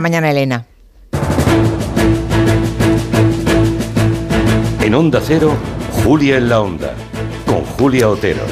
Mañana, Elena. En Onda Cero, Julia en la Onda, con Julia Otero.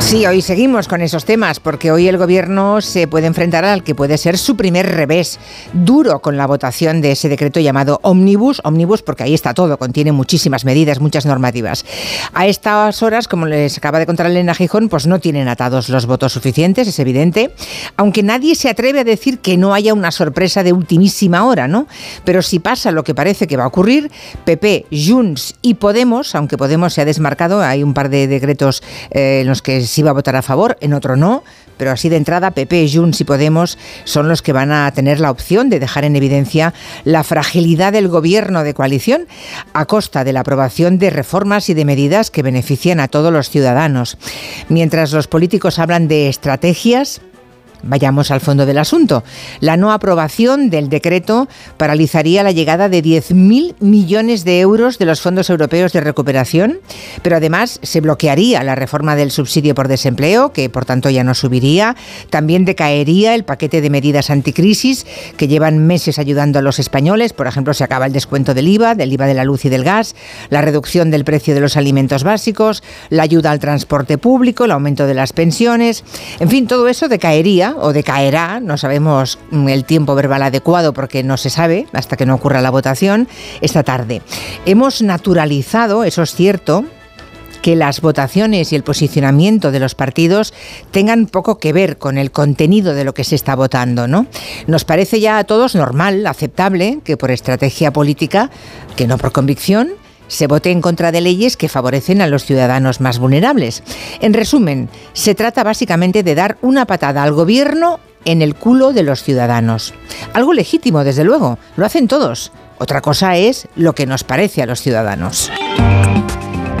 Sí, hoy seguimos con esos temas porque hoy el gobierno se puede enfrentar al que puede ser su primer revés duro con la votación de ese decreto llamado Omnibus. Omnibus porque ahí está todo, contiene muchísimas medidas, muchas normativas. A estas horas, como les acaba de contar Elena Gijón, pues no tienen atados los votos suficientes, es evidente, aunque nadie se atreve a decir que no haya una sorpresa de ultimísima hora, ¿no? Pero si pasa lo que parece que va a ocurrir, PP, Junts y Podemos, aunque Podemos se ha desmarcado, hay un par de decretos eh, en los que sí va a votar a favor, en otro no, pero así de entrada PP, Junts y Podemos son los que van a tener la opción de dejar en evidencia la fragilidad del gobierno de coalición a costa de la aprobación de reformas y de medidas que benefician a todos los ciudadanos. Mientras los políticos hablan de estrategias, Vayamos al fondo del asunto. La no aprobación del decreto paralizaría la llegada de 10.000 millones de euros de los fondos europeos de recuperación, pero además se bloquearía la reforma del subsidio por desempleo, que por tanto ya no subiría. También decaería el paquete de medidas anticrisis que llevan meses ayudando a los españoles. Por ejemplo, se acaba el descuento del IVA, del IVA de la luz y del gas, la reducción del precio de los alimentos básicos, la ayuda al transporte público, el aumento de las pensiones. En fin, todo eso decaería o decaerá, no sabemos el tiempo verbal adecuado porque no se sabe hasta que no ocurra la votación, esta tarde. Hemos naturalizado, eso es cierto, que las votaciones y el posicionamiento de los partidos tengan poco que ver con el contenido de lo que se está votando, ¿no? Nos parece ya a todos normal, aceptable, que por estrategia política, que no por convicción, se vote en contra de leyes que favorecen a los ciudadanos más vulnerables. En resumen, se trata básicamente de dar una patada al gobierno en el culo de los ciudadanos. Algo legítimo, desde luego, lo hacen todos. Otra cosa es lo que nos parece a los ciudadanos.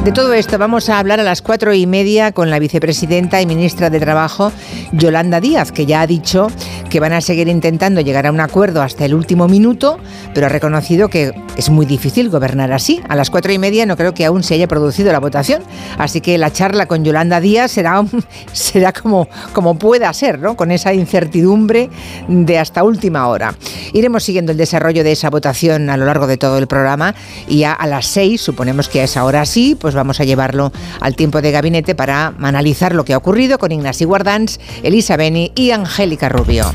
De todo esto vamos a hablar a las cuatro y media con la vicepresidenta y ministra de Trabajo, Yolanda Díaz, que ya ha dicho que van a seguir intentando llegar a un acuerdo hasta el último minuto, pero ha reconocido que es muy difícil gobernar así. A las cuatro y media no creo que aún se haya producido la votación, así que la charla con Yolanda Díaz será, será como, como pueda ser, ¿no? con esa incertidumbre de hasta última hora. Iremos siguiendo el desarrollo de esa votación a lo largo de todo el programa y ya a las seis, suponemos que a esa hora sí, pues pues vamos a llevarlo al tiempo de gabinete para analizar lo que ha ocurrido con Ignacio Guardans, Elisa Beni y Angélica Rubio.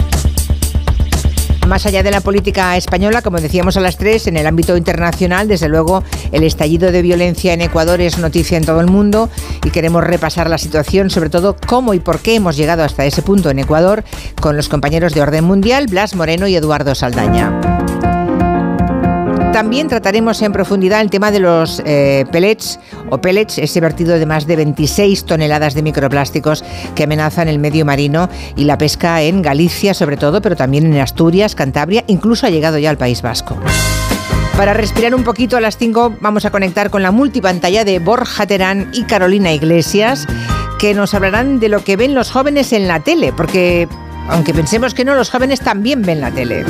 Más allá de la política española, como decíamos a las tres, en el ámbito internacional, desde luego, el estallido de violencia en Ecuador es noticia en todo el mundo y queremos repasar la situación, sobre todo cómo y por qué hemos llegado hasta ese punto en Ecuador, con los compañeros de Orden Mundial, Blas Moreno y Eduardo Saldaña. También trataremos en profundidad el tema de los eh, pellets o pellets, ese vertido de más de 26 toneladas de microplásticos que amenazan el medio marino y la pesca en Galicia sobre todo, pero también en Asturias, Cantabria, incluso ha llegado ya al País Vasco. Para respirar un poquito a las 5 vamos a conectar con la multipantalla de Borja Terán y Carolina Iglesias, que nos hablarán de lo que ven los jóvenes en la tele, porque aunque pensemos que no, los jóvenes también ven la tele.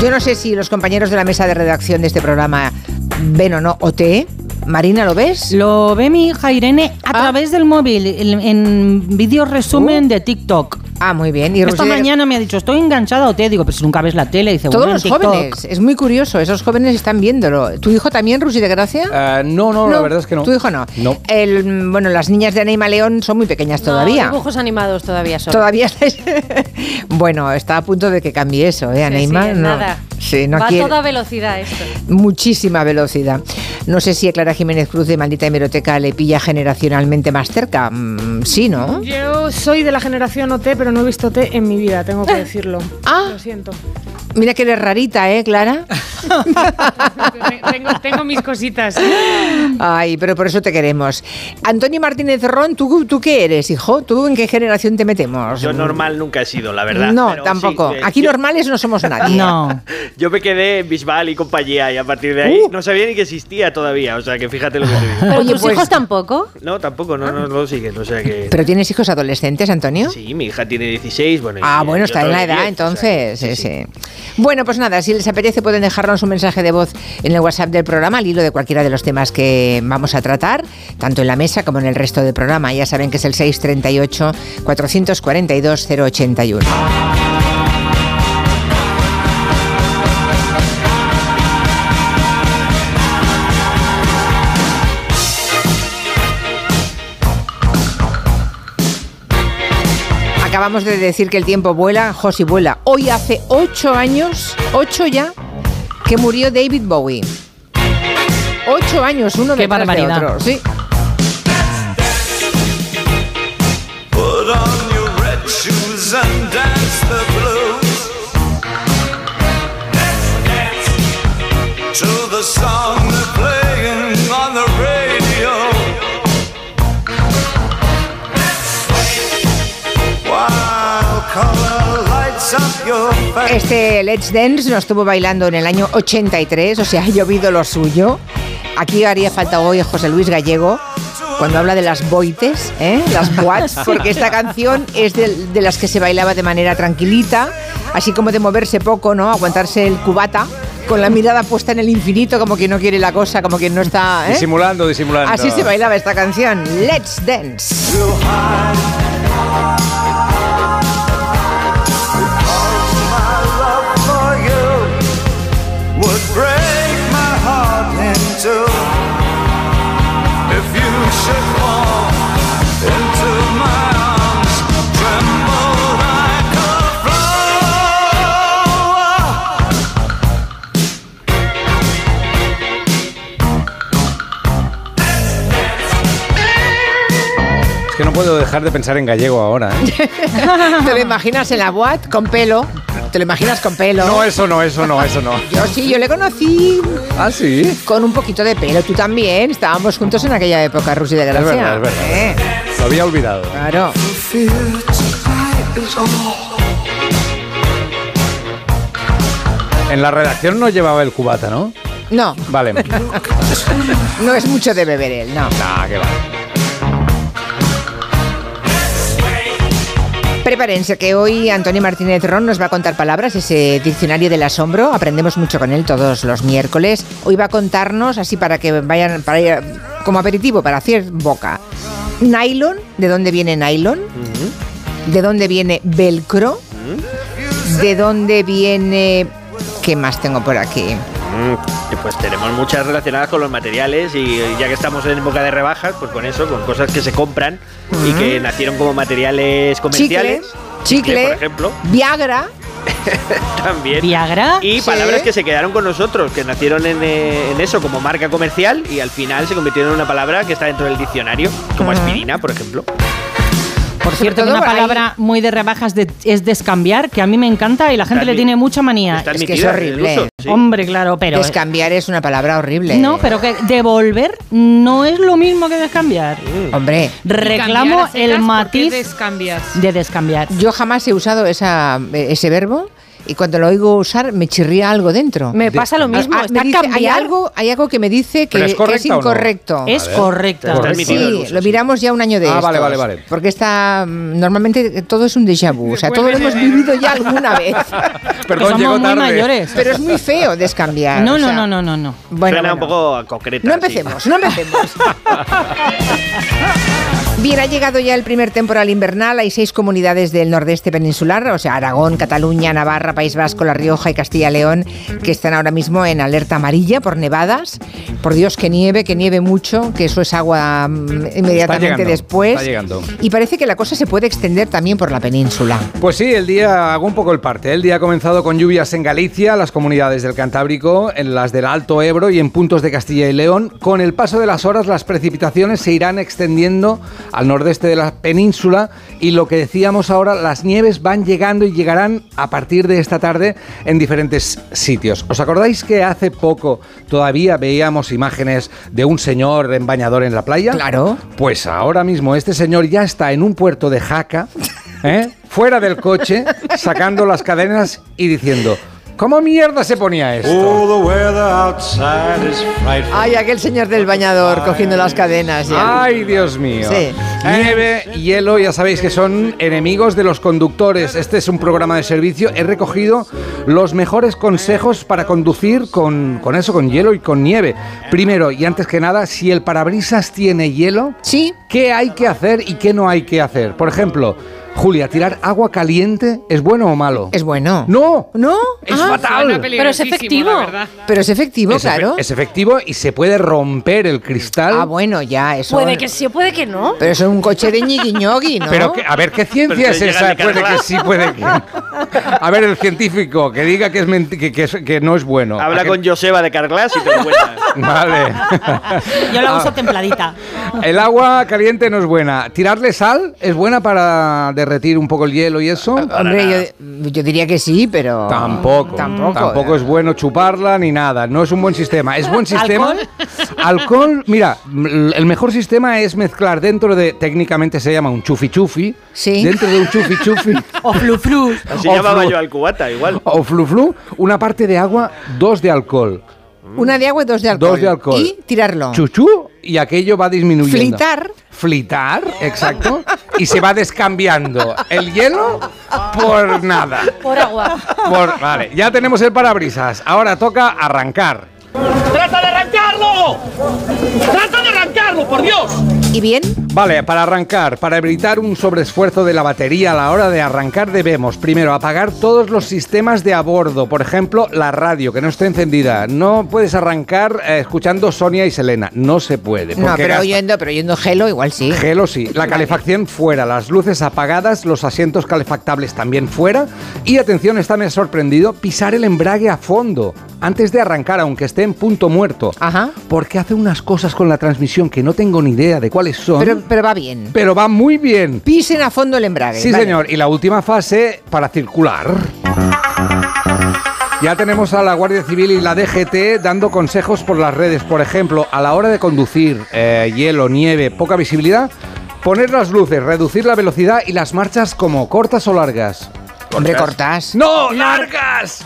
Yo no sé si los compañeros de la mesa de redacción de este programa ven o no OT. Marina, ¿lo ves? Lo ve mi hija Irene a ah. través del móvil, en, vídeo resumen uh. de TikTok. Ah, muy bien. Y Esta mañana me ha dicho, estoy enganchada o te digo, pero si nunca ves la tele, dice, Todos los jóvenes, es muy curioso, esos jóvenes están viéndolo. ¿Tu hijo también, Rusi de Gracia? Eh, no, no, la verdad es que no. ¿Tu hijo no? No. El, bueno, las niñas de Anima León son muy pequeñas todavía. No, dibujos animados todavía son. Todavía Bueno, está a punto de que cambie eso, ¿eh, Aneima? Sí, nada. Sí, Va a toda velocidad esto. Muchísima velocidad. No sé si a Clara Jiménez Cruz de Maldita Hemeroteca le pilla generacionalmente más cerca. Mm, sí, ¿no? Yo soy de la generación OT, pero no he visto OT en mi vida, tengo que decirlo. Ah. Lo siento. Mira que eres rarita, ¿eh, Clara? tengo, mis cositas. Ay, pero por eso te queremos. Antonio Martínez Ron, ¿tú, ¿tú qué eres, hijo? ¿Tú en qué generación te metemos? Yo normal nunca he sido, la verdad. No, tampoco. Eh, Aquí normales no somos nadie. No. Yo me quedé en Bisbal y compañía y a partir de ahí uh. no sabía ni que existía todavía. O sea, que fíjate lo que te digo. ¿Pero tus pues hijos tampoco? No, tampoco, no, no, lo siguen. O sea que... ¿Pero tienes hijos adolescentes, Antonio? Sí, mi hija tiene 16. Bueno, ah, bueno, está en la edad, entonces. sí, sí. Bueno, pues nada, si les apetece pueden dejarnos un mensaje de voz en el WhatsApp del programa al hilo de cualquiera de los temas que vamos a tratar, tanto en la mesa como en el resto del programa. Ya saben que es el 638 442 081. Acabamos de decir que el tiempo vuela, Josi vuela. Hoy hace ocho años, ocho ya, que murió David Bowie. Ocho años, uno Qué detrás de otro. Sí. Este Let's Dance lo estuvo bailando en el año 83, o sea, ha llovido lo suyo. Aquí haría falta hoy a José Luis Gallego cuando habla de las boites, ¿eh? las boats, porque esta canción es de, de las que se bailaba de manera tranquilita, así como de moverse poco, ¿no? Aguantarse el cubata con la mirada puesta en el infinito, como quien no quiere la cosa, como quien no está. ¿eh? Disimulando, disimulando. Así se bailaba esta canción, Let's Dance. Puedo dejar de pensar en gallego ahora. ¿eh? ¿Te lo imaginas en la boat con pelo? ¿Te lo imaginas con pelo? No, eso no, eso no, eso no. Yo sí, yo le conocí Ah, sí. con un poquito de pelo. Tú también. Estábamos juntos en aquella época, Rusi de Gracia. verdad, es verdad. Eh, Lo había olvidado. claro. En la redacción no llevaba el cubata, ¿no? No, Vale. no es mucho de beber él, no. Nah, que va. Prepárense que hoy Antonio Martínez Ron nos va a contar palabras, ese diccionario del asombro. Aprendemos mucho con él todos los miércoles. Hoy va a contarnos, así para que vayan, para ir como aperitivo, para hacer boca. Nylon, ¿de dónde viene nylon? ¿De dónde viene velcro? ¿De dónde viene... ¿Qué más tengo por aquí? Y pues tenemos muchas relacionadas con los materiales y ya que estamos en época de rebajas, pues con eso, con cosas que se compran y que nacieron como materiales comerciales. Chicle, por ejemplo, Viagra. también. Viagra. Y Sí. palabras que se quedaron con nosotros, que nacieron en, eh, en eso como marca comercial y al final se convirtieron en una palabra que está dentro del diccionario, como aspirina, por ejemplo. Por cierto, todo una ahí- palabra muy de rebajas de- es descambiar, que a mí me encanta y la gente Está le tiene mucha manía. Es que es horrible. uso, sí. Hombre, claro, pero... Descambiar es una palabra horrible. No, pero que devolver no es lo mismo que descambiar. Hombre, Reclamo el ¿por qué matiz descambias? de descambiar. yo jamás he usado esa, ese verbo y cuando lo oigo usar me chirría algo dentro. Me pasa lo mismo. Ah, Está dice- hay, algo, hay algo que me dice que, ¿Pero es que correcta es o no? incorrecto. Es correcta. El Sí, lo miramos ya un año de Ah, estos, vale, vale, vale. Porque está mm, normalmente todo es un déjà vu, o sea, todo lo hemos vivido ya alguna vez. Perdón, Somos llegó muy tarde. mayores. Pero es muy feo descambiar. No, o no, sea, no, no, no, no. Bueno, Suena un poco concreta. No sí. empecemos, no empecemos. Bien, ha llegado ya el primer temporal invernal. Hay seis comunidades del nordeste peninsular, o sea, Aragón, Cataluña, Navarra, País Vasco, La Rioja y Castilla-León, que están ahora mismo en alerta amarilla por nevadas. Por Dios, que nieve, que nieve mucho, que eso es agua mm, inmediatamente llegando, después. está llegando. Y parece que la cosa se puede extender también por la península. Pues sí, el día, hago un poco el parte. El día ha comenzado con lluvias en Galicia, las comunidades del Cantábrico, en las del Alto Ebro y en puntos de Castilla y León. Con el paso de las horas, las precipitaciones se irán extendiendo al nordeste de la península y lo que decíamos ahora, las nieves van llegando y llegarán a partir de esta tarde en diferentes sitios. ¿Os acordáis que hace poco todavía veíamos imágenes de un señor en bañador en la playa? Claro. Pues ahora mismo este señor ya está en un puerto de Jaca, ¿eh? fuera del coche, sacando las cadenas y diciendo, ¿cómo mierda se ponía esto? Oh, the weather outside is frightful. Ay, aquel señor del bañador cogiendo las cadenas ya. Ay, Dios mío. Sí. Nieve, hielo, ya sabéis que son enemigos de los conductores. Este es un programa de servicio. He recogido los mejores consejos para conducir con, con eso, con hielo y con nieve. Primero, y antes que nada, si el parabrisas tiene hielo, Sí, ¿Qué hay que hacer y qué no hay que hacer? Por ejemplo, Julia, ¿tirar agua caliente es bueno o malo? Es bueno. ¡No! ¿No? Es Ah, fatal. Pero es efectivo. Pero es efectivo, Es, efe- claro. es efectivo y se puede romper el cristal. Ah, bueno, ya, eso. Puede que sí o puede que no. Pero eso es un coche de ñigui-ñogui, ¿no? Pero que- a ver, ¿qué ciencia es esa? Puede que sí, puede que. A ver, el científico que diga que, es que, que es- que no es bueno. Habla ¿A que- con Joseba de Carglass y te lo cuenta. Vale. Yo la Ah. uso templadita. El agua caliente no es buena. ¿Tirarle sal es buena para derretir un poco el hielo y eso? Hombre, yo, yo diría que sí, pero. Tampoco. Tampoco. Tampoco es bueno chuparla ni nada. No es un buen sistema. ¿Es buen sistema? ¿Alcohol? Alcohol, mira, el mejor sistema es mezclar dentro de, técnicamente se llama un chufi chufi. Sí. Dentro de un chufi chufi. O flu flu. Así O llamaba flu- yo al cubata, igual. O flu flu, una parte de agua, dos de alcohol. Una de agua y dos de alcohol. Dos de alcohol. Y tirarlo. Chuchú y aquello va disminuyendo. Flitar. Flitar, exacto. y se va descambiando el hielo por nada. Por agua. Por- vale, ya tenemos el parabrisas. Ahora toca arrancar. ¡Trata de arrancarlo! ¡Trata de arrancarlo, por Dios! ¿Y bien? Vale, para arrancar, para evitar un sobreesfuerzo de la batería a la hora de arrancar, debemos primero apagar todos los sistemas de a bordo. Por ejemplo, la radio, que no esté encendida. No puedes arrancar eh, escuchando Sonia y Selena. No se puede. No, pero gasta- oyendo, pero oyendo gelo igual sí. Gelo sí, la calefacción fuera, las luces apagadas, los asientos calefactables también fuera y atención, esta me sorprendido, pisar el embrague a fondo antes de arrancar, aunque esté en punto muerto. Ajá. Porque hace unas cosas con la transmisión que no tengo ni idea de cuáles son, Pero, pero, pero va bien. va muy bien. Pisen a fondo el embrague. Sí, vale. señor. Y la última fase para circular. Ya tenemos a la Guardia Civil y la DGT dando consejos por las redes. Por ejemplo, a la hora de conducir, eh, hielo, nieve, poca visibilidad, poner las luces, reducir la velocidad y las marchas como cortas o largas. Hombre, cortas. ¡No! ¡Largas!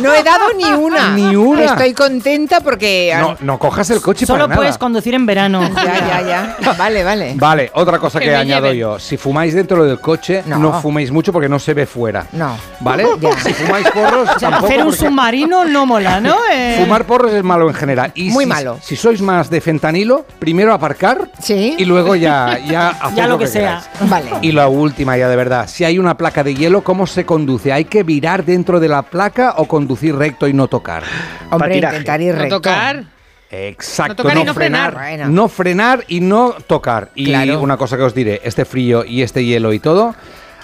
No he dado ni una. Ni una. Estoy contenta porque. No, no cojas el coche Solo para puedes nada. conducir en verano. Ya, ya, ya. Vale, vale. Vale, otra cosa Que que, me añado lleven. yo. Si fumáis dentro del coche, No. no, fuméis mucho porque no se ve fuera. No. ¿Vale? Ya. Si fumáis porros, O sea, tampoco hacer un porque- submarino no mola, ¿no? Eh, Fumar porros es malo en general. Y Muy si, malo. Si sois más de fentanilo, primero aparcar Sí. y luego ya, ya hacer Ya lo que sea. queráis. Vale. Y la última ya de verdad, si hay una placa de hielo, ¿cómo se conduce? ¿Hay que virar dentro de la placa o conducir recto y no tocar? Hombre, intentar ir No tocar. Exacto, No tocar y no frenar. frenar. Bueno. No frenar y no tocar. Y Claro. una cosa que os diré, este frío y este hielo y todo,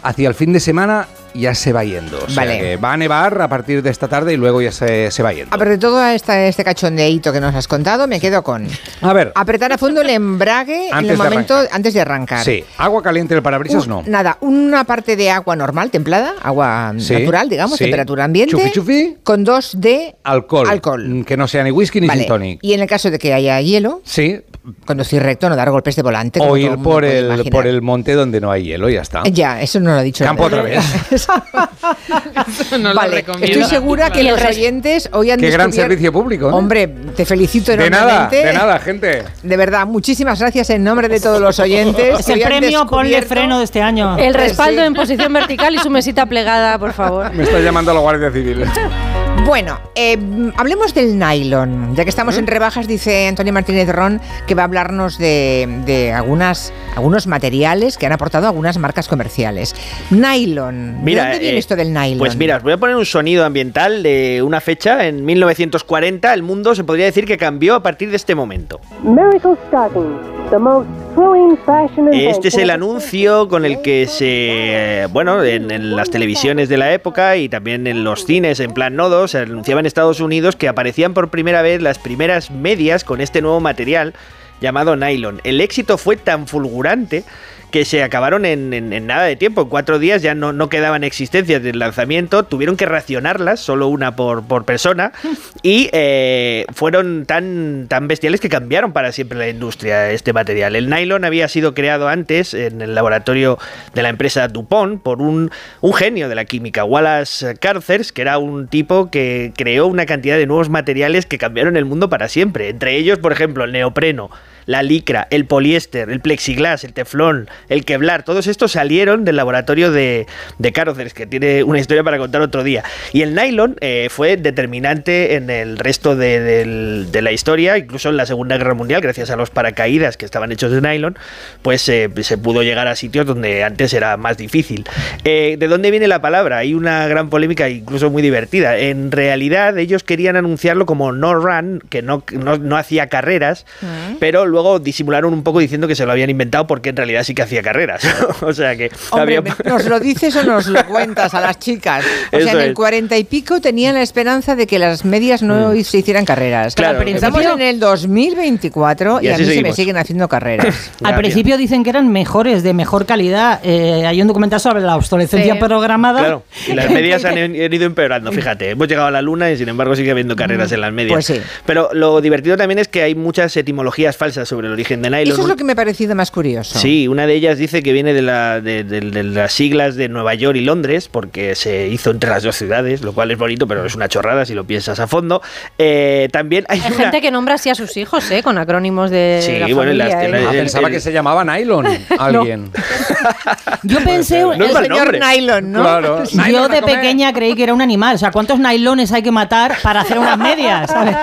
hacia el fin de semana ya se va yendo. O sea Vale. que va a nevar a partir de esta tarde y luego ya se, se va yendo. A ver, de todo esta, este cachondeíto que nos has contado, me quedo con A ver, apretar a fondo el embrague en el momento arrancar. antes de arrancar. sí, agua caliente del parabrisas no. Nada, una parte de agua normal, templada, agua Sí, natural, digamos, sí. temperatura ambiente. Chufi, chufi. Con dos de Alcohol. Alcohol. Mm, Que no sea ni whisky ni Vale. gin tonic. Y en el caso de que haya hielo, Sí, conducir recto, no dar golpes de volante. o ir por el, por el monte donde no hay hielo, ya está. Ya, eso no lo ha dicho. Campo otra vez. Eso no lo vale, recomiendo. estoy segura que los oyentes hoy han Qué gran servicio público. ¿eh? Hombre, te felicito de nada, enormemente. de nada, gente. De verdad, muchísimas gracias en nombre de todos los oyentes. Es el premio Ponle Freno de este año. El respaldo Sí. en posición vertical y su mesita plegada, por favor. Me está llamando la Guardia Civil. Bueno, eh, hablemos del nylon. Ya que estamos ¿Mm? en rebajas, dice Antonio Martínez Ron que va a hablarnos de, de algunas, algunos materiales que han aportado algunas marcas comerciales. Nylon. ¿De dónde viene eh, esto del nylon? Pues mira, os voy a poner un sonido ambiental de una fecha. En 1940 el mundo se podría decir que cambió a partir de este momento. Miracle Stockings, the most thrilling fashion Este es el anuncio con el que se, eh, bueno, en, en las televisiones de la época y también en los cines en plan nodo, se anunciaba en Estados Unidos que aparecían por primera vez las primeras medias con este nuevo material llamado nylon. El éxito fue tan fulgurante que se acabaron en, nada de tiempo. En cuatro días ya no, no quedaban existencias del lanzamiento. Tuvieron que racionarlas, solo una por, por persona. Y eh, fueron tan, tan bestiales que cambiaron para siempre la industria este material. El nylon había sido creado antes en el laboratorio de la empresa DuPont por un, un genio de la química, Wallace Carcers, que era un tipo que creó una cantidad de nuevos materiales que cambiaron el mundo para siempre. Entre ellos, por ejemplo, el neopreno la licra, el poliéster, el plexiglas, el teflón, el kevlar, todos estos salieron del laboratorio de, de Carothers, que tiene una historia para contar otro día. Y el nylon eh, fue determinante en el resto de, la historia, incluso en la Segunda Guerra Mundial, gracias a los paracaídas que estaban hechos de nylon, pues eh, se pudo llegar a sitios donde antes era más difícil. Eh, ¿De dónde viene la palabra? Hay una gran polémica, incluso muy divertida. En realidad, ellos querían anunciarlo como no run, que no, no, no hacía carreras, pero luego disimularon un poco diciendo que se lo habían inventado porque en realidad sí que hacía carreras. o sea que Hombre, había- ¿nos lo dices o nos lo cuentas a las chicas? O Eso sea, en el es. cuarenta y pico tenían la esperanza de que las medias no se hicieran carreras. Mm. Claro. Estamos en el 2024 y, Y a así mí se me seguimos. siguen haciendo carreras. Al principio dicen que eran mejores, de mejor calidad. Eh, hay un documental sobre la obsolescencia Sí. programada. Claro, y las medias han, han ido empeorando, fíjate. Hemos llegado a la luna y sin embargo sigue habiendo carreras en las medias. Pues sí. Pero lo divertido también es que hay muchas etimologías falsas sobre el origen de nylon. Eso es lo que me ha parecido más curioso. Sí, una de ellas dice que viene de, la, de, de- de las siglas de Nueva York y Londres, porque se hizo entre las dos ciudades, lo cual es bonito, pero es una chorrada si lo piensas a fondo. Eh, también hay, Hay una- gente que nombra así a sus hijos, ¿eh? Con acrónimos de Sí, la bueno, en las familia, telas- ¿eh? Ah, el- pensaba el- que se llamaba Nylon alguien. Yo pensé, No es El señor nombre. Nylon, ¿no? Claro. yo Nylon a de pequeña creí que era un animal. O sea, ¿cuántos nylones hay que matar para hacer unas medias? ¿sabes?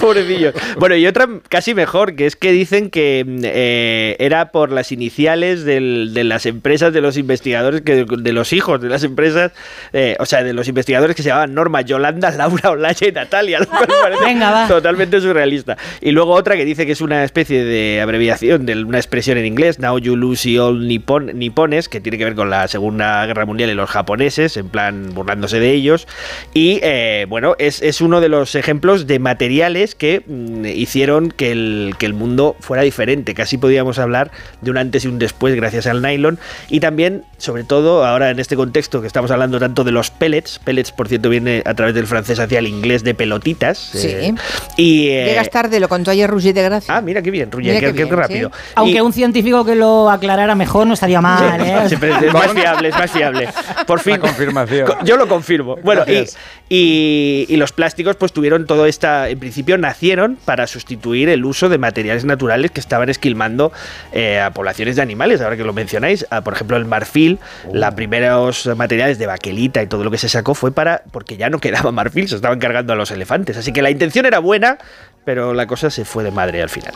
Pobrecillo. Bueno, y otra casi mejor, que es que dicen que mm, eh, era por las iniciales del- de las empresas de los investigadores, que de los hijos de las empresas, eh, o sea, de los investigadores que se llamaban Norma, Yolanda, Laura, Olaya y Natalia, lo cual parece Venga, va. totalmente surrealista. Y luego otra que dice que es una especie de abreviación de una expresión en inglés, Now You Lose All Nippon, Nippones, que tiene que ver con la Segunda Guerra Mundial y los japoneses, en plan burlándose de ellos. Y eh, bueno, es, es uno de los ejemplos de materiales que mm, hicieron que el, que el mundo fuera diferente. Casi podíamos hablar de un antes y un después gracias al nylon. Y también, sobre todo, ahora en este contexto que estamos hablando tanto de los pellets, pellets por cierto viene a través del francés hacia el inglés de pelotitas. Sí. eh, y, eh, Llegas tarde, lo contó ayer Roger de Gracia. Ah, mira qué bien, Mira qué, qué bien, rápido. Aunque Y- un científico que lo aclarara mejor no estaría mal, Sí, ¿eh? es más fiable, es más fiable. Por fin. La confirmación. Co- Yo lo confirmo. Bueno, y, y- y los plásticos pues tuvieron todo esta, en principio nacieron para sustituir el uso de materiales naturales que estaban esquilmando eh, a poblaciones de animales, ahora que lo mencionáis. Ah, por ejemplo, el marfil, los primeros materiales de baquelita y todo lo que se sacó fue para, porque ya no quedaba marfil, se estaban cargando a los elefantes. Así que la intención era buena, pero la cosa se fue de madre al final.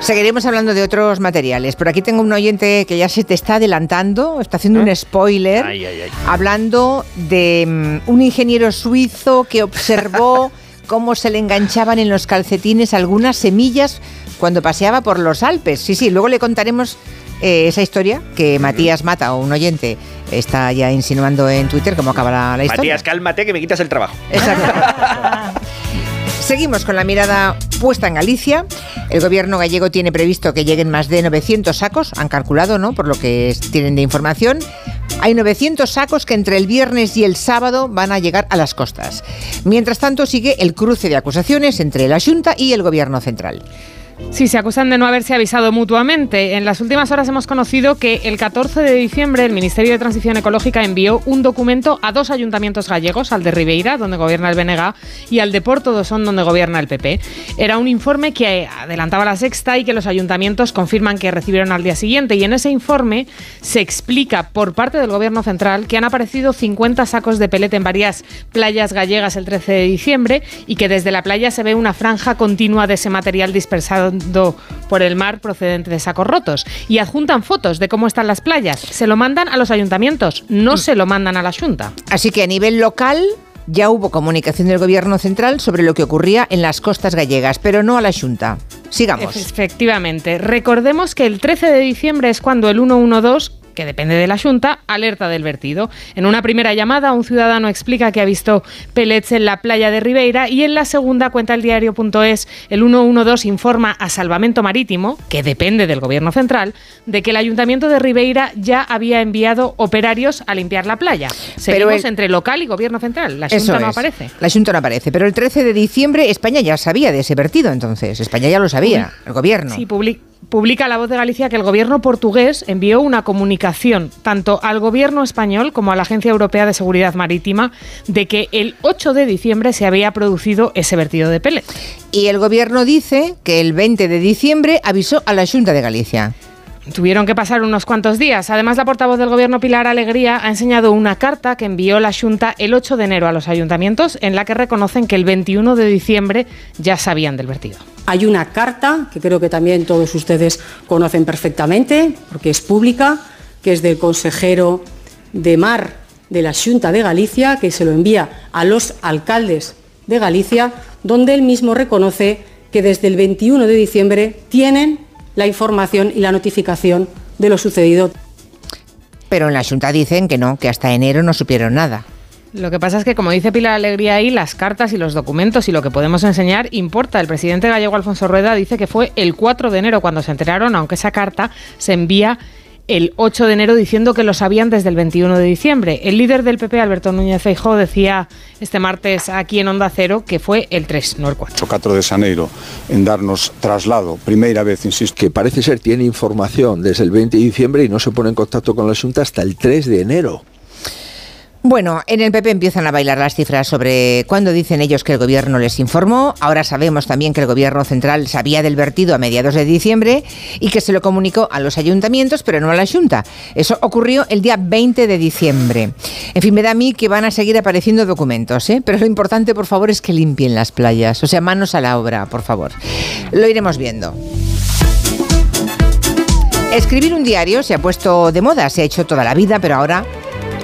Seguiremos hablando de otros materiales, pero aquí tengo un oyente que ya se te está adelantando, está haciendo un spoiler, ¿Eh? Ay, ay, ay. hablando de mm, un ingeniero suizo que observó cómo se le enganchaban en los calcetines algunas semillas cuando paseaba por los Alpes. Sí, sí, luego le contaremos eh, esa historia que Matías Mata, o un oyente, está ya insinuando en Twitter cómo acaba la, historia. Matías, cálmate que me quitas el trabajo. Exacto. Seguimos con la mirada puesta en Galicia. El gobierno gallego tiene previsto que lleguen más de 900 sacos, han calculado, ¿no? Por lo que tienen de información. Hay 900 sacos que entre el viernes y el sábado van a llegar a las costas. Mientras tanto, sigue el cruce de acusaciones entre la Junta y el gobierno central. Sí, se acusan de no haberse avisado mutuamente. En las últimas horas hemos conocido que el 14 de diciembre el Ministerio de Transición Ecológica envió un documento a dos ayuntamientos gallegos, al de Ribeira, donde gobierna el BNG, y al de Porto do Son, donde gobierna el PP. Era un informe que adelantaba la sexta y que los ayuntamientos confirman que recibieron al día siguiente. Y en ese informe se explica por parte del gobierno central que han aparecido 50 sacos de pelete en varias playas gallegas el 13 de diciembre y que desde la playa se ve una franja continua de ese material dispersado por el mar procedente de sacos rotos. Y adjuntan fotos de cómo están las playas. Se lo mandan a los ayuntamientos, no se lo mandan a la Junta. Así que a nivel local ya hubo comunicación del gobierno central sobre lo que ocurría en las costas gallegas, pero no a la Junta. Sigamos. Efectivamente. Recordemos que el 13 de diciembre es cuando el 112 que depende de la Junta, alerta del vertido. En una primera llamada, un ciudadano explica que ha visto pellets en la playa de Ribeira y en la segunda cuenta el diario.es, el 112 informa a Salvamento Marítimo, que depende del gobierno central, de que el ayuntamiento de Ribeira ya había enviado operarios a limpiar la playa. Seguimos el- entre local y gobierno central. La Junta no es. aparece. La Junta no aparece. Pero el 13 de diciembre España ya sabía de ese vertido, entonces. España ya lo sabía, el gobierno. Sí, publi- publica La Voz de Galicia que el gobierno portugués envió una comunicación tanto al gobierno español como a la Agencia Europea de Seguridad Marítima de que el 8 de diciembre se había producido ese vertido de pellet. Y el gobierno dice que el 20 de diciembre avisó a la Junta de Galicia. Tuvieron que pasar unos cuantos días. Además, la portavoz del gobierno Pilar Alegría ha enseñado una carta que envió la Junta el 8 de enero a los ayuntamientos en la que reconocen que el 21 de diciembre ya sabían del vertido. Hay una carta que creo que también todos ustedes conocen perfectamente, porque es pública, que es del consejero de Mar de la Junta de Galicia, que se lo envía a los alcaldes de Galicia, donde él mismo reconoce que desde el 21 de diciembre tienen la información y la notificación de lo sucedido. Pero en la Junta dicen que no, que hasta enero no supieron nada. Lo que pasa es que, como dice Pilar Alegría ahí, las cartas y los documentos y lo que podemos enseñar importa. El presidente gallego Alfonso Rueda dice que fue el 4 de enero cuando se enteraron, aunque esa carta se envía el 8 de enero diciendo que lo sabían desde el 21 de diciembre. El líder del PP, Alberto Núñez Feijóo, decía este martes aquí en Onda Cero que fue el 3, no el 4. O 4 de xaneiro en darnos traslado, primeira vez, insisto, que parece ser tiene información desde el 20 de diciembre y no se pone en contacto con la Junta hasta el 3 de enero. Bueno, en el PP empiezan a bailar las cifras sobre cuándo dicen ellos que el gobierno les informó. Ahora sabemos también que el gobierno central sabía del vertido a mediados de diciembre y que se lo comunicó a los ayuntamientos, pero no a la Junta. Eso ocurrió el día 20 de diciembre. En fin, me da a mí que van a seguir apareciendo documentos, ¿eh? pero lo importante, por favor, es que limpien las playas. O sea, manos a la obra, por favor. Lo iremos viendo. Escribir un diario se ha puesto de moda, se ha hecho toda la vida, pero ahora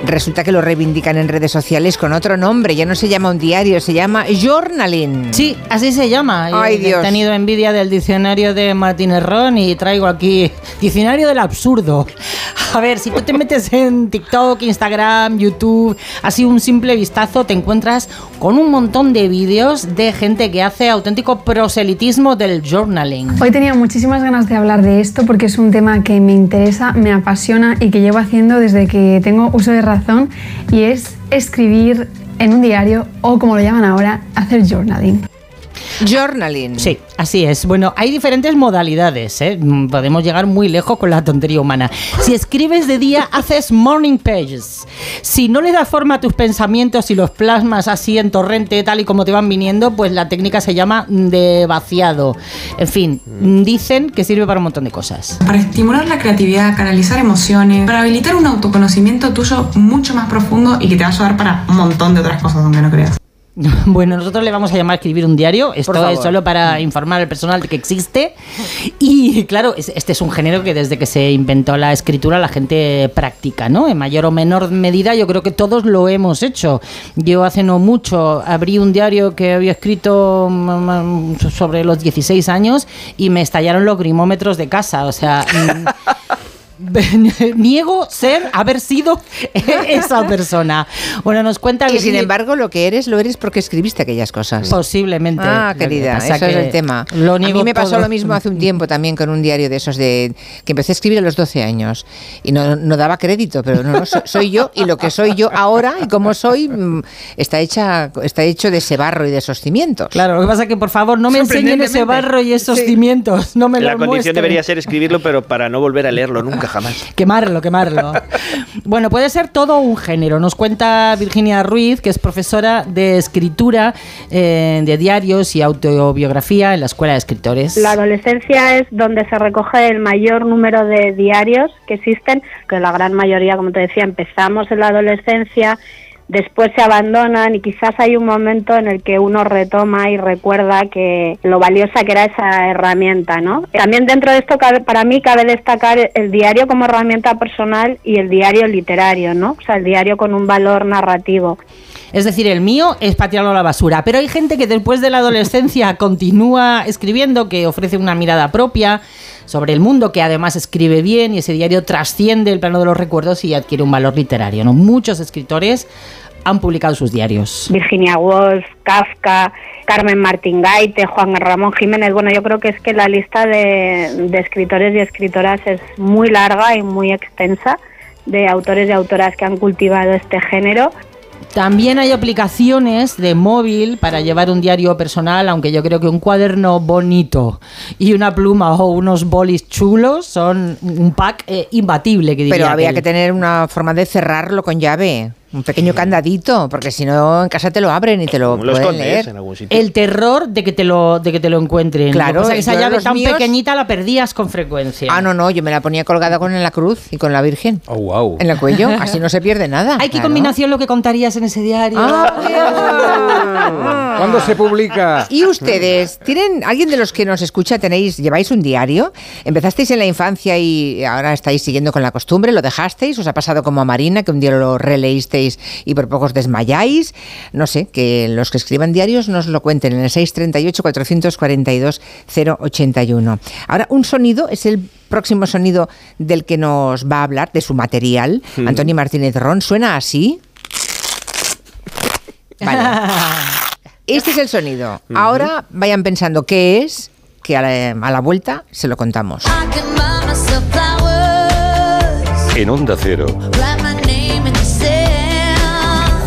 resulta que lo reivindican en redes sociales con otro nombre. Ya no se llama un diario, se llama journaling. Sí, así se llama. Ay, He Dios. tenido envidia del diccionario de Martínez Ron y traigo aquí diccionario del absurdo. A ver, si tú te metes en TikTok, Instagram, YouTube, así un simple vistazo, te encuentras con un montón de vídeos de gente que hace auténtico proselitismo del journaling. Hoy tenía muchísimas ganas de hablar de esto porque es un tema que me interesa, me apasiona y que llevo haciendo desde que tengo uso de razón y es escribir en un diario o como lo llaman ahora, hacer journaling. Journaling. Sí, así es. Bueno, hay diferentes modalidades, ¿eh? Mm, Podemos llegar muy lejos con la tontería humana. Si escribes de día, haces morning pages. Si no le das forma a tus pensamientos y los plasmas así en torrente, tal y como te van viniendo, pues la técnica se llama de vaciado. En fin, dicen que sirve para un montón de cosas. Para estimular la creatividad, canalizar emociones, para habilitar un autoconocimiento tuyo mucho más profundo y que te va a ayudar para un montón de otras cosas aunque no creas. Bueno, nosotros le vamos a llamar escribir un diario. Esto es solo para informar al personal de que existe. Y claro, es- este es un género que desde que se inventó la escritura la gente practica, ¿no? En mayor o menor medida yo creo que todos lo hemos hecho. Yo hace no mucho abrí un diario que había escrito mm, mm, sobre los 16 años y me estallaron los grimómetros de casa. O sea... Niego ser, haber sido esa persona. Bueno, nos cuenta Y sin embargo, lo que eres, lo eres porque escribiste aquellas cosas. Posiblemente. Ah, querida, eso es el tema. lo a mí me pasó todo. lo mismo hace un tiempo también con un diario de esos de que empecé a escribir a los 12 años y no, no daba crédito, pero no, no, so- soy yo y lo que soy yo ahora y como soy mm, está hecha está hecho de ese barro y de esos cimientos. Claro, lo que pasa es que por favor no me enseñen ese barro y esos cimientos. No me La lo condición muestren. debería ser escribirlo, pero para no volver a leerlo nunca jamás. Quemarlo, quemarlo. bueno, puede ser todo un género. Nos cuenta Virginia Ruiz, que es profesora de escritura, eh, de diarios y autobiografía en la Escuela de Escritores. La adolescencia es donde se recoge el mayor número de diarios que existen, que la gran mayoría, como te decía, empezamos en la adolescencia, después se abandonan y quizás hay un momento en el que uno retoma y recuerda que lo valiosa que era esa herramienta, ¿no? También dentro de esto para mí cabe destacar el diario como herramienta personal y el diario literario, ¿no? O sea, el diario con un valor narrativo. Es decir, el mío es para tirarlo a la basura. Pero hay gente que después de la adolescencia continúa escribiendo, que ofrece una mirada propia sobre el mundo, que además escribe bien y ese diario trasciende el plano de los recuerdos y adquiere un valor literario. Muchos escritores han publicado sus diarios. Virginia Woolf, Kafka, Carmen Martín Gaite, Juan Ramón Jiménez. Bueno, yo creo que es que la lista de, de escritores y escritoras es muy larga y muy extensa de autores y autoras que han cultivado este género. También hay aplicaciones de móvil para llevar un diario personal, aunque yo creo que un cuaderno bonito y una pluma o unos bolis chulos son un pack eh, imbatible. Que diría Pero había aquel. que tener una forma de cerrarlo con llave. Un pequeño candadito, porque si no en casa te lo abren y te lo ¿Cómo lo pueden escondes leer. en algún sitio? El terror de que te lo, de que te lo encuentren. Claro, Lo que pasa es que esa llave los tan míos- pequeñita la perdías con frecuencia. Ah, no, no, yo me la ponía colgada con la cruz y con la Virgen. Oh, wow. En el cuello, así no se pierde nada. Ay, qué claro. combinación lo que contarías en ese diario. Ah, ¿Cuándo se publica? ¿Y ustedes? ¿Tienen alguien de los que nos escucha tenéis lleváis un diario? ¿Empezasteis en la infancia y ahora estáis siguiendo con la costumbre? ¿Lo dejasteis? ¿Os ha pasado como a Marina que un día lo y por poco os desmayáis? No sé, que los que escriban diarios nos lo cuenten en el 638 442 081. Ahora, un sonido es el próximo sonido del que nos va a hablar, de su material. Mm. Antonio Martínez Ron, ¿suena así? Vale. Este es el sonido. Ahora vayan pensando qué es, que a la, a la vuelta se lo contamos. En Onda Cero,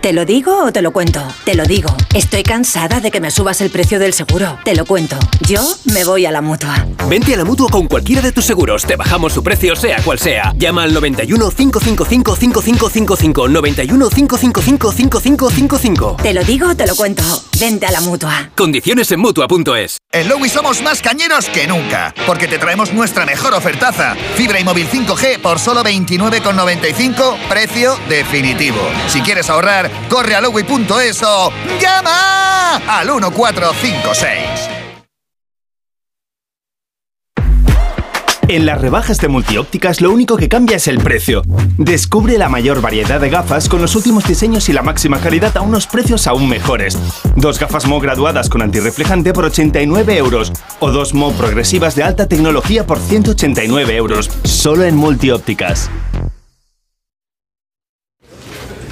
¿Te lo digo o te lo cuento? Te lo digo. Estoy cansada de que me subas el precio del seguro. Te lo cuento. Yo me voy a la mutua. Vente a la mutua con cualquiera de tus seguros. Te bajamos su precio, sea cual sea. Llama al 91 555 5555. 91 555 5555. Te lo digo o te lo cuento. Vente a la mutua. Condiciones en mutua.es. En Lowy somos más cañeros que nunca, porque te traemos nuestra mejor ofertaza. Fibra y móvil 5G por solo 29,95, precio definitivo. Si quieres ahorrar, corre a lowy.es llama al 1456. En las rebajas de multiópticas lo único que cambia es el precio. Descubre la mayor variedad de gafas con los últimos diseños y la máxima calidad a unos precios aún mejores. Dos gafas Mo graduadas con antirreflejante por 89 euros o dos Mo progresivas de alta tecnología por 189 euros. Solo en multiópticas.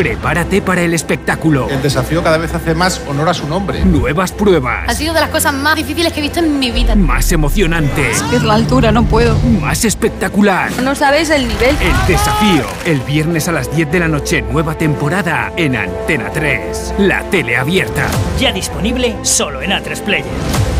Prepárate para el espectáculo. El desafío cada vez hace más honor a su nombre. Nuevas pruebas. Ha sido de las cosas más difíciles que he visto en mi vida. Más emocionante. Es la altura, no puedo. Más espectacular. No sabes el nivel. El desafío. El viernes a las 10 de la noche, nueva temporada en Antena 3. La tele abierta. Ya disponible solo en A3 Player.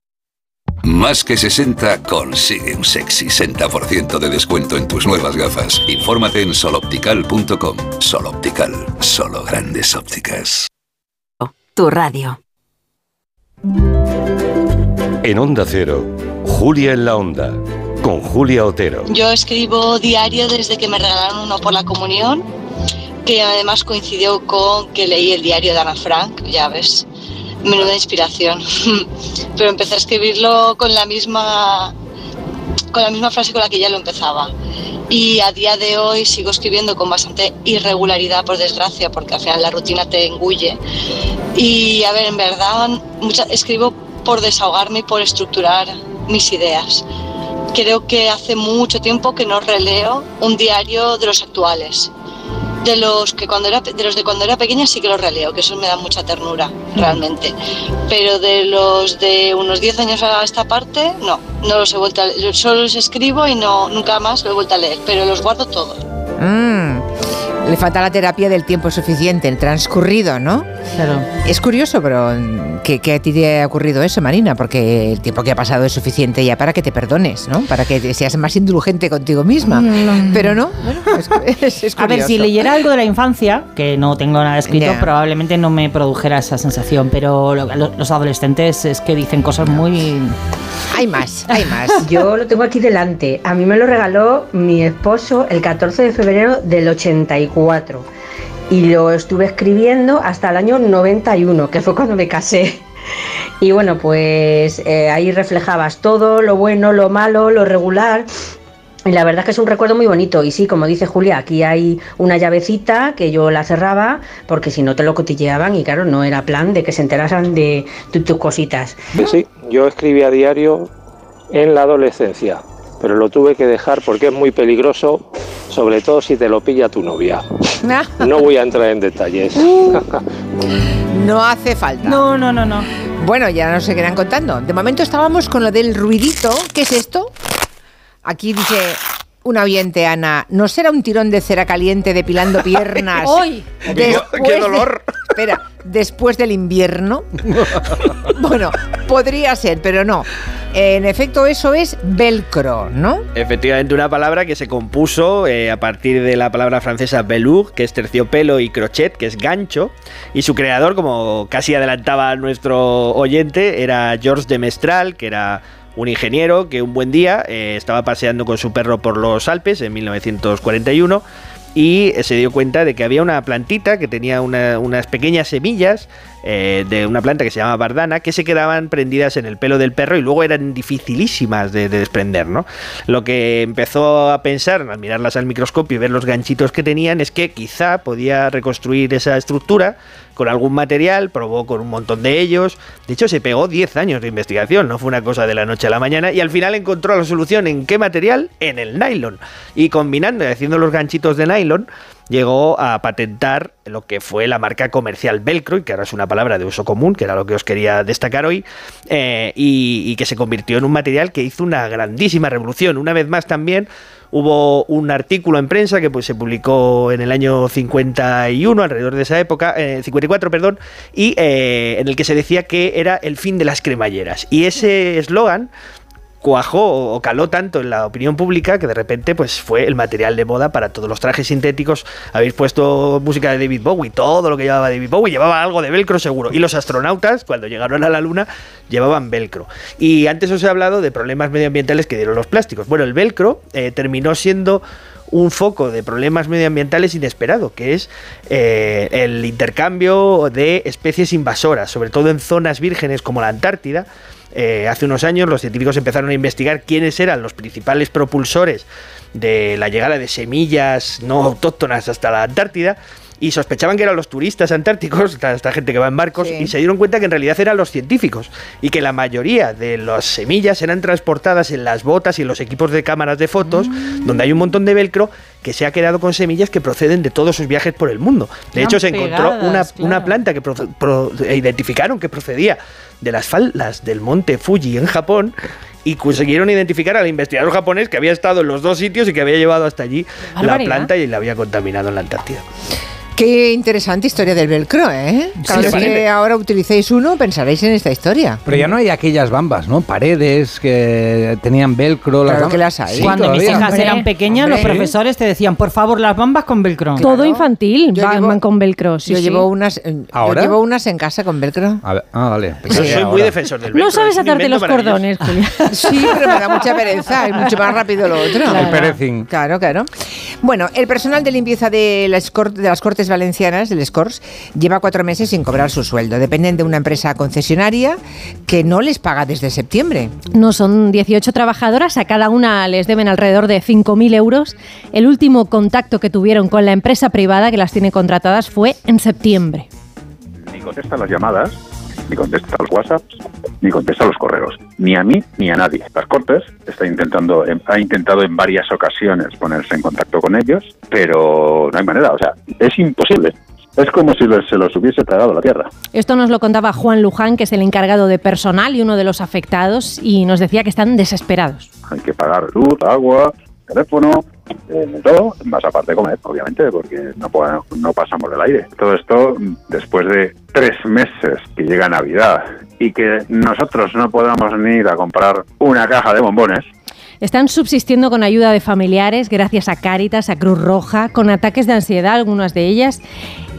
Más que 60 consigue un sexy 60% de descuento en tus nuevas gafas. Infórmate en soloptical.com. Soloptical, solo grandes ópticas. Tu radio. En Onda Cero, Julia en la Onda, con Julia Otero. Yo escribo diario desde que me regalaron uno por la comunión, que además coincidió con que leí el diario de Ana Frank, ya ves, menuda inspiración. Pero empecé a escribirlo con la misma con la misma frase con la que ya lo empezaba. Y a día de hoy sigo escribiendo con bastante irregularidad, por desgracia, porque al final la rutina te engulle. Y a ver, en verdad, mucha- escribo por desahogarme y por estructurar mis ideas. Creo que hace mucho tiempo que no releo un diario de los actuales. De los que cuando era de los de cuando era pequeña sí que los releo, que eso me da mucha ternura, realmente. Pero de los de unos 10 años a esta parte, no, no los he vuelto a leer. Solo los escribo y no nunca más lo he vuelto a leer, pero los guardo todos. Mm. Le falta la terapia del tiempo suficiente, el transcurrido, ¿no? Claro. Es curioso, pero mm, que, que a ti te ha ocurrido eso, Marina, porque el tiempo que ha pasado es suficiente ya para que te perdones, ¿no? Para que seas más indulgente contigo misma. Pero no, bueno, es, es- es A ver, si curioso. leyera algo de la infancia, que no tengo nada escrito, probablemente no me produjera esa sensación, pero lo- lo- los adolescentes es que dicen cosas muy... Hay más, hay más. Yo lo tengo aquí delante. A mí me lo regaló mi esposo el 14 de febrero del 84. Y lo estuve escribiendo hasta el año 91, que fue cuando me casé. Y bueno, pues eh, ahí reflejabas todo, lo bueno, lo malo, lo regular. Y la verdad es que es un recuerdo muy bonito. Y sí, como dice Julia, aquí hay una llavecita que yo la cerraba porque si no te lo cotilleaban y claro, no era plan de que se enteraran de tu- tus cositas. Sí, yo escribía a diario en la adolescencia, pero lo tuve que dejar porque es muy peligroso, sobre todo si te lo pilla tu novia. No voy a entrar en detalles. No hace falta. No, no, no, no. Bueno, ya nos seguirán contando. De momento estábamos con lo del ruidito. ¿Qué es esto? Aquí dice un oyente, Ana, ¿no será un tirón de cera caliente depilando piernas? ¡Ay! después ¡Qué de- dolor! espera, después del invierno. bueno, podría ser, pero no. En efecto, eso es velcro, ¿no? Efectivamente, una palabra que se compuso eh, a partir de la palabra francesa velours, que es terciopelo, y crochet, que es gancho. Y su creador, como casi adelantaba nuestro oyente, era Georges de Mestral, que era un ingeniero que un buen día eh, estaba paseando con su perro por los Alpes en 1941 y eh, se dio cuenta de que había una plantita que tenía una- unas pequeñas semillas eh, de una planta que se llama bardana que se quedaban prendidas en el pelo del perro y luego eran dificilísimas de, de desprender, ¿no? Lo que empezó a pensar al mirarlas al microscopio y ver los ganchitos que tenían es que quizá podía reconstruir esa estructura con algún material, probó con un montón de ellos. De hecho, se pegó 10 años de investigación, no fue una cosa de la noche a la mañana. Y al final encontró la solución en qué material? En el nylon. Y combinando y haciendo los ganchitos de nylon, llegó a patentar lo que fue la marca comercial Velcro, y que ahora es una palabra de uso común, que era lo que os quería destacar hoy, eh, y, y que se convirtió en un material que hizo una grandísima revolución. Una vez más también hubo un artículo en prensa que pues, se publicó en el año 51, alrededor de esa época, eh, 54, perdón, y eh, en el que se decía que era el fin de las cremalleras. Y ese eslogan cuajó o caló tanto en la opinión pública que de repente pues fue el material de moda para todos los trajes sintéticos. Habéis puesto música de David Bowie, todo lo que llevaba David Bowie llevaba algo de velcro seguro. Y los astronautas, cuando llegaron a la luna, llevaban velcro. Y antes os he hablado de problemas medioambientales que dieron los plásticos. Bueno, el velcro eh, terminó siendo un foco de problemas medioambientales inesperado, que es eh, el intercambio de especies invasoras, sobre todo en zonas vírgenes como la Antártida. Eh, hace unos años los científicos empezaron a investigar quiénes eran los principales propulsores de la llegada de semillas no autóctonas hasta la Antártida y sospechaban que eran los turistas antárticos, esta, gente que va en barcos, y se dieron cuenta que en realidad eran los científicos y que la mayoría de las semillas eran transportadas en las botas y en los equipos de cámaras de fotos, donde hay un montón de velcro que se ha quedado con semillas que proceden de todos sus viajes por el mundo. De hecho, se encontró una, planta que pro- identificaron que procedía de las faldas del monte Fuji en Japón y consiguieron identificar al investigador japonés que había estado en los dos sitios y que había llevado hasta allí la planta y la había contaminado en la Antártida. Qué interesante historia del velcro, ¿eh? Cada Sí, vez que ahora utilicéis uno, pensaréis en esta historia. Pero ya no hay aquellas bambas, ¿no? Paredes que tenían velcro. Claro que las hay. Sí, Cuando mis hijas eran pequeñas, los profesores te decían, por favor, las bambas con velcro. Todo infantil, Yo van, llevo- van con velcro. sí, yo sí. llevo unas, eh, yo ¿Ahora? llevo unas en casa con velcro. A ver, ah, vale. Yo soy muy defensor del velcro. No sabes atarte los cordones, Julia. Sí, pero me da mucha pereza, es mucho más rápido lo otro. El perecín. Claro, claro. Bueno, el personal de limpieza de las, de las Cortes Valencianas, del SCORS, lleva cuatro meses sin cobrar su sueldo. Dependen de una empresa concesionaria que no les paga desde septiembre. No, son 18 trabajadoras, a cada una les deben alrededor de 5.000 euros. El último contacto que tuvieron con la empresa privada que las tiene contratadas fue en septiembre. ni contesta las llamadas, ni contesta los WhatsApp, ni contesta los correos, ni a mí ni a nadie. Las Cortes está intentando, ha intentado en varias ocasiones ponerse en contacto con ellos, pero no hay manera, o sea, es imposible. Es como si se los hubiese tragado la tierra. Esto nos lo contaba Juan Luján, que es el encargado de personal y uno de los afectados, y nos decía que están desesperados. Hay que pagar luz, agua, teléfono, eh, todo, más aparte de comer, obviamente, porque no, podemos- no pasamos del aire. Todo esto mm, después de tres meses que llega Navidad y que nosotros no podamos ni ir a comprar una caja de bombones, Están subsistiendo con ayuda de familiares, gracias a Cáritas, a Cruz Roja, con ataques de ansiedad, algunas de ellas.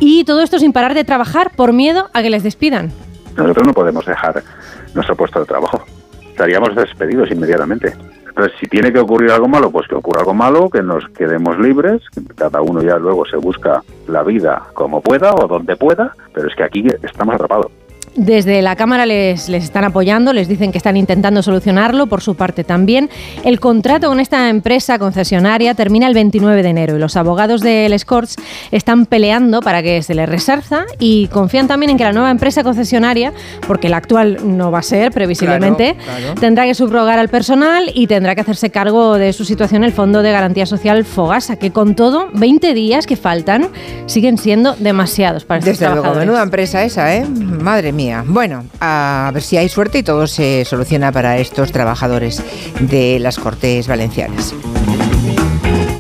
Y todo esto sin parar de trabajar por miedo a que les despidan. nosotros no podemos dejar nuestro puesto de trabajo. Estaríamos despedidos inmediatamente. Entonces, si tiene que ocurrir algo malo, pues que ocurra algo malo, que nos quedemos libres, que cada uno ya luego se busca la vida como pueda o donde pueda, pero es que aquí estamos atrapados. Desde la Cámara les, les están apoyando, les dicen que están intentando solucionarlo, por su parte también. El contrato con esta empresa concesionaria termina el 29 de enero y los abogados del Scorch están peleando para que se les resarza y confían también en que la nueva empresa concesionaria, porque la actual no va a ser previsiblemente, Claro, claro. tendrá que subrogar al personal y tendrá que hacerse cargo de su situación el Fondo de Garantía Social Fogasa, que con todo, 20 días que faltan siguen siendo demasiados para estos Desde luego, trabajadores. menuda empresa esa, ¿eh? Madre mía. Bueno, a ver si hay suerte y todo se soluciona para estos trabajadores de las Cortes Valencianas.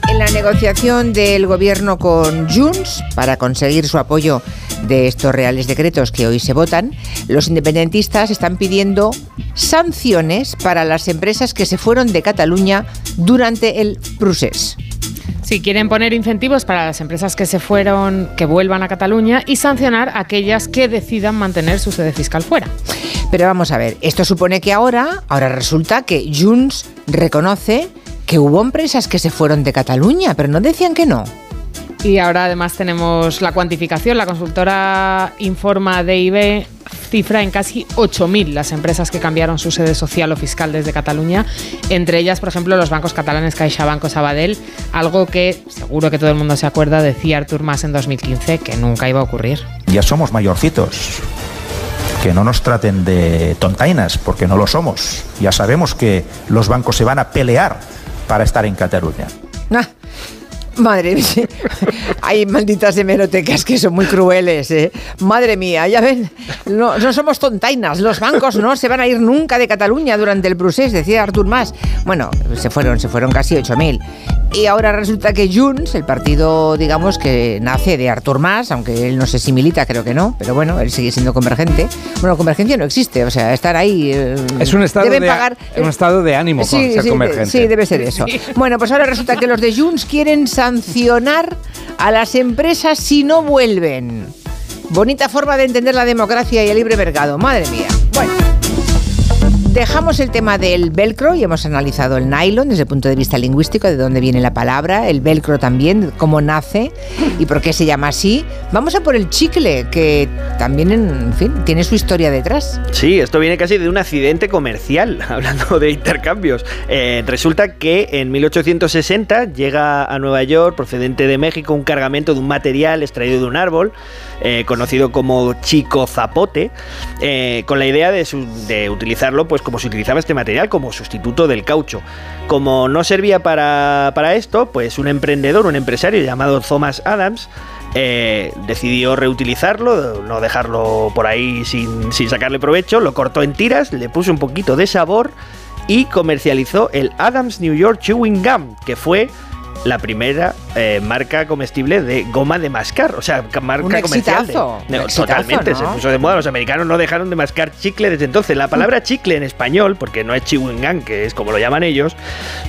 En la negociación del gobierno con Junts para conseguir su apoyo de estos reales decretos que hoy se votan, los independentistas están pidiendo sanciones para las empresas que se fueron de Cataluña durante el procés. Si quieren poner incentivos para las empresas que se fueron, que vuelvan a Cataluña y sancionar a aquellas que decidan mantener su sede fiscal fuera. Pero vamos a ver, esto supone que ahora, ahora resulta que Junts reconoce que hubo empresas que se fueron de Cataluña, pero no decían que no. Y ahora además tenemos la cuantificación. La consultora informa DIB cifra en casi 8.000 las empresas que cambiaron su sede social o fiscal desde Cataluña. Entre ellas, por ejemplo, los bancos catalanes CaixaBank o Sabadell. Algo que seguro que todo el mundo se acuerda decía Artur Mas en 2015 que nunca iba a ocurrir. Ya somos mayorcitos. Que no nos traten de tontainas, porque no lo somos. Ya sabemos que los bancos se van a pelear para estar en Cataluña. Ah, madre mía, hay malditas hemerotecas que son muy crueles. ¿eh? Madre mía, ya ven, no, no somos tontainas, los bancos no se van a ir nunca de Cataluña durante el procés, decía Artur Mas. Bueno, se fueron, se fueron casi 8.000. Y ahora resulta que Junts, el partido, digamos, que nace de Artur Mas, aunque él no sé si milita, creo que no, pero bueno, él sigue siendo convergente. Bueno, convergencia no existe, o sea, estar ahí... eh, Es un estado, deben de, pagar, un estado de ánimo con Sí, ser sí, convergente. sí, debe ser eso. Bueno, pues ahora resulta que los de Junts quieren sancionar a las empresas si no vuelven. Bonita forma de entender la democracia y el libre mercado. Madre mía. Bueno. Dejamos el tema del velcro y hemos analizado el nylon desde el punto de vista lingüístico, de dónde viene la palabra, el velcro también, cómo nace y por qué se llama así. Vamos a por el chicle, que también, en fin, tiene su historia detrás. Sí, esto viene casi de un accidente comercial, hablando de intercambios. Eh, resulta que en 1860 llega a Nueva York, procedente de México, un cargamento de un material extraído de un árbol, eh, conocido como chico zapote, eh, con la idea de, utilizarlo pues como se utilizaba este material, como sustituto del caucho. Como no servía para, para esto, pues un emprendedor, un empresario llamado Thomas Adams, eh, decidió reutilizarlo, no dejarlo por ahí sin, sin sacarle provecho, lo cortó en tiras, le puso un poquito de sabor y comercializó el Adams New York Chewing Gum, que fue la primera eh, marca comestible de goma de mascar, o sea, ca- marca Un comercial. de- exitazo, totalmente, ¿no? se puso de moda. Los americanos no dejaron de mascar chicle desde entonces. La palabra chicle en español, porque no es chewing gum, que es como lo llaman ellos,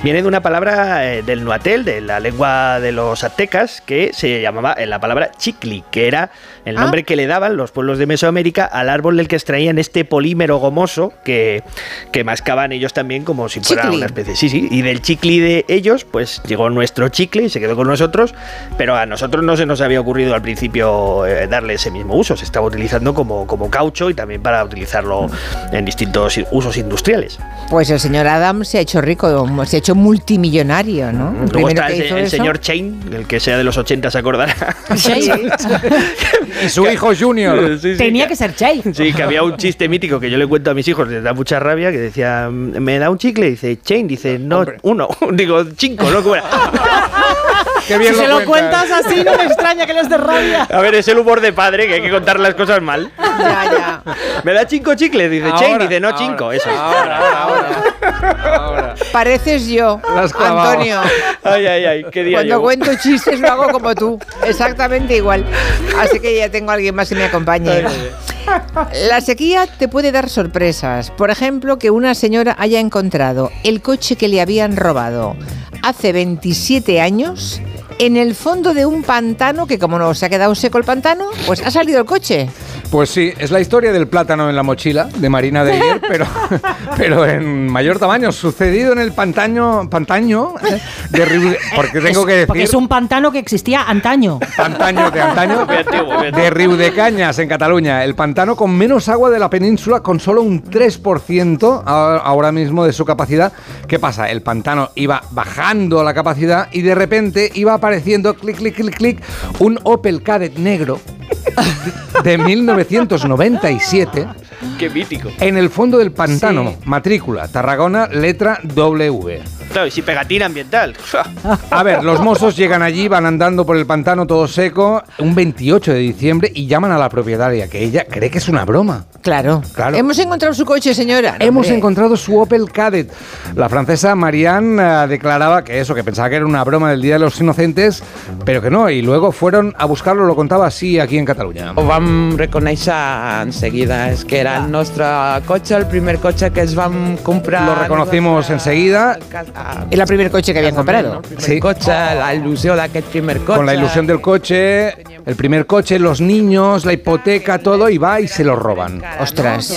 viene de una palabra eh, del nuatel, de la lengua de los aztecas, que se llamaba eh, la palabra chicli, que era el Ah. nombre que le daban los pueblos de Mesoamérica al árbol del que extraían este polímero gomoso que, que mascaban ellos también como si fuera Chicli. una especie. Sí, sí. Y del chicli de ellos, pues llegó nuestro chicle y se quedó con nosotros, pero a nosotros no se nos había ocurrido al principio eh, darle ese mismo uso. Se estaba utilizando como, como caucho y también para utilizarlo en distintos usos industriales. Pues el señor Adams se ha hecho rico, se ha hecho multimillonario, ¿no? El está el, señor Chain, el que sea de los 80 se acordará. Sí. Y su hijo Junior. Sí, sí, Tenía que ser Chay. Sí, que había un chiste mítico que yo le cuento a mis hijos, les da mucha rabia, que decía, ¿me da un chicle? Dice, Chain, dice, no, uno. Digo, cinco, ¿no? Qué bien si se lo cuentas. así, no me extraña que les dé rabia. A ver, es el humor de padre, que hay que contar las cosas mal. Ya, ya. ¿Me da cinco chicles? Dice, Ahora, Chain, dice, no, ahora, cinco. Eso es. ahora, ahora, ahora. Pareces yo. Antonio. Ay, ay, ay, qué día Cuando llevo. cuento chistes lo hago como tú, exactamente igual. Así que ya tengo a alguien más que me acompañe. La sequía te puede dar sorpresas. Por ejemplo, que una señora haya encontrado el coche que le habían robado hace 27 años en el fondo de un pantano que como no se ha quedado seco el pantano, pues ha salido el coche. Pues sí, es la historia del plátano en la mochila de Marina de ayer, pero, pero en mayor tamaño, sucedido en el pantaño, pantaño ¿eh? de Riu- porque tengo que decir Porque es un pantano que existía antaño. pantaño de antaño muy antiguo. de Riudecañas en Cataluña, el pantano con menos agua de la península con solo un 3% a- ahora mismo de su capacidad. ¿Qué pasa? El pantano iba bajando la capacidad y de repente iba apareciendo clic clic clic clic un Opel Kadett negro de 1997 Qué mítico. en el fondo del pantano, Sí. matrícula Tarragona, letra W. Claro, y si pegatina ambiental. A ver, los mozos llegan allí, van andando por el pantano todo seco, un 28 de diciembre, y llaman a la propietaria, que ella cree que es una broma. Claro. Claro. Hemos encontrado su coche, señora. No, Hemos hombre. encontrado su Opel Kadett. La francesa Marianne eh, declaraba que eso, que pensaba que era una broma del Día de los Inocentes, pero que no, y luego fueron a buscarlo, lo contaba así aquí en Cataluña. Ho vam reconèixer enseguida, és que era el nostre cotxe, el primer cotxe que es vam comprar. Lo reconocimos enseguida. Es el primer coche que habían comprado. El primer cotxe, la il·lusió d'aquest primer cotxe. Con la ilusión del coche, el primer coche, los niños, la hipoteca, todo, y va y se lo roban. Ostras.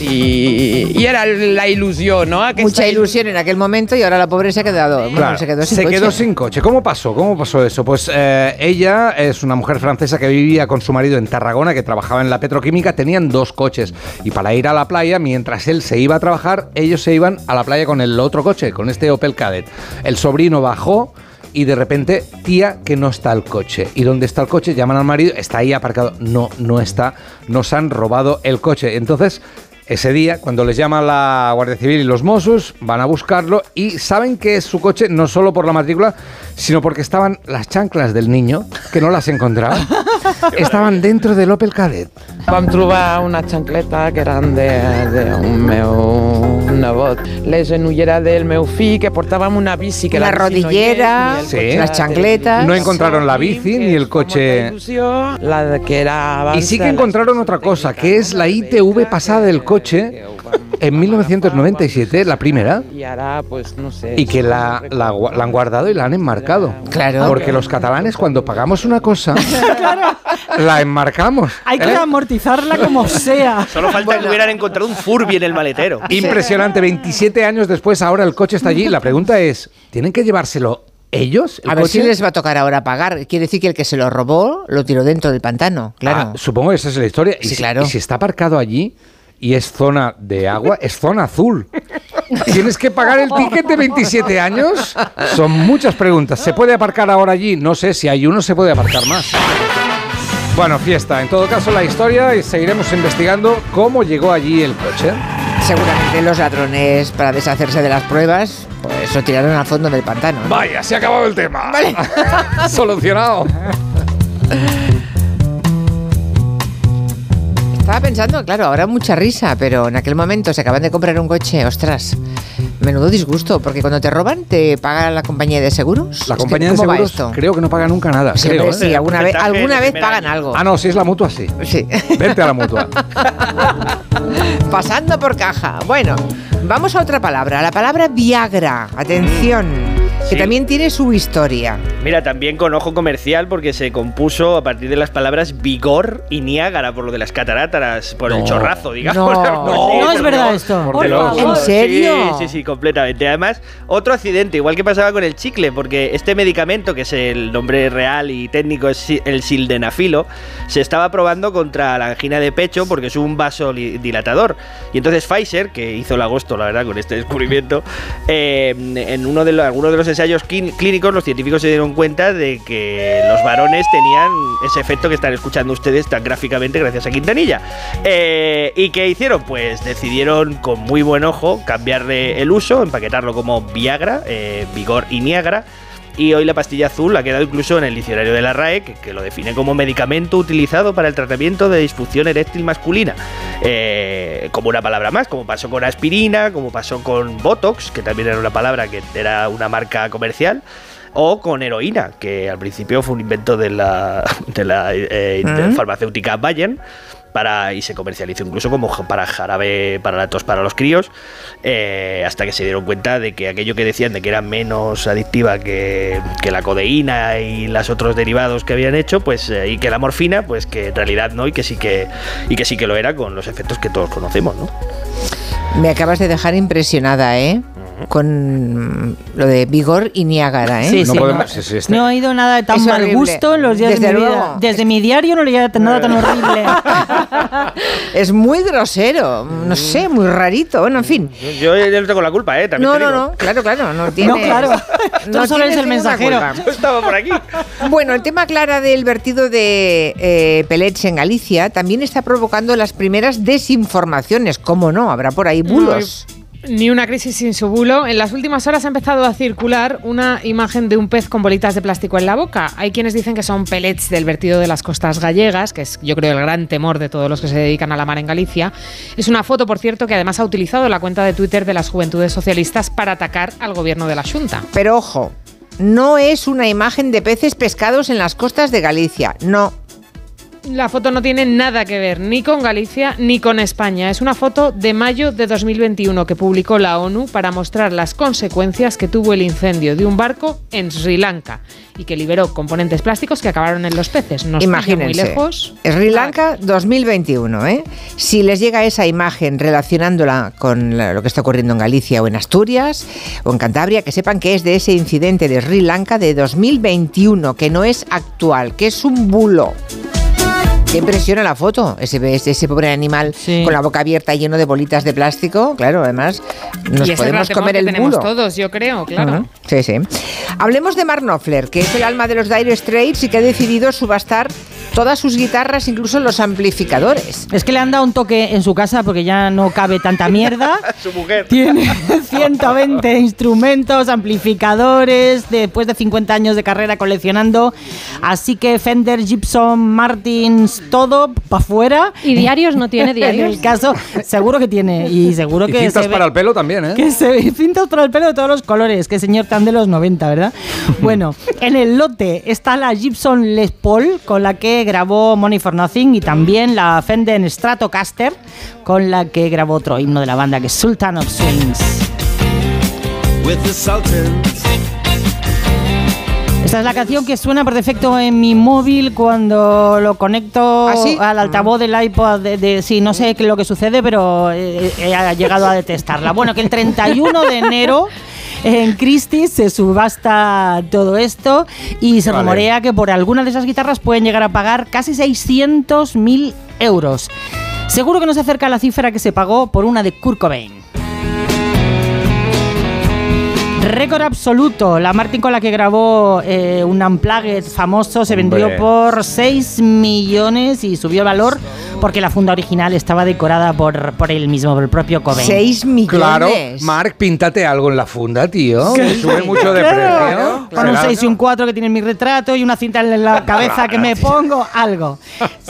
I era la il·lusió, no? Mucha ilusión en aquel momento y ahora la pobre se ha quedado. bueno, Claro, se quedó sin coche. sin coche. ¿Cómo pasó? ¿Cómo pasó eso? Pues eh, ella es una mujer francesa que vivía con su marido en Tarragona, que trabajaba en la petroquímica, tenían dos coches. Y para ir a la playa, mientras él se iba a trabajar, ellos se iban a la playa con el otro coche, con este Opel Kadett. El sobrino bajó y de repente, tía, que no está el coche. ¿Y dónde está el coche? Llaman al marido, está ahí aparcado. No, no está. Nos han robado el coche. Entonces, ese día, cuando les llama la Guardia Civil y los Mossos, van a buscarlo y saben que es su coche no solo por la matrícula, sino porque estaban las chanclas del niño, que no las encontraba, estaban dentro del Opel Kadett. Vam trobar una xancleta que eren d'un meu nebot. Les genolleres del meu fill, que portàvem una bici que La la, bici rodillera, no Sí. las chancletas. No encontraron la bici ni el coche. la de que era Y sí que de la- encontraron otra cosa, que es la ITV pasada del coche en 1997, la primera. Ara, pues, no sé... y que la, la gua- la han guardado y la han enmarcado. Claro. Porque los catalanes cuando pagamos una cosa, la enmarcamos. Hay que ¿eh? amortizarla como sea. Solo falta que hubieran encontrado un Furby en el maletero. Impresionante, 27 años después ahora el coche está allí. La pregunta es, ¿tienen que llevárselo ellos? el A ver si les va a tocar ahora pagar. Quiere decir que el que se lo robó lo tiró dentro del pantano, claro. Ah, supongo que esa es la historia. Y Sí, si- claro. Y si está aparcado allí y es zona de agua, es zona azul. ¿Tienes que pagar el ticket de 27 años? Son muchas preguntas. ¿Se puede aparcar ahora allí? No sé, si hay uno se puede aparcar más. Bueno, fiesta. En todo caso, la historia y seguiremos investigando cómo llegó allí el coche. Seguramente los ladrones, para deshacerse de las pruebas, pues lo tiraron al fondo del pantano. ¿no? Vaya, se ha acabado el tema. Solucionado. Estaba pensando, claro, ahora mucha risa, pero en aquel momento se acaban de comprar un coche, ostras, menudo disgusto, porque cuando te roban te paga la compañía de seguros. La Es que, compañía de ¿cómo va seguros esto? creo que no paga nunca nada. Sí, creo, ¿eh? sí, alguna vez, alguna vez pagan algo. Ah, no, si es la mutua, sí. Sí. Vente a la mutua. Pasando por caja. Bueno, vamos a otra palabra, la palabra Viagra. Atención, que también tiene su historia. Mira, también con ojo comercial porque se compuso a partir de las palabras vigor y Niágara por lo de las cataratas, por el chorrazo, digamos. No. No es verdad esto. Por. ¿En serio? Sí, sí, sí, completamente. Además, otro accidente, igual que pasaba con el chicle, porque este medicamento, que es el nombre real y técnico, es el sildenafilo, se estaba probando contra la angina de pecho porque es un vasodilatador. Y entonces Pfizer, que hizo el agosto, la verdad, con este descubrimiento, eh, en uno de los, algunos de los ensayos clín- clínicos, los científicos se dieron cuenta de que los varones tenían ese efecto que están escuchando ustedes tan gráficamente gracias a Quintanilla. Eh, ¿Y qué hicieron? Pues decidieron con muy buen ojo cambiarle el uso, empaquetarlo como Viagra, eh, Vigor y Niagara. Y hoy la pastilla azul ha quedado incluso en el diccionario de la RAE, que, lo define como medicamento utilizado para el tratamiento de disfunción eréctil masculina. Eh, como una palabra más, como pasó con aspirina, como pasó con Botox, que también era una palabra que era una marca comercial o con heroína, que al principio fue un invento de la, de la eh, farmacéutica Bayern y se comercializó incluso como para jarabe para la tos para los críos, eh, hasta que se dieron cuenta de que aquello que decían de que era menos adictiva que, la codeína y los otros derivados que habían hecho, pues eh, y que la morfina, pues que en realidad no y que sí que y que sí que lo era con los efectos que todos conocemos, ¿no? Me acabas de dejar impresionada, ¿eh? Con lo de Vigor y Niágara, ¿eh? Sí, no, no, he oído nada de tan mal gusto en los días de mi vida. Desde mi diario no leía nada tan horrible. es muy grosero, no sé, muy rarito. Bueno, en fin. Yo, yo no tengo la culpa, ¿eh? También no, no, no, claro, claro. No, tiene, no claro. Tú solo eres el mensajero. Yo estaba por aquí. Bueno, el tema, Clara, del vertido de eh, en Galicia también está provocando las primeras desinformaciones. ¿Cómo no? Habrá por ahí bulos. Ni una crisis sin su bulo. En las últimas horas ha empezado a circular una imagen de un pez con bolitas de plástico en la boca. Hay quienes dicen que son pellets del vertido de las costas gallegas, que es yo creo el gran temor de todos los que se dedican a la mar en Galicia. Es una foto, por cierto, que además ha utilizado la cuenta de Twitter de las Juventudes Socialistas para atacar al gobierno de la Junta. Pero ojo, no es una imagen de peces pescados en las costas de Galicia, no la foto no tiene nada que ver ni con Galicia ni con España. Es una foto de mayo de 2021 que publicó la ONU para mostrar las consecuencias que tuvo el incendio de un barco en Sri Lanka y que liberó componentes plásticos que acabaron en los peces. Nos Imagínense, muy lejos. Sri Lanka 2021, ¿eh? Si les llega esa imagen relacionándola con lo que está ocurriendo en Galicia o en Asturias o en Cantabria, que sepan que es de ese incidente de Sri Lanka de 2021, que no es actual, que es un bulo. Qué impresiona la foto, ese, ese pobre animal con la boca abierta lleno de bolitas de plástico. Claro, además nos podemos comer el tenemos todos, yo creo, claro. Sí, sí. Hablemos de Mark Knopfler, que es el alma de los Dire Straits y que ha decidido subastar todas sus guitarras, incluso los amplificadores. Es que le han dado un toque en su casa porque ya no cabe tanta mierda. su mujer. Tiene 120 instrumentos, amplificadores, después de 50 años de carrera coleccionando. Así que Fender, Gibson, Martins, todo para afuera. ¿Y diarios no tiene diarios? en el caso, seguro que tiene. Y seguro que. cintas para el pelo también, ¿eh? Que se cintas para el pelo de todos los colores. Qué señor tan de los 90, ¿verdad? bueno, en el lote está la Gibson Les Paul, con la que grabó Money for Nothing y también la Fender Stratocaster, con la que grabó otro himno de la banda que es Sultan of Swings. Esta es la canción que suena por defecto en mi móvil cuando lo conecto ¿Ah, al altavoz del iPod. De, sí, no sé qué es lo que sucede, pero he, he llegado a detestarla. Bueno, que el 31 de enero en Christie's se subasta todo esto y se rumorea que por alguna de esas guitarras pueden llegar a pagar casi 600.000 euros. Seguro que no se acerca a la cifra que se pagó por una de Kurt Cobain. Récord absoluto. La Martin con la que grabó eh, un Unplugged famoso se vendió por 6 millones y subió valor porque la funda original estaba decorada por, por él mismo, por el propio Cobain. 6 millones. Claro, Mark, píntate algo en la funda, tío. Que sube mucho de precio. Con un 6 y un 4 que tiene mi retrato y una cinta en la cabeza que me pongo, algo.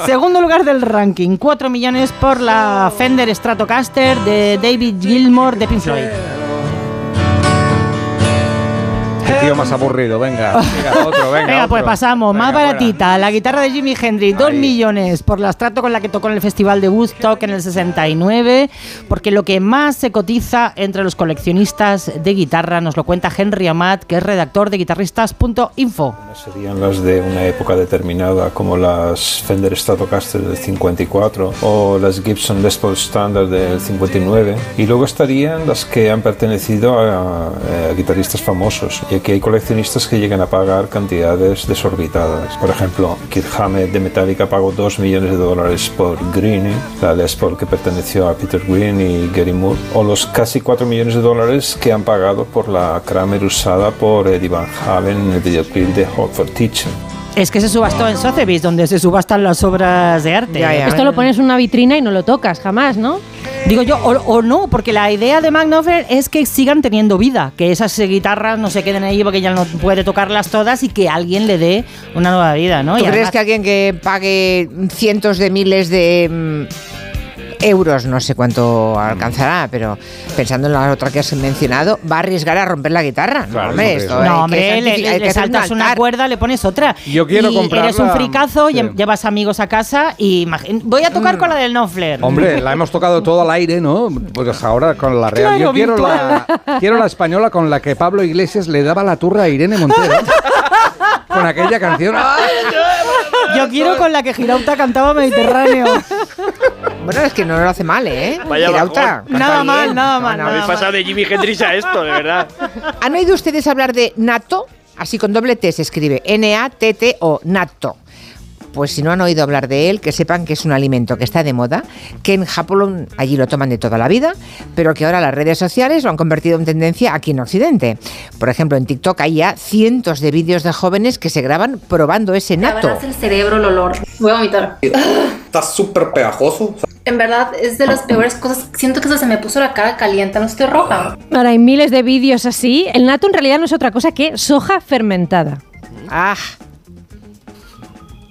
Segundo lugar del ranking, 4 millones por la Fender Stratocaster de David Gilmour de Pink Floyd tío más aburrido, venga. Venga, otro, venga. venga pues pasamos. más baratita. La guitarra de Jimi Hendrix, 2 millones por la estrato con la que tocó en el Festival de Woodstock en el 69. Porque lo que más se cotiza entre los coleccionistas de guitarra nos lo cuenta Henry Amat, que es redactor de guitarristas.info. Serían las de una época determinada, como las Fender Stratocaster del 54 o las Gibson Les Paul Standard del 59. Y luego estarían las que han pertenecido a, a guitarristas famosos. Y hay coleccionistas que llegan a pagar cantidades desorbitadas. Por ejemplo, Kid Hammett de Metallica pagó 2 millones de dólares por Greenie, la Les Paul que perteneció a Peter Green y Gary Moore, o los casi 4 millones de dólares que han pagado por la Kramer usada por Eddie Van Halen en el videoclip de Hot for Teaching. Es que se subastó en Sotheby's, donde se subastan las obras de arte. Esto lo pones en una vitrina y no lo tocas jamás, ¿no? Digo yo, o, o no, porque la idea de Magnoffer es que sigan teniendo vida, que esas guitarras no se queden ahí porque ya no puede tocarlas todas y que alguien le dé una nueva vida, ¿no? ¿Tú Y crees además- que alguien que pague cientos de miles de mm, euros, no sé cuánto alcanzará, pero pensando en la otra que has mencionado, va a arriesgar a romper la guitarra? No, hombre, esto hay No, que le, un saltas una cuerda, le pones otra. Yo quiero y comprarla, Eres un fricazo, sí. llevas amigos a casa y voy a Mm. tocar con la del Knopfler. Hombre, la hemos tocado todo al aire, ¿no? Pues ahora con la real. Claro, Yo quiero la, quiero la española con la que Pablo Iglesias le daba la turra a Irene Montero. con aquella canción. Yo quiero con la que Girauta cantaba Mediterráneo. Bueno, es que no lo hace mal, ¿eh? Vaya Girauta, Nada bien. mal, nada mal, No, no, Habéis pasado de Jimi Hendrix a esto, de verdad. ¿Han oído ustedes hablar de natto? Así con doble T se escribe N-A-T-T-O, natto. Pues si no han oído hablar de él, que sepan que es un alimento que está de moda, que en Japón allí lo toman de toda la vida, pero que ahora las redes sociales lo han convertido en tendencia aquí en Occidente. Por ejemplo, en TikTok hay ya cientos de vídeos de jóvenes que se graban probando ese natto. el cerebro, el olor. Voy a vomitar. Está súper pegajoso. En verdad, es de las peores cosas. Siento que se me puso la cara caliente, no estoy roja. Ahora hay miles de vídeos así. El nato en realidad no es otra cosa que soja fermentada. Ah,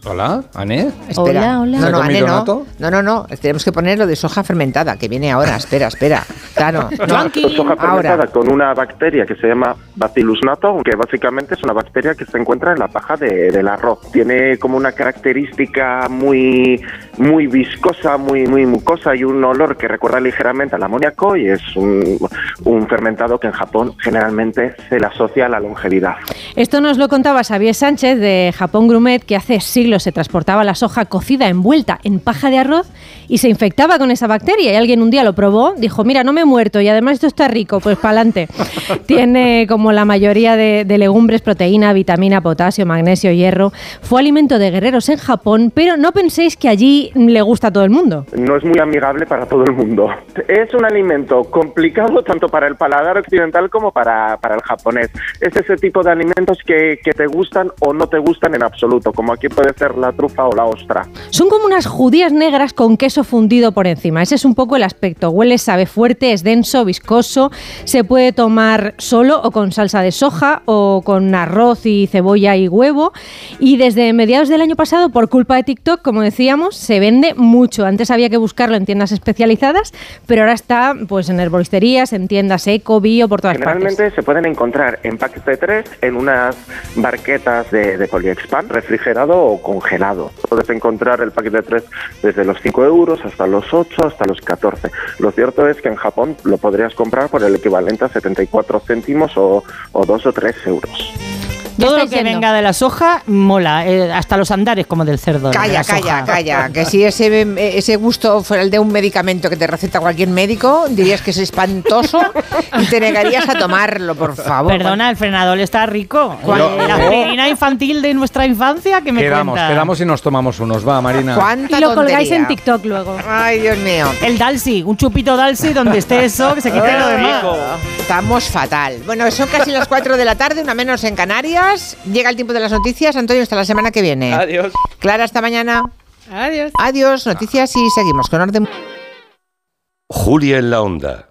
Hola, Ané. espera. Hola, hola. No, ¿Se ha no, comido no. No, no, no. Tenemos que poner lo de soja fermentada, que viene ahora. Espera, espera. Claro. No, soja fermentada ahora. con una bacteria que se llama Bacillus natto, que básicamente es una bacteria que se encuentra en la paja de- del arroz. Tiene como una característica muy, muy viscosa, muy, muy mucosa y un olor que recuerda ligeramente al amoníaco y es un, un fermentado que en Japón generalmente se le asocia a la longevidad. Esto nos lo contaba Xavier Sánchez de Japón Grumet, que hace siglos se transportaba la soja cocida envuelta en paja de arroz y se infectaba con esa bacteria. Y alguien un día lo probó, dijo, mira, no me he muerto y además esto está rico, pues para adelante. Tiene, como la mayoría de, de legumbres, proteína, vitamina, potasio, magnesio, hierro. Fue alimento de guerreros en Japón, pero no penséis que allí le gusta a todo el mundo. No es muy amigable para todo el mundo. Es un alimento complicado tanto para el paladar occidental como para, para el japonés. Es ese tipo de alimentos que, que te gustan o no te gustan en absoluto, como aquí puede ser la trufa o la ostra. Son como unas judías negras con queso fundido por encima. Ese es un poco el aspecto. Huele, sabe fuerte, es denso, viscoso. Se puede tomar solo o con salsa de soja o con arroz y cebolla y huevo. Y desde mediados del año pasado, por culpa de TikTok, como decíamos, se vende mucho. Antes había que buscarlo en tiendas especializadas, pero ahora está pues en herboristerías, en tiendas eco, bio, por todas partes. Generalmente se pueden encontrar en paquetes de tres en unas barquetas de, de Polyexpan, refrigerado o congelado. Puedes encontrar el paquete de tres desde los 5 euros hasta los 8, hasta los 14. Lo cierto es que en Japón lo podrías comprar por el equivalente a 74 céntimos o, o 2 o 3 euros. Todo lo que yendo? venga de la soja mola, eh, hasta los andares como del cerdo. de Calla, soja. calla, calla. Que si ese, ese gusto fuera el de un medicamento que te receta cualquier médico, dirías que es espantoso y te negarías a tomarlo, por favor. Perdona, el frenador está rico. Yo- la aspirina infantil de nuestra infancia que me Quedamos, cuenta. quedamos y nos tomamos unos. Va, Marina. ¿Cuánta Y lo colgáis en TikTok luego. Ay, Dios mío. El Dalsi, un chupito Dalsi donde esté eso, que se quite lo demás. Estamos fatal. Bueno, son casi las 4 de la tarde, una menos en Canarias. Llega el tiempo de las noticias. Antonio, hasta la semana que viene. Adiós. Clara, hasta mañana. Adiós. Adiós, noticias y seguimos con orden. Julia en la onda.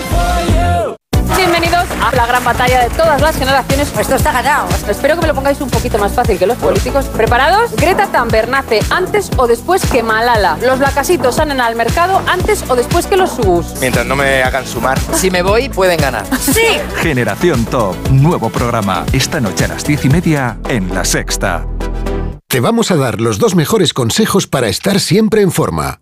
Bienvenidos a la gran batalla de todas las generaciones. Esto está ganado. Espero que me lo pongáis un poquito más fácil que los políticos. ¿Preparados? Greta Thunberg nace antes o después que Malala. Los lacasitos salen al mercado antes o después que los subus. Mientras no me hagan sumar. Si me voy, pueden ganar. ¡Sí! Generación Top, nuevo programa, esta noche a las diez y media en La Sexta. Te vamos a dar los dos mejores consejos para estar siempre en forma.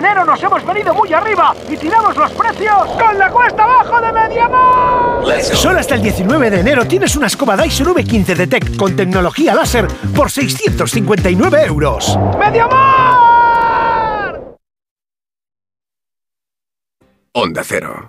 Enero nos hemos venido muy arriba y tiramos los precios con la cuesta abajo de Mediamar. Solo hasta el 19 de enero tienes una escoba Dyson V15 de Tech con tecnología láser por 659 euros. ¡Mediamar! Onda Cero.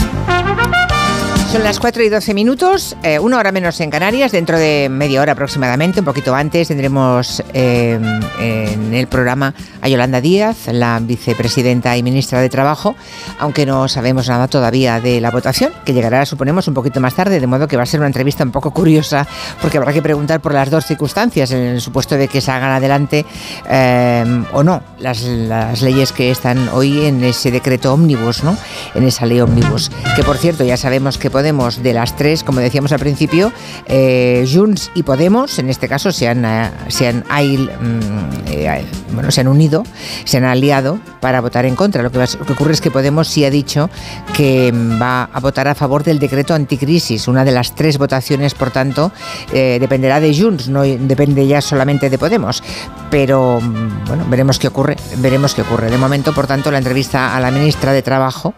Son las 4 y 12 minutos, eh, una hora menos en Canarias, dentro de media hora aproximadamente, un poquito antes, tendremos eh, en el programa a Yolanda Díaz, la vicepresidenta y ministra de Trabajo, aunque no sabemos nada todavía de la votación, que llegará, suponemos, un poquito más tarde, de modo que va a ser una entrevista un poco curiosa, porque habrá que preguntar por las dos circunstancias, en el supuesto de que salgan adelante eh, o no las, las leyes que están hoy en ese decreto ómnibus, ¿no? En esa ley ómnibus, que por cierto ya sabemos que Podemos de las tres, como decíamos al principio, eh, Junts y Podemos, en este caso, se han, eh, se han, mm, eh, bueno, se han unido, se han aliado para votar en contra. Lo que, lo que ocurre es que Podemos sí ha dicho que mm, va a votar a favor del decreto anticrisis. Una de las tres votaciones, por tanto, eh, dependerá de Junts, no depende ya solamente de Podemos. Pero mm, bueno, veremos qué ocurre, veremos qué ocurre. De momento, por tanto, la entrevista a la ministra de Trabajo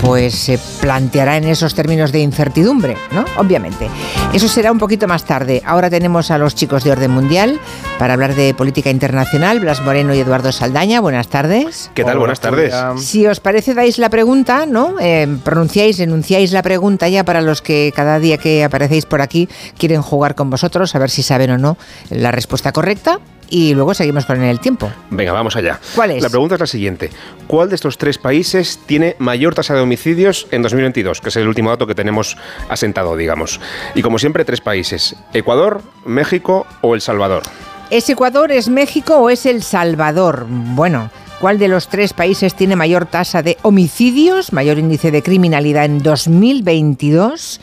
pues se planteará en esos términos de incertidumbre, ¿no? Obviamente. Eso será un poquito más tarde. Ahora tenemos a los chicos de Orden Mundial para hablar de política internacional, Blas Moreno y Eduardo Saldaña. Buenas tardes. ¿Qué tal? Buenas tardes. Si os parece, dais la pregunta, ¿no? Eh, pronunciáis, enunciáis la pregunta ya para los que cada día que aparecéis por aquí quieren jugar con vosotros, a ver si saben o no la respuesta correcta. Y luego seguimos con el tiempo. Venga, vamos allá. ¿Cuál es? La pregunta es la siguiente. ¿Cuál de estos tres países tiene mayor tasa de homicidios en 2022? Que es el último dato que tenemos asentado, digamos. Y como siempre, tres países. Ecuador, México o El Salvador. ¿Es Ecuador, es México o es El Salvador? Bueno, ¿cuál de los tres países tiene mayor tasa de homicidios, mayor índice de criminalidad en 2022?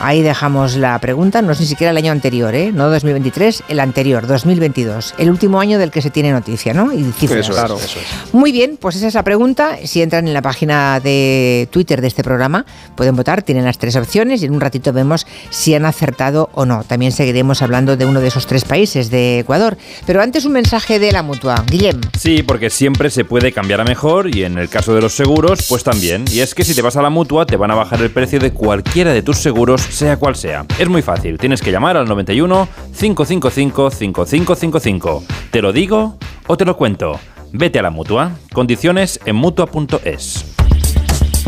Ahí dejamos la pregunta, no es ni siquiera el año anterior, ¿eh? no 2023, el anterior, 2022, el último año del que se tiene noticia, ¿no? Y cifras. Eso es, Claro. eso es. Muy bien, pues esa es la pregunta. Si entran en la página de Twitter de este programa, pueden votar, tienen las tres opciones y en un ratito vemos si han acertado o no. También seguiremos hablando de uno de esos tres países, de Ecuador. Pero antes un mensaje de la mutua. Guillem. Sí, porque siempre se puede cambiar a mejor y en el caso de los seguros, pues también. Y es que si te vas a la mutua, te van a bajar el precio de cualquiera de tus seguros, sea cual sea. Es muy fácil, tienes que llamar al 91 555 5555. ¿Te lo digo o te lo cuento? Vete a la mutua. Condiciones en mutua.es.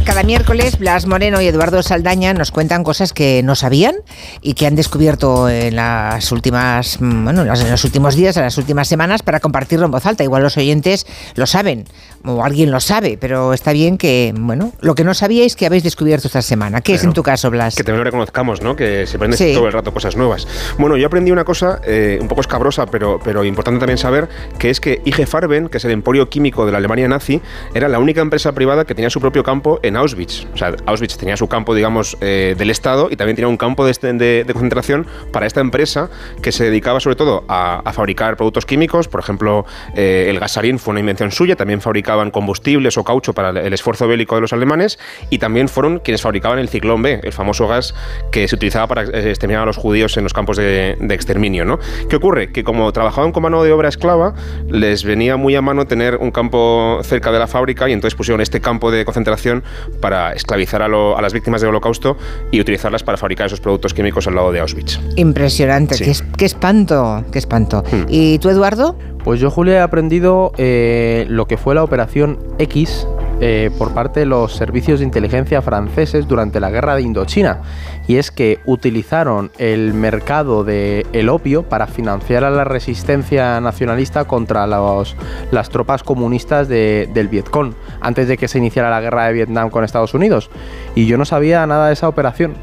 Cada miércoles Blas Moreno y Eduardo Saldaña nos cuentan cosas que no sabían y que han descubierto en las últimas, mm, bueno, en los- últimos días, en las últimas semanas para compartirlo en voz alta. Igual los oyentes lo saben o alguien lo sabe, pero está bien que, bueno, lo que no sabíais que habéis descubierto esta semana. ¿Qué es en tu caso, Blas? Que también lo reconozcamos, ¿no? Que se aprende Sí. todo el rato cosas nuevas. Bueno, yo aprendí una cosa eh, un poco escabrosa, pero, pero importante también saber, que es que IG Farben, que es el emporio químico de la Alemania nazi, era la única empresa privada que tenía su propio campo en Auschwitz. O sea, Auschwitz tenía su campo, digamos, eh, del Estado y también tenía un campo de, este- de- de concentración para esta empresa que se dedicaba sobre todo a, a fabricar productos químicos. Por ejemplo, eh, el gasarín fue una invención suya, también fabricaban combustibles o caucho para el- esfuerzo bélico de los alemanes y también fueron quienes fabricaban el ciclón B, el famoso gas que se utilizaba para exterminar a los judíos en los campos de, de exterminio. ¿no? ¿Qué ocurre? Que como trabajaban con mano de obra esclava, les venía muy a mano tener un campo cerca de la fábrica y entonces pusieron este campo de concentración para esclavizar a, lo- a las víctimas del holocausto y utilizarlas para fabricar esos productos químicos al lado de Auschwitz. Impresionante, Sí. qué, es- qué espanto, qué espanto. Hmm. ¿Y tú, Eduardo? Pues yo, Julia, he aprendido eh, lo que fue la Operación X eh, por parte de los servicios de inteligencia franceses durante la guerra de Indochina. Y es que utilizaron el mercado del opio para financiar a la resistencia nacionalista contra los- las tropas comunistas de- del Vietcong, antes de que se iniciara la guerra de Vietnam con Estados Unidos. Y yo no sabía nada de esa operación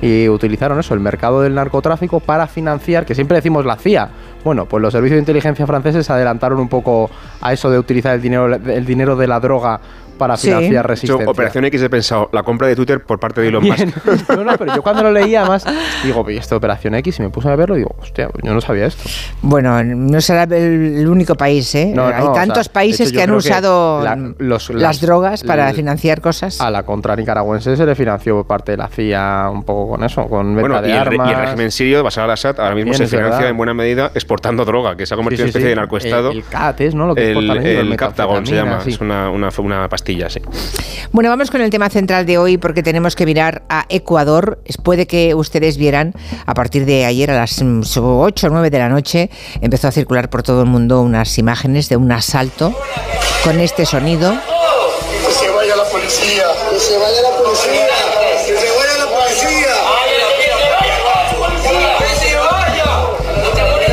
y utilizaron eso, el mercado del narcotráfico, para financiar, que siempre decimos la CIA. Bueno, pues los servicios de inteligencia franceses se adelantaron un poco a eso de utilizar el dinero, el dinero de la droga para financiar resistencia. Operación X he pensado, la compra de Twitter por parte de Elon Musk. Bien. No, no, pero yo cuando lo leía, además, digo, "Oye, esto Operación X, y me puse a verlo, digo, hostia, yo no sabía esto. Bueno, no será el, el único país, ¿eh? No, no, Hay o sea, tantos países hecho, que han usado la- los- las, las- drogas para el- financiar cosas. A la contra nicaragüense se le financió por parte de la CIA un poco con eso, con venta Bueno, de y el, armas. y el régimen sirio, Bashar al-Assad, ahora mismo Bien, se financia verdad. en buena medida exportando droga, que se ha convertido Sí, sí, en una especie sí. de narcoestado. El, el CAT es, ¿no? Lo que El, ellos, el Captagon se llama, sí. es una, una, una pastilla, sí. Bueno, vamos con el tema central de hoy porque tenemos que mirar a Ecuador. Es- Puede que ustedes vieran a partir de ayer a las 8 o 9 de la noche empezó a circular por todo el mundo unas imágenes de un asalto con este sonido. Que se vaya la policía.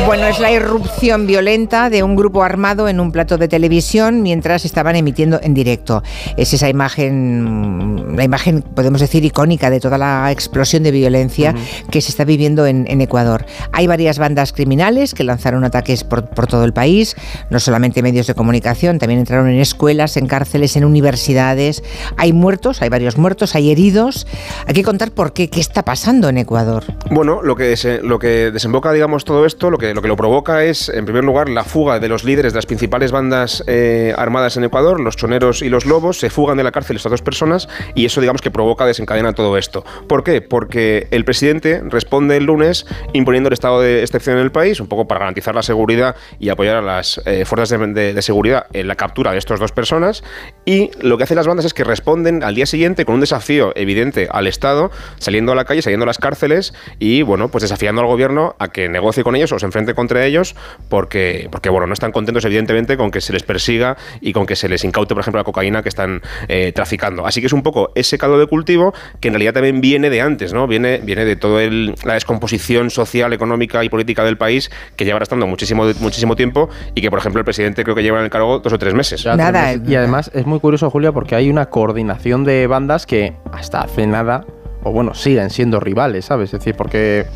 Bueno, es la irrupción violenta de un grupo armado en un plato de televisión mientras estaban emitiendo en directo. Es esa imagen, la imagen, podemos decir, icónica de toda la explosión de violencia que se está viviendo en, en Ecuador. Hay varias bandas criminales que lanzaron ataques por, por todo el país, no solamente medios de comunicación, también entraron en escuelas, en cárceles, en universidades. Hay muertos, hay varios muertos, hay heridos. Hay que contar por qué, qué está pasando en Ecuador. Bueno, lo que, lo que desemboca, digamos, todo esto, lo que, lo que lo provoca es, en primer lugar, la fuga de los líderes de las principales bandas eh, armadas en Ecuador, los choneros y los lobos, se fugan de la cárcel estas dos personas y eso, digamos, que provoca, desencadena todo esto. ¿Por qué? Porque el presidente responde el lunes imponiendo el estado de excepción en el país, un poco para garantizar la seguridad y apoyar a las eh, fuerzas de, de- de seguridad en la captura de estas dos personas. Y lo que hacen las bandas es que responden al día siguiente con un desafío evidente al Estado, saliendo a la calle, saliendo a las cárceles y, bueno, pues desafiando al gobierno a que negocie con ellos o se enfrente contra ellos porque, porque bueno, no están contentos evidentemente con que se les persiga y con que se les incaute, por ejemplo, la cocaína que están eh, traficando. Así que es un poco ese caldo de cultivo que en realidad también viene de antes, ¿no? Viene, viene de toda la descomposición social, económica y política del país que lleva arrastrando muchísimo, muchísimo tiempo y que, por ejemplo, el presidente creo que lleva en el cargo dos o tres meses. Ya, tres meses. Y además es muy curioso, Julia, porque hay una coordinación de bandas que hasta hace nada, o bueno, siguen siendo rivales, ¿sabes? Es decir, porque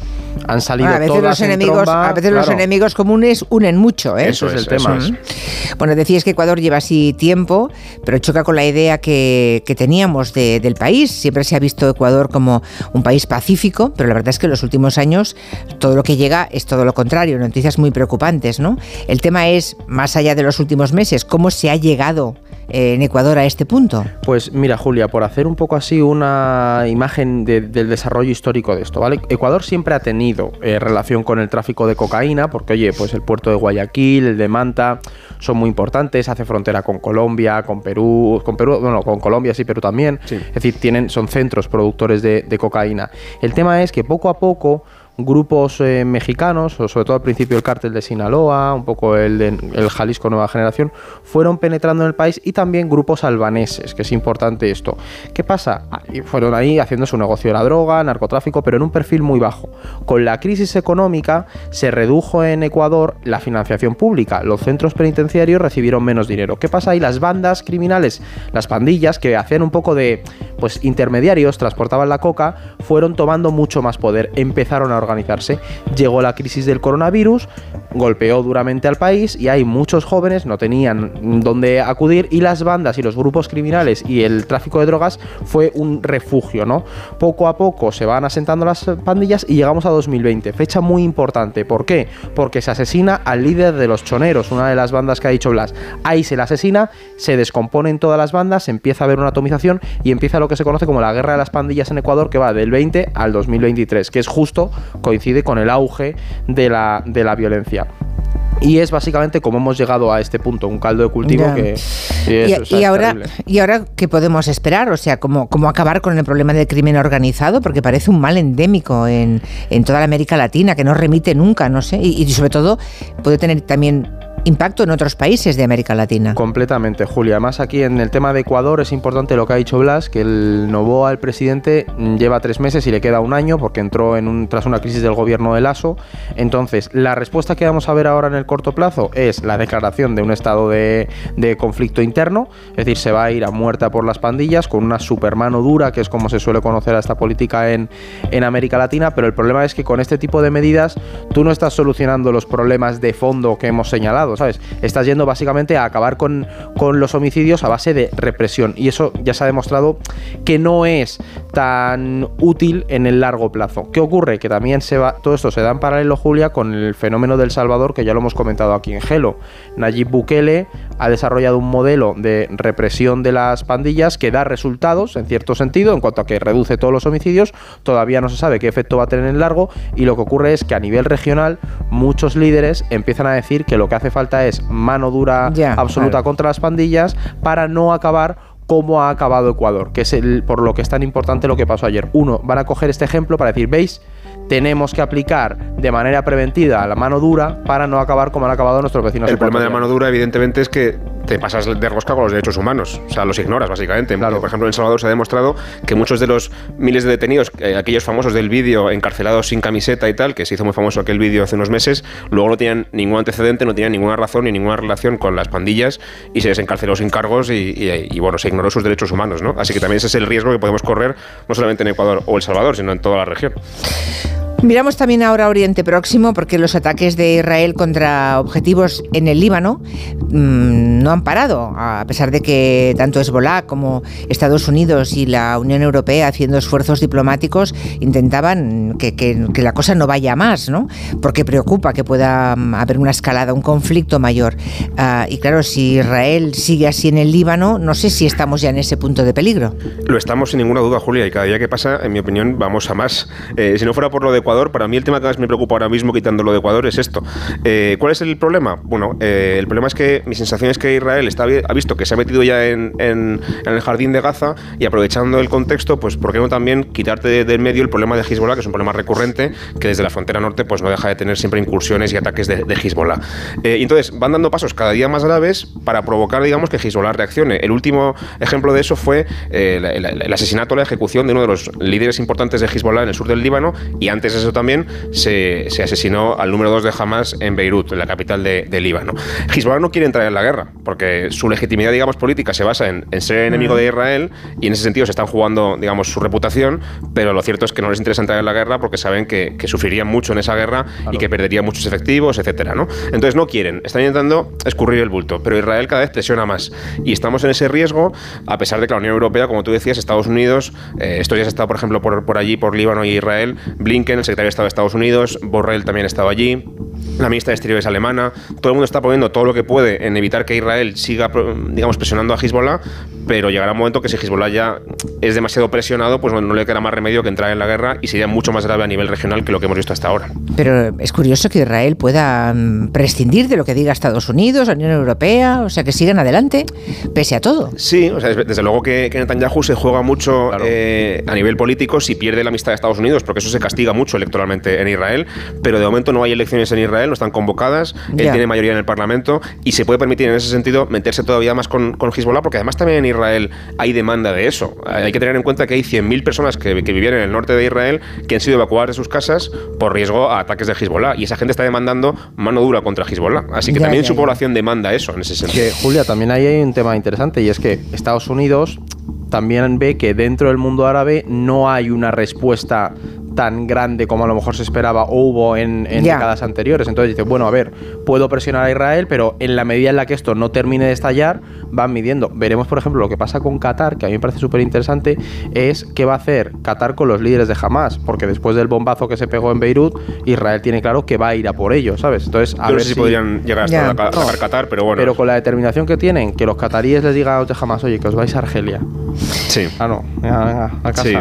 han salido a veces, todas los en enemigos, tromba, a veces los enemigos comunes unen mucho, ¿eh? Eso es el tema. Bueno, decías que Ecuador lleva así tiempo, pero choca con la idea que, que teníamos de- del país. Siempre se ha visto Ecuador como un país pacífico, pero la verdad es que en los últimos años todo lo que llega es todo lo contrario, noticias muy preocupantes, ¿no? El tema es, más allá de los últimos meses, ¿cómo se ha llegado en Ecuador a este punto? Pues mira, Julia, por hacer un poco así una imagen de- del desarrollo histórico de esto, ¿vale? Ecuador siempre ha tenido eh, relación con el tráfico de cocaína, porque oye, pues el puerto de Guayaquil, el de Manta, son muy importantes, hace frontera con Colombia, con Perú, con Perú, bueno, con Colombia sí, Perú también. Es decir, tienen, son centros productores de, de cocaína. El tema es que poco a poco grupos eh, mexicanos, o sobre todo al principio el cártel de Sinaloa, un poco el de Jalisco Nueva Generación, fueron penetrando en el país y también grupos albaneses, que es importante esto. ¿Qué pasa? Ah, Fueron ahí haciendo su negocio de la droga, narcotráfico, pero en un perfil muy bajo. Con la crisis económica se redujo en Ecuador la financiación pública. Los centros penitenciarios recibieron menos dinero. ¿Qué pasa ahí? Las bandas criminales, las pandillas que hacían un poco de pues intermediarios, transportaban la coca, fueron tomando mucho más poder, empezaron a organizarse. Llegó la crisis del coronavirus, golpeó duramente al país y hay muchos jóvenes no tenían dónde acudir y las bandas y los grupos criminales y el tráfico de drogas fue un refugio, ¿no? Poco a poco se van asentando las pandillas y llegamos a 2020, fecha muy importante. ¿Por qué? Porque se asesina al líder de los choneros, una de las bandas que ha dicho Blas. Ahí se la asesina, se descomponen todas las bandas, empieza a haber una atomización y empieza lo que se conoce como la guerra de las pandillas en Ecuador que va del 20 al 2023, que es justo, coincide con el auge de la, de la violencia. Y es básicamente como hemos llegado a este punto, un caldo de cultivo que... Y, es- o sea, y ahora, terrible. ¿Y ahora qué podemos esperar? O sea, ¿cómo, cómo acabar con el problema del crimen organizado? Porque parece un mal endémico en, en toda la América Latina, que no remite nunca, no sé. Y, y sobre todo puede tener también impacto en otros países de América Latina. Completamente, Julia. Además, aquí en el tema de Ecuador es importante lo que ha dicho Blas, que el Novoa, el presidente, lleva tres meses y le queda un año porque entró en un, tras una crisis del gobierno de Lasso. Entonces, la respuesta que vamos a ver ahora en el corto plazo es la declaración de un estado de, conflicto interno, es decir, se va a ir a muerta por las pandillas con una supermano dura, que es como se suele conocer a esta política en América Latina, pero el problema es que con este tipo de medidas tú no estás solucionando los problemas de fondo que hemos señalado, ¿sabes? Estás yendo básicamente a acabar con, con los homicidios a base de represión y eso ya se ha demostrado que no es tan útil en el largo plazo. ¿Qué ocurre? Que también se va, todo esto se da en paralelo, Julia, con el fenómeno del Salvador, que ya lo hemos comentado aquí en Gelo. Nayib Bukele ha desarrollado un modelo de represión de las pandillas que da resultados, en cierto sentido, en cuanto a que reduce todos los homicidios. Todavía no se sabe qué efecto va a tener en el largo y lo que ocurre es que a nivel regional muchos líderes empiezan a decir que lo que hace falta es mano dura absoluta claro. contra las pandillas para no acabar como ha acabado Ecuador, que es el, por lo que es tan importante lo que pasó ayer. Uno, van a coger este ejemplo para decir, ¿veis? Tenemos que aplicar de manera preventiva la mano dura para no acabar como han acabado nuestros vecinos. El problema de la mano dura, evidentemente, es que te pasas de rosca con los derechos humanos. O sea, los ignoras, básicamente. Por ejemplo, en El Salvador se ha demostrado que muchos de los miles de detenidos, eh, aquellos famosos del vídeo encarcelados sin camiseta y tal, que se hizo muy famoso aquel vídeo hace unos meses, luego no tenían ningún antecedente, no tenían ninguna razón ni ninguna relación con las pandillas y se les encarceló sin cargos y, y- y, bueno, se ignoró sus derechos humanos, ¿no? Así que también ese es el riesgo que podemos correr, no solamente en Ecuador o El Salvador, sino en toda la región. Miramos también ahora a Oriente Próximo porque los ataques de Israel contra objetivos en el Líbano mm, no han parado, a pesar de que tanto Hezbollah como Estados Unidos y la Unión Europea, haciendo esfuerzos diplomáticos, intentaban que, que- que la cosa no vaya a más, ¿no? Porque preocupa que pueda mm, haber una escalada, un conflicto mayor. Ah, y claro, si Israel sigue así en el Líbano, no sé si estamos ya en ese punto de peligro. Lo estamos sin ninguna duda, Julia, y cada día que pasa, en mi opinión, vamos a más. Eh, si no fuera por lo de Ecuador, para mí el tema que más me preocupa ahora mismo, quitando lo de Ecuador, es esto. Eh, ¿Cuál es el problema? Bueno, eh, el problema es que mi sensación es que Israel está, ha visto que se ha metido ya en, el jardín de Gaza y aprovechando el contexto, pues ¿por qué no también quitarte de- del medio el problema de Hezbollah, que es un problema recurrente, que desde la frontera norte pues no deja de tener siempre incursiones y ataques de, de Hezbollah. Eh, entonces van dando pasos cada día más graves para provocar, digamos, que Hezbollah reaccione. El último ejemplo de eso fue el asesinato, la ejecución de uno de los líderes importantes de Hezbollah en el sur del Líbano y antes de eso también se, se asesinó al número dos de Hamas en Beirut, en la capital de, de Líbano. Hezbollah no quiere entrar en la guerra porque su legitimidad, digamos, política se basa en, en ser enemigo de Israel y en ese sentido se están jugando, digamos, su reputación, pero lo cierto es que no les interesa entrar en la guerra porque saben que, que sufrirían mucho en esa guerra y que perderían muchos efectivos, etcétera, ¿no? Entonces no quieren, están intentando escurrir el bulto, pero Israel cada vez presiona más y estamos en ese riesgo a pesar de que la Unión Europea, como tú decías, Estados Unidos, eh, estos días ha estado, por ejemplo, por, por allí, por Líbano y Israel, Blinken, el secretario de Estado de Estados Unidos, Borrell también ha estado allí, la ministra de Exteriores alemana, todo el mundo está poniendo todo lo que puede en evitar que Israel siga, digamos, presionando a Hezbollah, pero llegará un momento que si Hezbollah ya es demasiado presionado, pues no, no le queda más remedio que entrar en la guerra y sería mucho más grave a nivel regional que lo que hemos visto hasta ahora. Pero es curioso que Israel pueda mm, prescindir de lo que diga Estados Unidos, la Unión Europea, o sea, que sigan adelante, pese a todo. Sí, o sea, es- desde luego que, que Netanyahu se juega mucho eh, a nivel político si pierde la amistad de Estados Unidos, porque eso se castiga mucho electoralmente en Israel, pero de momento no hay elecciones en Israel, no están convocadas, él Ya. tiene mayoría en el Parlamento y se puede permitir en ese sentido meterse todavía más con, con Hezbollah, porque además también en Israel hay demanda de eso. Hay que tener en cuenta que hay 100.000 personas que, que vivían en el norte de Israel que han sido evacuadas de sus casas por riesgo a ataques de Hezbollah y esa gente está demandando mano dura contra Hezbollah. Así que Ya, también ya, su ya. población demanda eso en ese sentido. Que, Julia, también ahí hay un tema interesante y es que Estados Unidos también ve que dentro del mundo árabe no hay una respuesta tan grande como a lo mejor se esperaba o hubo en, en décadas anteriores. Entonces dice, bueno, a ver, puedo presionar a Israel, pero en la medida en la que esto no termine de estallar, van midiendo. Veremos, por ejemplo, lo que pasa con Qatar, que a mí me parece súper interesante, es qué va a hacer Qatar con los líderes de Hamas, porque después del bombazo que se pegó en Beirut, Israel tiene claro que va a ir a por ellos, ¿sabes? Entonces, a Yo no ver sé si podrían llegar hasta No. atacar Qatar, pero bueno. Pero con la determinación que tienen, que los cataríes les digan a los de Hamas, oye, que os vais a Argelia. Sí. Ah, no, venga, venga, a casa. Sí.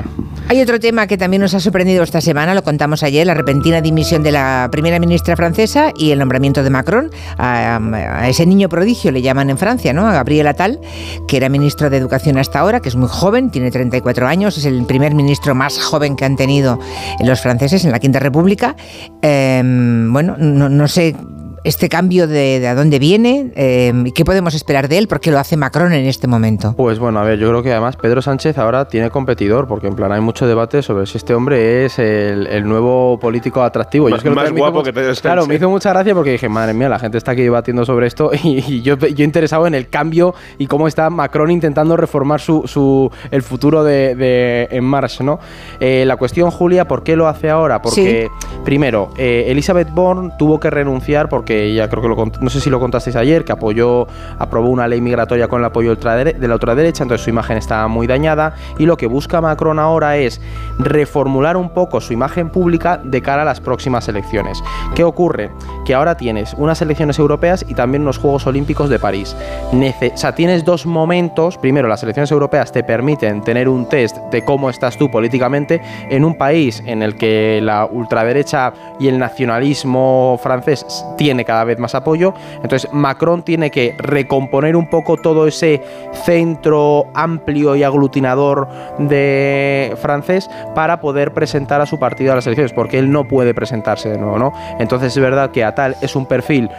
Hay otro tema que también nos ha sorprendido esta semana, lo contamos ayer, la repentina dimisión de la primera ministra francesa y el nombramiento de Macron a, a ese niño prodigio, le llaman en Francia, ¿no? A Gabriel Attal, que era ministro de Educación hasta ahora, que es muy joven, tiene 34 años, es el primer ministro más joven que han tenido los franceses en la Quinta República. Eh, bueno, no, no sé este cambio de, de a dónde viene, eh, qué podemos esperar de él, porque lo hace Macron en este momento. Pues bueno, a ver, yo creo que además Pedro Sánchez ahora tiene competidor, porque en plan hay mucho debate sobre si este hombre es el, el nuevo político atractivo. Yo es que más guapo que Pedro Sánchez. Claro, me hizo mucha gracia porque dije, madre mía, la gente está aquí debatiendo sobre esto y, y yo, yo interesado en el cambio y cómo está Macron intentando reformar su, su- el futuro de, de En Marche, ¿no? Eh, la cuestión, Julia, ¿por qué lo hace ahora? Porque, primero, eh, Elizabeth Bourne tuvo que renunciar porque ya creo que lo no sé si lo contasteis ayer, que apoyó, aprobó una ley migratoria con el apoyo de la ultraderecha, entonces su imagen está muy dañada y lo que busca Macron ahora es reformular un poco su imagen pública de cara a las próximas elecciones. ¿Qué ocurre? Que ahora tienes unas elecciones europeas y también unos Juegos Olímpicos de París. Nece- o sea, tienes dos momentos, primero las elecciones europeas te permiten tener un test de cómo estás tú políticamente en un país en el que la ultraderecha y el nacionalismo francés tiene cada vez más apoyo. Entonces Macron tiene que recomponer un poco todo ese centro amplio y aglutinador de francés para poder presentar a su partido a las elecciones, porque él no puede presentarse de nuevo, ¿no? Entonces es verdad que Atal es un perfil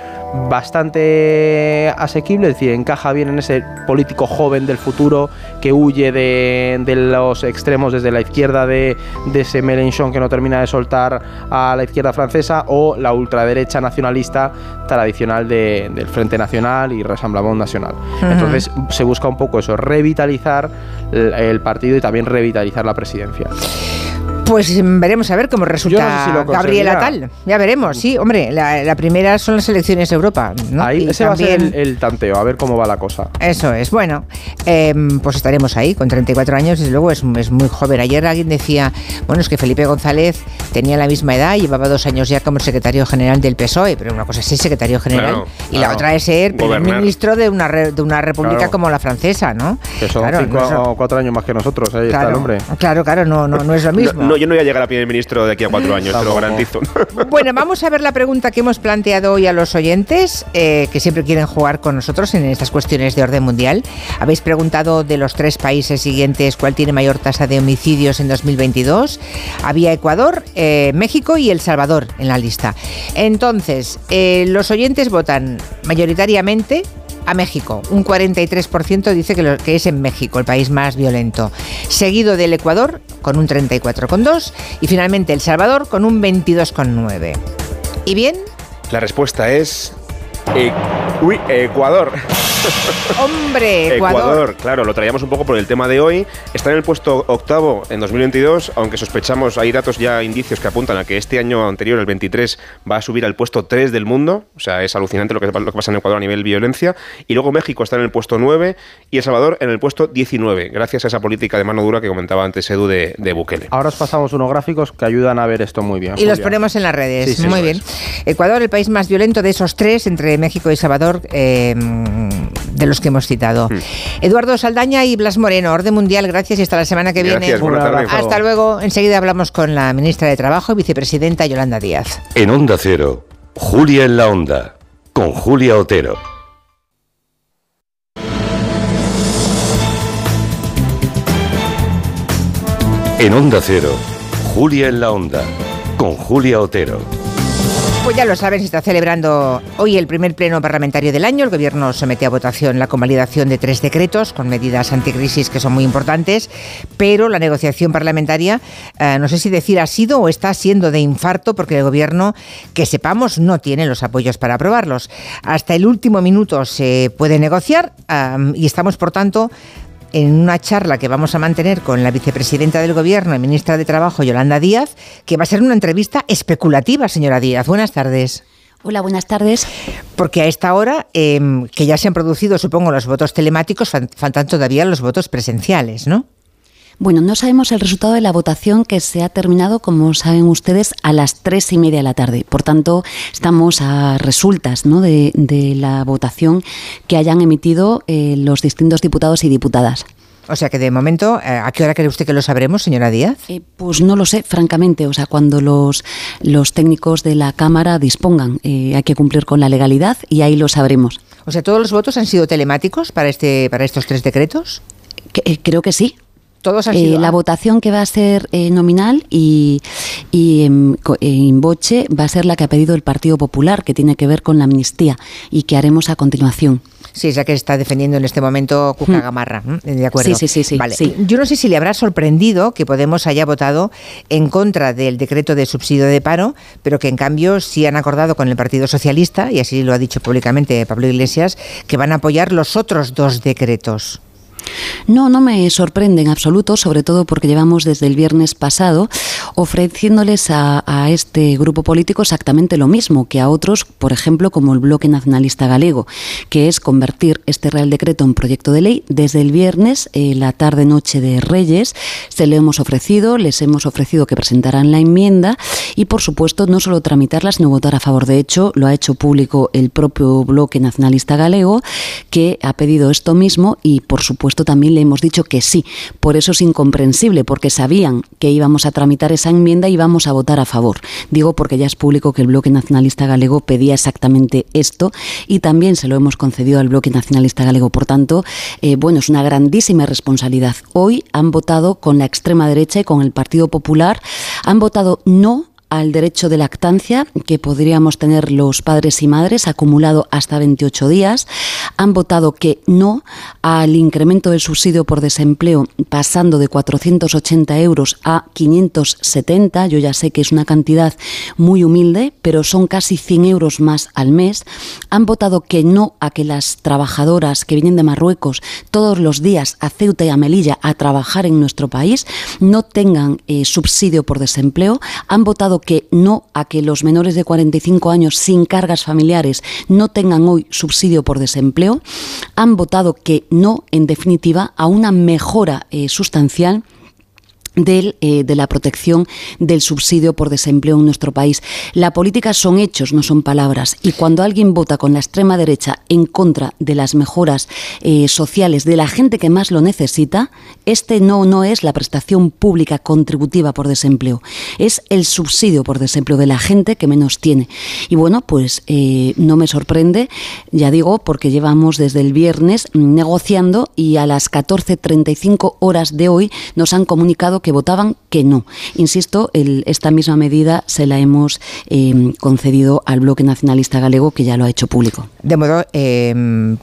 bastante asequible, es decir, encaja bien en ese político joven del futuro que huye de, los extremos desde la izquierda de, de ese Mélenchon que no termina de soltar a la izquierda francesa o la ultraderecha nacionalista tradicional de- del Frente Nacional y Rassemblement Nacional. Entonces se busca un poco eso, revitalizar el, el partido y también revitalizar la presidencia. Pues mm, veremos a ver cómo resulta no sé si lo Gabriel conseguirá. Atal. Ya veremos, sí, hombre, la, la primera son las elecciones de Europa. ¿no? Ahí Y ese va a ser el, el tanteo, a ver cómo va la cosa. Eso es, bueno, em, pues estaremos ahí con 34 años, desde luego es, es muy joven. Ayer alguien decía, bueno, es que Felipe González tenía la misma edad, llevaba dos años ya como secretario general del PSOE, pero una cosa es ser secretario general Claro, y la otra es ser primer ministro de una, re- de una república Claro. como la francesa, ¿no? Que son Claro, cinco no o cuatro años más que nosotros, ahí está el hombre. claro, claro, no, no, no es lo No, mismo. No, yo no voy a llegar a primer ministro de aquí a cuatro años, te lo garantizo. Bueno, vamos a ver la pregunta que hemos planteado hoy a los oyentes, eh, que siempre quieren jugar con nosotros en estas cuestiones de orden mundial. Habéis preguntado de los tres países siguientes cuál tiene mayor tasa de homicidios en 2022. Había Ecuador, eh, México y El Salvador en la lista. Entonces, eh, los oyentes votan mayoritariamente a México. Un 43% dice que, lo- que es en México el país más violento. Seguido del Ecuador con un 34,2% y finalmente El Salvador con un 22,9%. ¿Y bien? La respuesta es. Eh, uy, Ecuador. Hombre, Ecuador. claro, lo traíamos un poco por el tema de hoy. Está en el puesto octavo en 2022, aunque sospechamos, hay datos ya, indicios que apuntan a que este año anterior, el 23, va a subir al puesto 3 del mundo. O sea, es alucinante lo que, lo que pasa en Ecuador a nivel violencia. Y luego México está en el puesto 9 y El Salvador en el puesto 19, gracias a esa política de mano dura que comentaba antes Edu de, de Bukele. Ahora os pasamos unos gráficos que ayudan a ver esto muy bien. Y los ponemos en las redes. Sí, sí, Muy bien. Ecuador, el país más violento de esos tres, entre México y Salvador, eh, de los que hemos citado. Hmm. Eduardo Saldaña y Blas Moreno, Orden Mundial, gracias y hasta la semana que viene. Gracias, tardes. abrazo. Hasta luego. Enseguida hablamos con la ministra de Trabajo y vicepresidenta Yolanda Díaz. En Onda Cero, Julia en la Onda, con Julia Otero. En Onda Cero, Julia en la Onda, con Julia Otero. Pues ya lo saben, se está celebrando hoy el primer pleno parlamentario del año. El Gobierno somete a votación la convalidación de tres decretos con medidas anticrisis que son muy importantes, pero la negociación parlamentaria, eh, no sé si decir ha sido o está siendo de infarto, porque el Gobierno, que sepamos, no tiene los apoyos para aprobarlos. Hasta el último minuto se puede negociar y estamos, por tanto, en una charla que vamos a mantener con la vicepresidenta del Gobierno y ministra de Trabajo, Yolanda Díaz, que va a ser una entrevista especulativa, señora Díaz. Buenas tardes. Hola, buenas tardes. Porque a esta hora, eh, que ya se han producido, supongo, los votos telemáticos, faltan todavía los votos presenciales, ¿no? Bueno, no sabemos el resultado de la votación que se ha terminado, como saben ustedes, a las tres y media de la tarde. Por tanto, estamos a resultas ¿no? de, de la votación que hayan emitido eh, los distintos diputados y diputadas. O sea que de momento, eh, ¿a qué hora cree usted que lo sabremos, señora Díaz? Eh, pues no lo sé, francamente. O sea, cuando los, los técnicos de la Cámara dispongan, eh, hay que cumplir con la legalidad y ahí lo sabremos. O sea, ¿todos los votos han sido telemáticos para, este, para estos tres decretos? creo que sí. Todos han Eh, la ah, votación que va a ser eh, nominal y, y en, en boche va a ser la que ha pedido el Partido Popular, que tiene que ver con la amnistía y que haremos a continuación. Sí, es la que está defendiendo en este momento Cuca Gamarra. ¿m? De acuerdo. Sí, sí, sí, sí, Vale. sí. Yo no sé si le habrá sorprendido que Podemos haya votado en contra del decreto de subsidio de paro, pero que en cambio sí han acordado con el Partido Socialista, y así lo ha dicho públicamente Pablo Iglesias, que van a apoyar los otros dos decretos. No, no me sorprende en absoluto, sobre todo porque llevamos desde el viernes pasado ofreciéndoles a, este grupo político exactamente lo mismo que a otros, por ejemplo, como el Bloque Nacionalista Galego, que es convertir este Real Decreto en proyecto de ley. Desde el viernes, eh, la tarde-noche de Reyes, se lo hemos ofrecido, les hemos ofrecido que presentaran la enmienda y, por supuesto, no solo tramitarla, sino votar a favor. De hecho, lo ha hecho público el propio Bloque Nacionalista Galego, que ha pedido esto mismo y, por supuesto, también le hemos dicho que sí. Por eso es incomprensible, porque sabían que íbamos a tramitar esa enmienda y íbamos a votar a favor. Digo porque ya es público que el Bloque Nacionalista Galego pedía exactamente esto y también se lo hemos concedido al Bloque Nacionalista Galego. Por tanto, eh, bueno, es una grandísima responsabilidad. Hoy han votado con la extrema derecha y con el Partido Popular, han votado no al derecho de lactancia que podríamos tener los padres y madres acumulado hasta 28 días. Han votado que no al incremento del subsidio por desempleo pasando de 480 euros a 570. Yo ya sé que es una cantidad muy humilde, pero son casi 100 euros más al mes. Han votado que no a que las trabajadoras que vienen de Marruecos todos los días a Ceuta y a Melilla a trabajar en nuestro país no tengan eh, subsidio por desempleo. Han votado que no a que los menores de 45 años sin cargas familiares no tengan hoy subsidio por desempleo. Han votado que no, en definitiva, a una mejora eh, sustancial del, eh, de la protección del subsidio por desempleo en nuestro país. La política son hechos, no son palabras. Y cuando alguien vota con la extrema derecha en contra de las mejoras eh, sociales de la gente que más lo necesita, este no, no es la prestación pública contributiva por desempleo, es el subsidio por desempleo de la gente que menos tiene. Y bueno, pues eh, no me sorprende, ya digo, porque llevamos desde el viernes negociando y a las 14.35 horas de hoy nos han comunicado que votaban que no. Insisto, esta misma medida se la hemos eh, concedido al Bloque Nacionalista Galego, que ya lo ha hecho público. De modo, eh,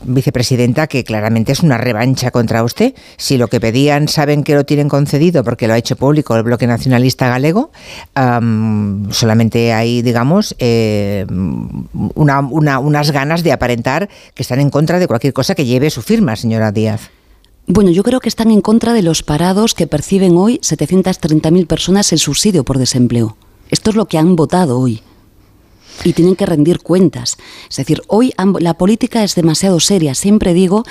vicepresidenta, que claramente es una revancha contra usted. Si lo que pedían saben que lo tienen concedido porque lo ha hecho público el Bloque Nacionalista Galego, am, solamente hay, digamos, una- unas ganas de aparentar que están en contra de cualquier cosa que lleve su firma, señora Díaz. Bueno, yo creo que están en contra de los parados que perciben hoy 730.000 personas el subsidio por desempleo. Esto es lo que han votado hoy. Y tienen que rendir cuentas. Es decir, hoy la política es demasiado seria. Siempre digo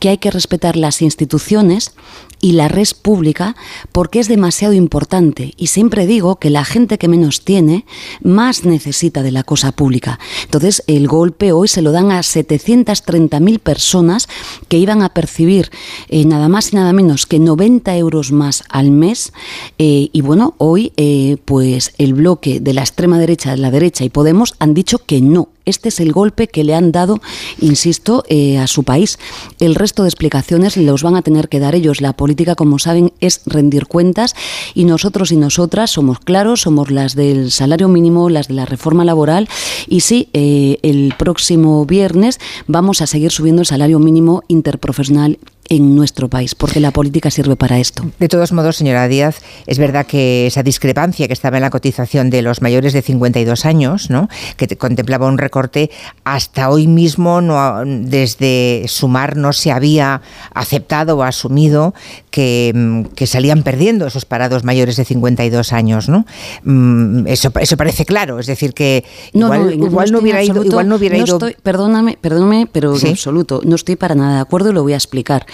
que hay que respetar las instituciones y la red pública porque es demasiado importante. Y siempre digo que la gente que menos tiene más necesita de la cosa pública. Entonces, el golpe hoy se lo dan a 730.000 personas que iban a percibir eh, nada más y nada menos que 90 euros más al mes. Eh, y bueno, hoy, eh, pues el bloque de la extrema derecha, de la derecha y Podemos han dicho que no. Este es el golpe que le han dado, insisto, eh, a su país. El resto de explicaciones los van a tener que dar ellos. La política, como saben, es rendir cuentas y nosotros y nosotras somos claros, somos las del salario mínimo, las de la reforma laboral y sí, eh, el próximo viernes vamos a seguir subiendo el salario mínimo interprofesional en nuestro país, porque la política sirve para esto. De todos modos, señora Díaz, es verdad que esa discrepancia que estaba en la cotización de los mayores de 52 años, ¿no? que te- contemplaba un recorte, hasta hoy mismo no, desde Sumar no se había aceptado o asumido que, mm, que salían perdiendo esos parados mayores de 52 años. ¿no? Mm, Eso, eso parece claro, es decir, que igual, no, igual hubiera ido, absoluto- igual no hubiera ido estoy- perdóname, perdóname, pero Sí. en absoluto, no estoy para nada de acuerdo y lo voy a explicar.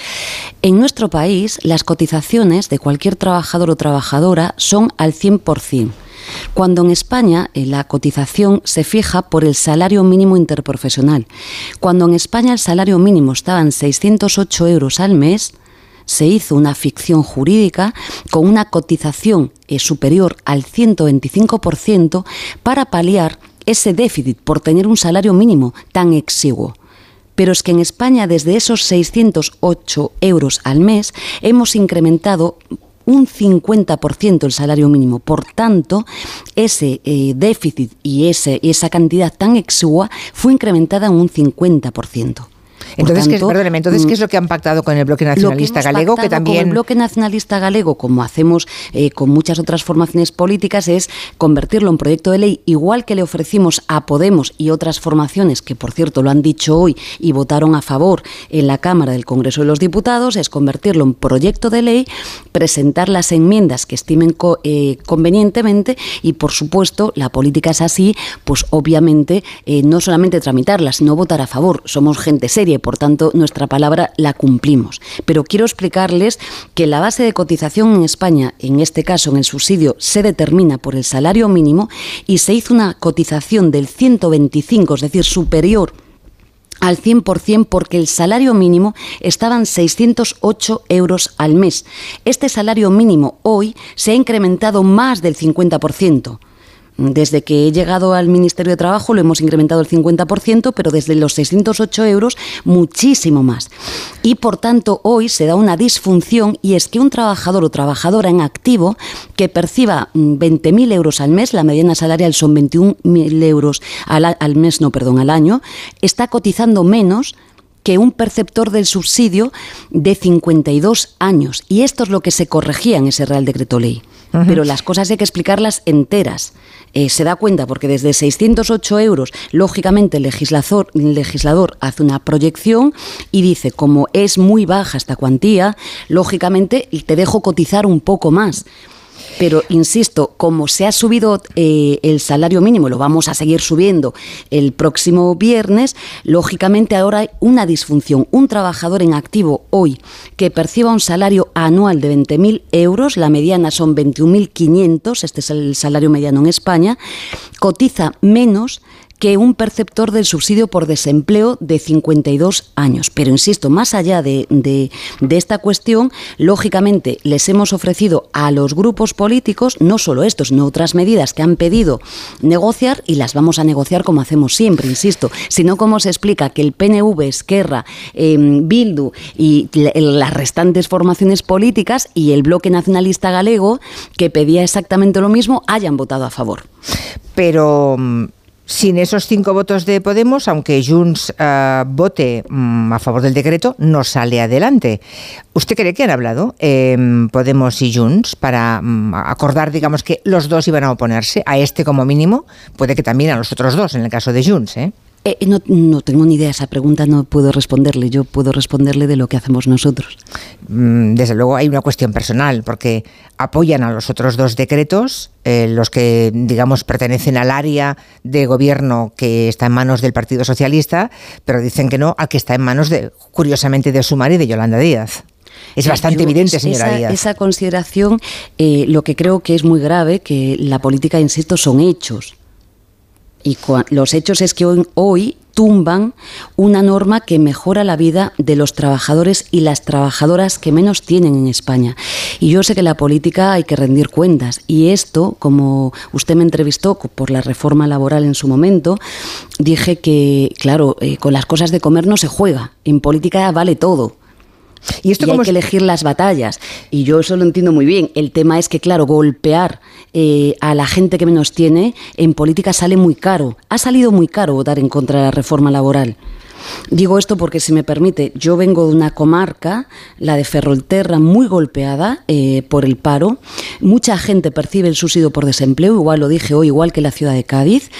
En nuestro país, las cotizaciones de cualquier trabajador o trabajadora son al 100%. Cuando en España eh, la cotización se fija por el salario mínimo interprofesional. Cuando en España el salario mínimo estaba en 608 euros al mes, se hizo una ficción jurídica con una cotización eh, superior al 125% para paliar ese déficit por tener un salario mínimo tan exiguo. Pero es que en España desde esos 608 euros al mes hemos incrementado un 50% el salario mínimo. Por tanto, ese eh, déficit y ese, esa cantidad tan exigua fue incrementada en un 50%. Entonces, ¿qué, entonces, ¿qué es lo que han pactado con el Bloque Nacionalista Galego? Que también... Con el Bloque Nacionalista Galego, como hacemos eh, con muchas otras formaciones políticas, es convertirlo en proyecto de ley, igual que le ofrecimos a Podemos y otras formaciones, que por cierto lo han dicho hoy y votaron a favor en la Cámara del Congreso de los Diputados, es convertirlo en proyecto de ley, presentar las enmiendas que estimen eh, convenientemente y, por supuesto, la política es así, pues obviamente eh, no solamente tramitarlas, sino votar a favor. Somos gente seria por tanto nuestra palabra la cumplimos. Pero quiero explicarles que la base de cotización en España, en este caso en el subsidio, se determina por el salario mínimo y se hizo una cotización del 125, es decir, superior al 100% porque el salario mínimo estaba en 608 euros al mes. Este salario mínimo hoy se ha incrementado más del 50%. Desde que he llegado al Ministerio de Trabajo lo hemos incrementado el 50%, pero desde los 608 euros muchísimo más. Y por tanto hoy se da una disfunción y es que un trabajador o trabajadora en activo que perciba 20.000 mm, euros al mes, la mediana salarial son 21.000 euros al, al mes, no, perdón, al año, está cotizando menos que un perceptor del subsidio de 52 años. Y esto es lo que se corregía en ese Real Decreto Ley. Pero las cosas hay que explicarlas enteras. Eh, se da cuenta porque desde 608 euros, lógicamente el legislador, el legislador hace una proyección y dice, como es muy baja esta cuantía, lógicamente te dejo cotizar un poco más. Pero, insisto, como se ha subido eh, el salario mínimo, lo vamos a seguir subiendo el próximo viernes, lógicamente ahora hay una disfunción. Un trabajador en activo hoy que perciba un salario anual de 20.000 euros, la mediana son 21.500, este es el salario mediano en España, cotiza menos que un perceptor del subsidio por desempleo de 52 años. Pero insisto, más allá de, esta cuestión, lógicamente les hemos ofrecido a los grupos políticos no solo estos, sino otras medidas que han pedido negociar y las vamos a negociar como hacemos siempre, insisto, sino como se explica que el PNV, Esquerra, em, Bildu y las restantes formaciones políticas y el bloque nacionalista galego, que pedía exactamente lo mismo, hayan votado a favor. Pero sin esos cinco votos de Podemos, aunque Junts eh, vote mm, a favor del decreto, no sale adelante. ¿Usted cree que han hablado em, Podemos y Junts para mm, acordar, digamos, que los dos iban a oponerse a este como mínimo? Puede que también a los otros dos, en el caso de Junts, ¿eh? Eh, no, no, tengo ni idea, esa pregunta no puedo responderle, yo puedo responderle de lo que hacemos nosotros. Mm, desde luego hay una cuestión personal, porque apoyan a los otros dos decretos, eh, los que, digamos, pertenecen al área de gobierno que está en manos del Partido Socialista, pero dicen que no al que está en manos, de, curiosamente, de Sumar y de Yolanda Díaz. Es bastante evidente, señora esa, Díaz. Esa consideración, eh, lo que creo que es muy grave, que la política, insisto, son hechos y los hechos es que hoy, tumban una norma que mejora la vida de los trabajadores y las trabajadoras que menos tienen en España. Y yo sé que la política hay que rendir cuentas. Y esto, como usted me entrevistó por la reforma laboral en su momento, dije que, claro, eh, con las cosas de comer no se juega. En política vale todo. Y, esto hay que elegir las batallas. Y yo eso lo entiendo muy bien. El tema es que, claro, golpear eh, a la gente que menos tiene en política sale muy caro. Ha salido muy caro votar en contra de la reforma laboral. Digo esto porque, si me permite, yo vengo de una comarca, la de Ferrolterra, muy golpeada eh, por el paro. Mucha gente percibe el subsidio por desempleo, igual lo dije hoy, igual que la ciudad de Cádiz,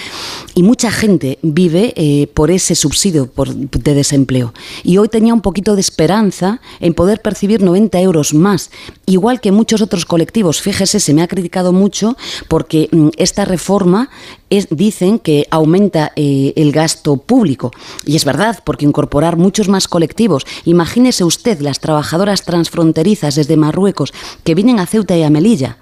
y mucha gente vive eh, por ese subsidio de desempleo. Y hoy tenía un poquito de esperanza en poder percibir 90 euros más, igual que muchos otros colectivos. Fíjese, se me ha criticado mucho porque mm, esta reforma dicen que aumenta eh, el gasto público. Y es verdad, porque incorporar muchos más colectivos. Imagínese usted las trabajadoras transfronterizas desde Marruecos que vienen a Ceuta y a Melilla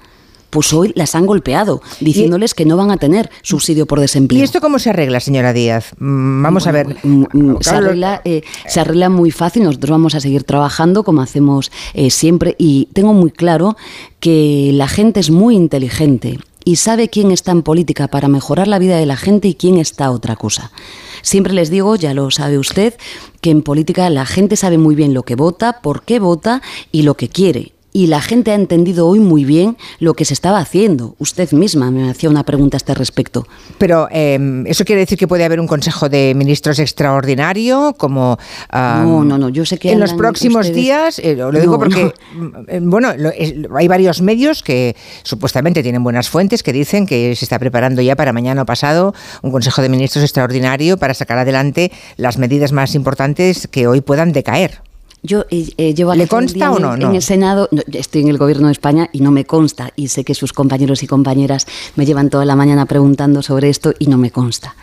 pues hoy las han golpeado, diciéndoles que no van a tener subsidio por desempleo. ¿Y esto cómo se arregla, señora Díaz? Mm, Vamos a ver. Mm, mm, Se arregla, eh, se arregla muy fácil, nosotros vamos a seguir trabajando como hacemos eh, siempre y tengo muy claro que la gente es muy inteligente y sabe quién está en política para mejorar la vida de la gente y quién está otra cosa. Siempre les digo, ya lo sabe usted, que en política la gente sabe muy bien lo que vota, por qué vota y lo que quiere y la gente ha entendido hoy muy bien lo que se estaba haciendo. Usted misma me hacía una pregunta a este respecto. Pero eh, eso quiere decir que puede haber un Consejo de Ministros extraordinario, como No, no, no, yo sé que en los próximos ustedes- días. eh, lo digo No, porque eh, bueno, lo- es- hay varios medios que supuestamente tienen buenas fuentes que dicen que se está preparando ya para mañana o pasado un Consejo de Ministros extraordinario para sacar adelante las medidas más importantes que hoy puedan decaer. Yo eh, eh, llevo ¿Le aquí un consta o en no? No. En el Senado, estoy en el Gobierno de España y no me consta. Y sé que sus compañeros y compañeras me llevan toda la mañana preguntando sobre esto y no me consta.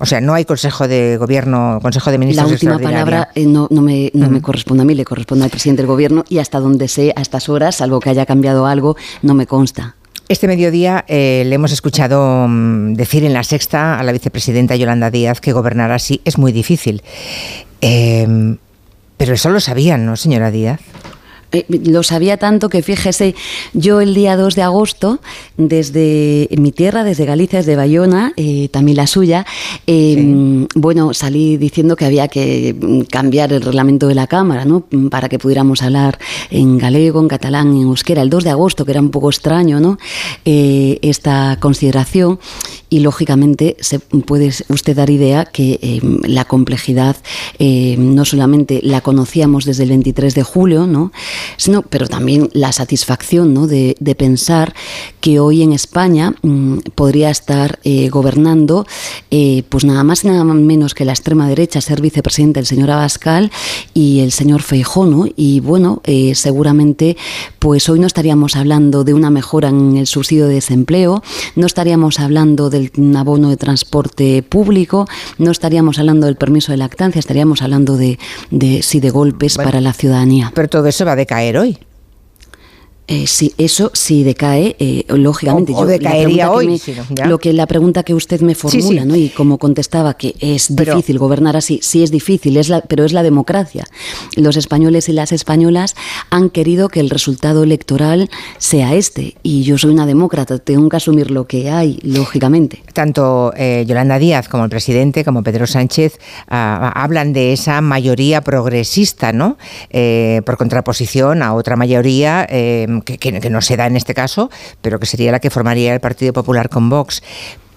O sea, no hay Consejo de Gobierno, Consejo de La Ministros última extraordinario. palabra eh, no, no me, no me corresponde a mí, le corresponde al presidente del Gobierno y hasta donde sé, a estas horas, salvo que haya cambiado algo, no me consta. Este mediodía eh, le hemos escuchado mm, decir en la sexta a la vicepresidenta Yolanda Díaz que gobernar así es muy difícil. Eh, pero eso lo sabían, ¿no, señora Díaz? Eh, lo sabía tanto que fíjese, yo el día 2 de agosto, desde mi tierra, desde Galicia, desde Bayona, eh, también la suya, eh, bueno, salí diciendo que había que mm, cambiar el reglamento de la Cámara, ¿no? Mm, Para que pudiéramos hablar en galego, en catalán, en euskera. El 2 de agosto, que era un poco extraño, ¿no? Eh, esta consideración. Y lógicamente se puede usted dar idea que eh, la complejidad eh, no solamente la conocíamos desde el 23 de julio, ¿no? Sino, pero también la satisfacción ¿no? de, de pensar que hoy en España mm, podría estar eh, gobernando eh, pues nada más y nada menos que la extrema derecha, ser vicepresidente el señor Abascal y el señor Feijó, ¿no? Y bueno, eh, seguramente pues hoy no estaríamos hablando de una mejora en el subsidio de desempleo, no estaríamos hablando del abono de transporte público, no estaríamos hablando del permiso de lactancia, estaríamos hablando de, de sí, de golpes Bueno, para la ciudadanía. Pero todo eso va a decaer hoy. Eh, sí, eso sí decae, eh, lógicamente. O- decaería que hoy, lo que la pregunta que usted me Sí, sí. formula, ¿no? Y como contestaba que es Pero- difícil gobernar así, sí es difícil, es la, pero es la democracia. Los españoles y las españolas han querido que el resultado electoral sea este, y yo soy una demócrata, tengo que asumir lo que hay, lógicamente. Tanto eh, Yolanda Díaz como el presidente, como Pedro Sánchez, ah, hablan de esa mayoría progresista, ¿no? Eh, por contraposición a otra mayoría eh, que, que- que no se da en este caso, pero que sería la que formaría el Partido Popular con Vox.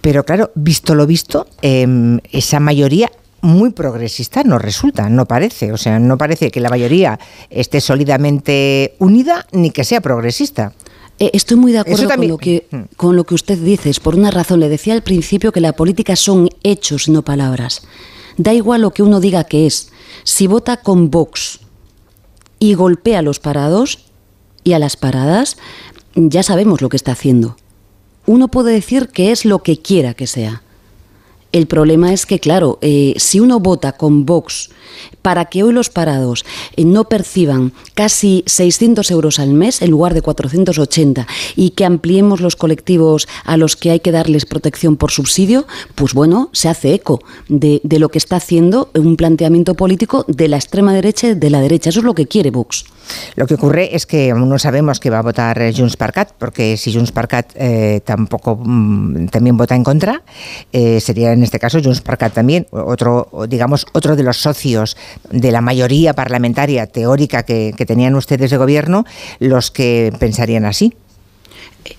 Pero claro, visto lo visto, eh, esa mayoría muy progresista no resulta, no parece. O sea, no parece que la mayoría esté sólidamente unida ni que sea progresista. Eh, Estoy muy de acuerdo con lo, que, con lo que usted dice. Es por una razón. Le decía al principio que la política son hechos, no palabras. Da igual lo que uno diga que es. Si vota con Vox y golpea a los parados y a las paradas, ya sabemos lo que está haciendo. Uno puede decir que es lo que quiera que sea. El problema es que, claro, eh, si uno vota con Vox para que hoy los parados eh, no perciban casi 600 euros al mes en lugar de 480 y que ampliemos los colectivos a los que hay que darles protección por subsidio, pues bueno, se hace eco de, de lo que está haciendo un planteamiento político de la extrema derecha y de la derecha. Eso es lo que quiere Vox. Lo que ocurre es que no sabemos que va a votar Junts per porque si Junts per eh, tampoco mm, también vota en contra, eh, sería en este caso Junts per también otro, digamos, otro de los socios de la mayoría parlamentaria teórica que, que tenían ustedes de gobierno, los que pensarían así.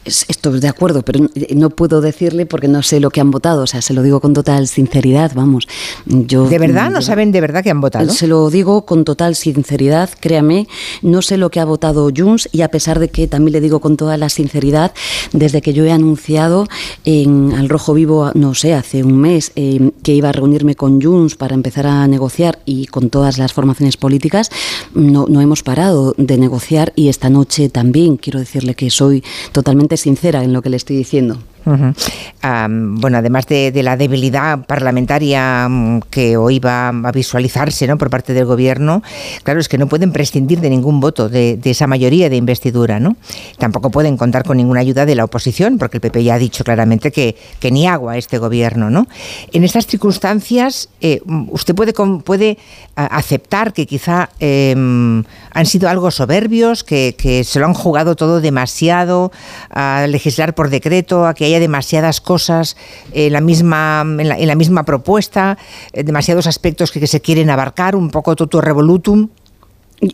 Es- Estoy de acuerdo, pero eh, no puedo decirle porque no sé lo que han votado. O sea, se lo digo con total sinceridad, vamos. Yo, ¿De verdad? ¿No saben de verdad que han votado? Se lo digo con total sinceridad, créame, no sé lo que ha votado Junts y a pesar de que también le digo con toda la sinceridad, desde que yo he anunciado en Al Rojo Vivo, no sé, hace un mes, eh, que iba a reunirme con Junts para empezar a negociar y con todas las formaciones políticas, no, no hemos parado de negociar y esta noche también quiero decirle que soy totalmente sincera en lo que le estoy diciendo. Bueno, además de, la debilidad parlamentaria mm, que hoy va a visualizarse ¿no? por parte del gobierno, claro, es que no pueden prescindir de ningún voto de, esa mayoría de investidura, ¿no? Tampoco pueden contar con ninguna ayuda de la oposición, porque el PP ya ha dicho claramente que, que ni agua este gobierno, ¿no? En estas circunstancias, eh, ¿usted puede, puede aceptar que quizá em, han sido algo soberbios, que, que, se lo han jugado todo demasiado a legislar por decreto, a que haya demasiadas cosas en la misma, en la, misma propuesta, eh, demasiados aspectos que, se quieren abarcar, un poco toto revolutum.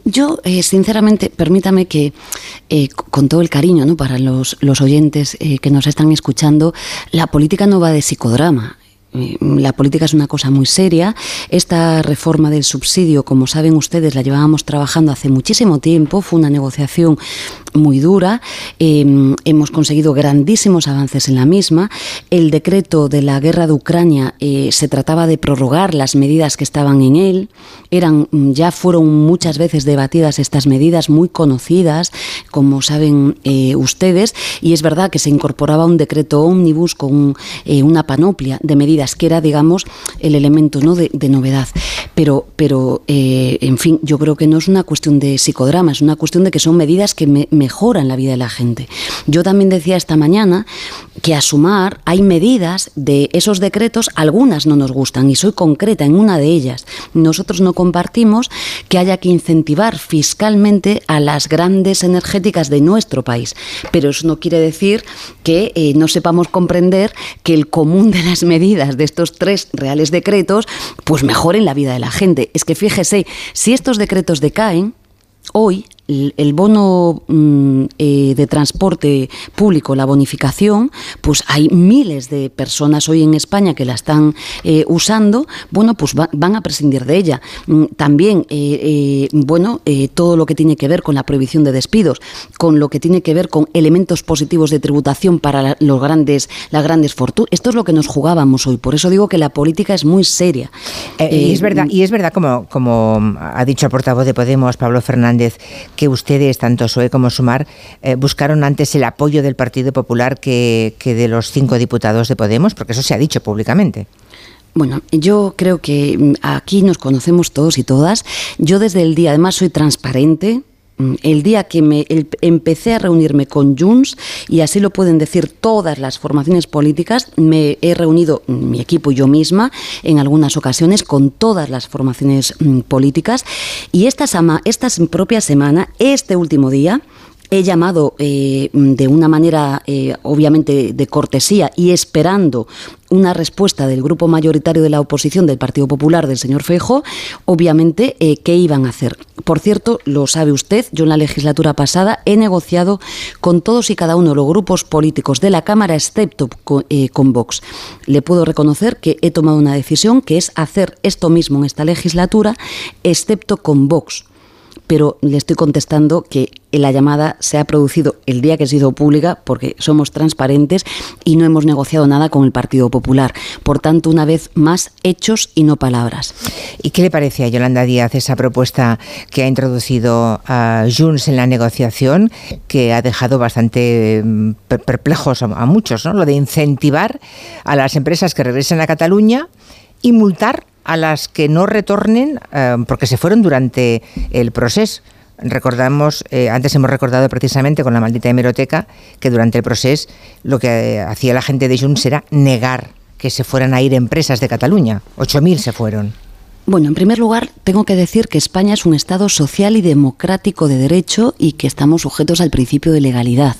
Yo, eh, sinceramente, permítame que, eh, con todo el cariño ¿no? para los, los oyentes que nos están escuchando, la política no va de psicodrama. La política es una cosa muy seria. Esta reforma del subsidio, como saben ustedes, la llevábamos trabajando hace muchísimo tiempo. Fue una negociación muy dura. Em, hemos conseguido grandísimos avances en la misma. El decreto de la guerra de Ucrania eh, se trataba de prorrogar las medidas que estaban en él. Eran, mm, ya fueron muchas veces debatidas estas medidas, muy conocidas, como saben eh, ustedes, y es verdad que se incorporaba un decreto ómnibus con eh, una panoplia de medidas que era, digamos, el elemento ¿no? de, novedad. Pero, pero en fin, yo creo que no es una cuestión de psicodrama, es una cuestión de que son medidas que me mejoran la vida de la gente. Yo también decía esta mañana que a sumar hay medidas de esos decretos, algunas no nos gustan y soy concreta en una de ellas. Nosotros no compartimos que haya que incentivar fiscalmente a las grandes energéticas de nuestro país, pero eso no quiere decir que eh, no sepamos comprender que el común de las medidas de estos tres reales decretos pues mejoren la vida de la gente. Es que fíjese, si estos decretos decaen, hoy el bono mm, eh, de transporte público, la bonificación, pues hay miles de personas hoy en España que la están eh, usando, bueno, pues van a prescindir de ella. Mm, también, eh, bueno, todo lo que tiene que ver con la prohibición de despidos, con lo que tiene que ver con elementos positivos de tributación para los grandes, las grandes fortunas. Esto es lo que nos jugábamos hoy. Por eso digo que la política es muy seria. y es verdad, y es verdad como, como ha dicho el portavoz de Podemos, Pablo Fernández, que ustedes, tanto SOE como Sumar, eh, buscaron antes el apoyo del Partido Popular que, que de los cinco diputados de Podemos, porque eso se ha dicho públicamente. Bueno, yo creo que mm, aquí nos conocemos todos y todas. Yo desde el día, además soy transparente, el día que me empecé a reunirme con Junts, y así lo pueden decir todas las formaciones políticas, me he reunido mm, mi equipo y yo misma en algunas ocasiones con todas las formaciones mm, políticas. Y esta, esta propia semana, este último día, he llamado eh, de una manera eh, obviamente de cortesía y esperando una respuesta del grupo mayoritario de la oposición del Partido Popular del señor Fejo, obviamente, eh, ¿qué iban a hacer? Por cierto, lo sabe usted, yo en la legislatura pasada he negociado con todos y cada uno de los grupos políticos de la Cámara, excepto con Vox. Le puedo reconocer que he tomado una decisión que es hacer esto mismo en esta legislatura, excepto con Vox pero le estoy contestando que la llamada se ha producido el día que ha sido pública porque somos transparentes y no hemos negociado nada con el Partido Popular. Por tanto, una vez más, hechos y no palabras. ¿Y qué le parece a Yolanda Díaz esa propuesta que ha introducido a Junts en la negociación, que ha dejado bastante mm, perplejos a muchos, ¿no? Lo de incentivar a las empresas que regresen a Cataluña y multar a las que no retornen eh, porque se fueron durante el proceso. Recordamos, eh, antes hemos recordado precisamente con la maldita hemeroteca que durante el proceso lo que eh, hacía la gente de Junts era negar que se fueran a ir empresas de Cataluña. 8.000 se fueron. Bueno, en primer lugar, tengo que decir que España es un Estado social y democrático de derecho y que estamos sujetos al principio de legalidad.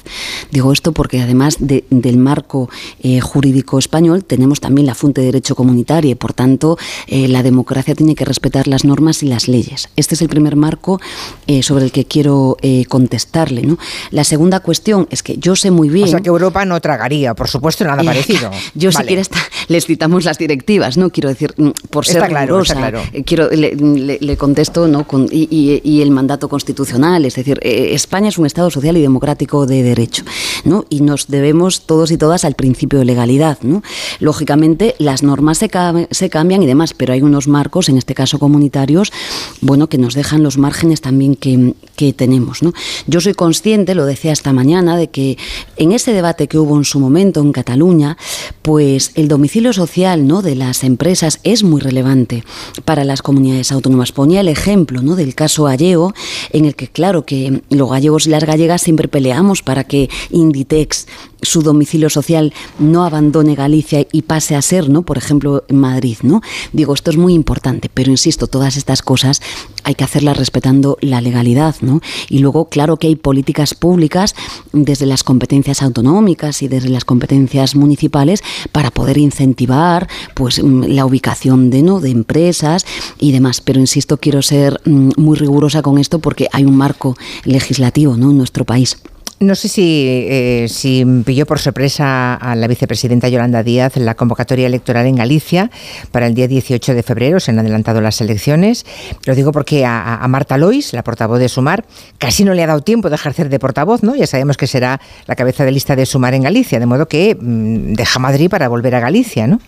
Digo esto porque además del marco eh, jurídico español tenemos también la fuente de derecho comunitario y por tanto eh, la democracia tiene que respetar las normas y las leyes. Este es el primer marco eh, sobre el que quiero contestarle. ¿no? La segunda cuestión es que yo sé muy bien... O sea que Europa no tragaría, por supuesto, nada parecido. yo si quieres les citamos las directivas, no quiero decir mm, por ser claro, claro Eh, quiero, le, contesto, ¿no? Y, el mandato constitucional, es decir, eh, España es un Estado social y democrático de derecho, ¿no? Y nos debemos todos y todas al principio de legalidad, ¿no? Lógicamente, las normas se, se cambian y demás, pero hay unos marcos, en este caso comunitarios, bueno, que nos dejan los márgenes también que, que tenemos, ¿no? Yo soy consciente, lo decía esta mañana, de que en ese debate que hubo en su momento en Cataluña, pues el domicilio social, ¿no? De las empresas es muy relevante para las comunidades autónomas. Ponía el ejemplo ¿no? del caso gallego, en el que claro que los gallegos y las gallegas siempre peleamos para que Inditex su domicilio social no abandone Galicia y pase a ser, ¿no? Por ejemplo, en Madrid, ¿no? Digo, esto es muy importante, pero insisto, todas estas cosas hay que hacerlas respetando la legalidad, ¿no? Y luego, claro que hay políticas públicas desde las competencias autonómicas y desde las competencias municipales para poder incentivar, pues, mm, la ubicación de, ¿no? de empresas y demás. Pero insisto, quiero ser mm, muy rigurosa con esto porque hay un marco legislativo, ¿no? En nuestro país. No sé si, eh, si pilló por sorpresa a la vicepresidenta Yolanda Díaz la convocatoria electoral en Galicia para el día 18 de febrero. Se han adelantado las elecciones. Lo digo porque a, Marta Lois, la portavoz de Sumar, casi no le ha dado tiempo de ejercer de portavoz, ¿no? Ya sabemos que será la cabeza de lista de Sumar en Galicia, de modo que mm, deja Madrid para volver a Galicia, ¿no?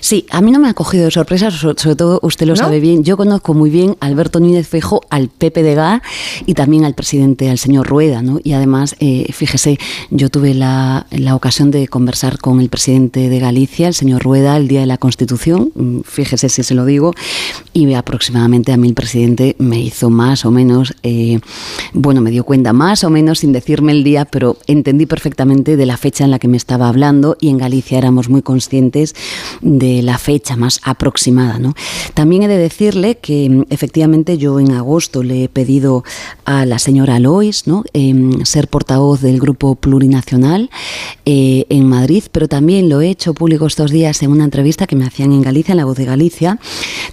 Sí, a mí no me ha cogido de sorpresa, sobre todo usted lo sabe bien. Yo conozco muy bien a Alberto Núñez Fejo, al Pepe de Gá y también al presidente, al señor Rueda, ¿no? Y además, eh, fíjese, yo tuve la, ocasión de conversar con el presidente de Galicia, el señor Rueda, el día de la Constitución, mm, fíjese si se lo digo, y aproximadamente a mí el presidente me hizo más o menos, eh, bueno, me dio cuenta más o menos sin decirme el día, pero entendí perfectamente de la fecha en la que me estaba hablando y en Galicia éramos muy conscientes de la fecha más aproximada. ¿no? También he de decirle que mm, efectivamente yo en agosto le he pedido a la señora Lois ¿no? Em, ser portavoz del grupo plurinacional eh, en Madrid, pero también lo he hecho público estos días en una entrevista que me hacían en Galicia, en la voz de Galicia.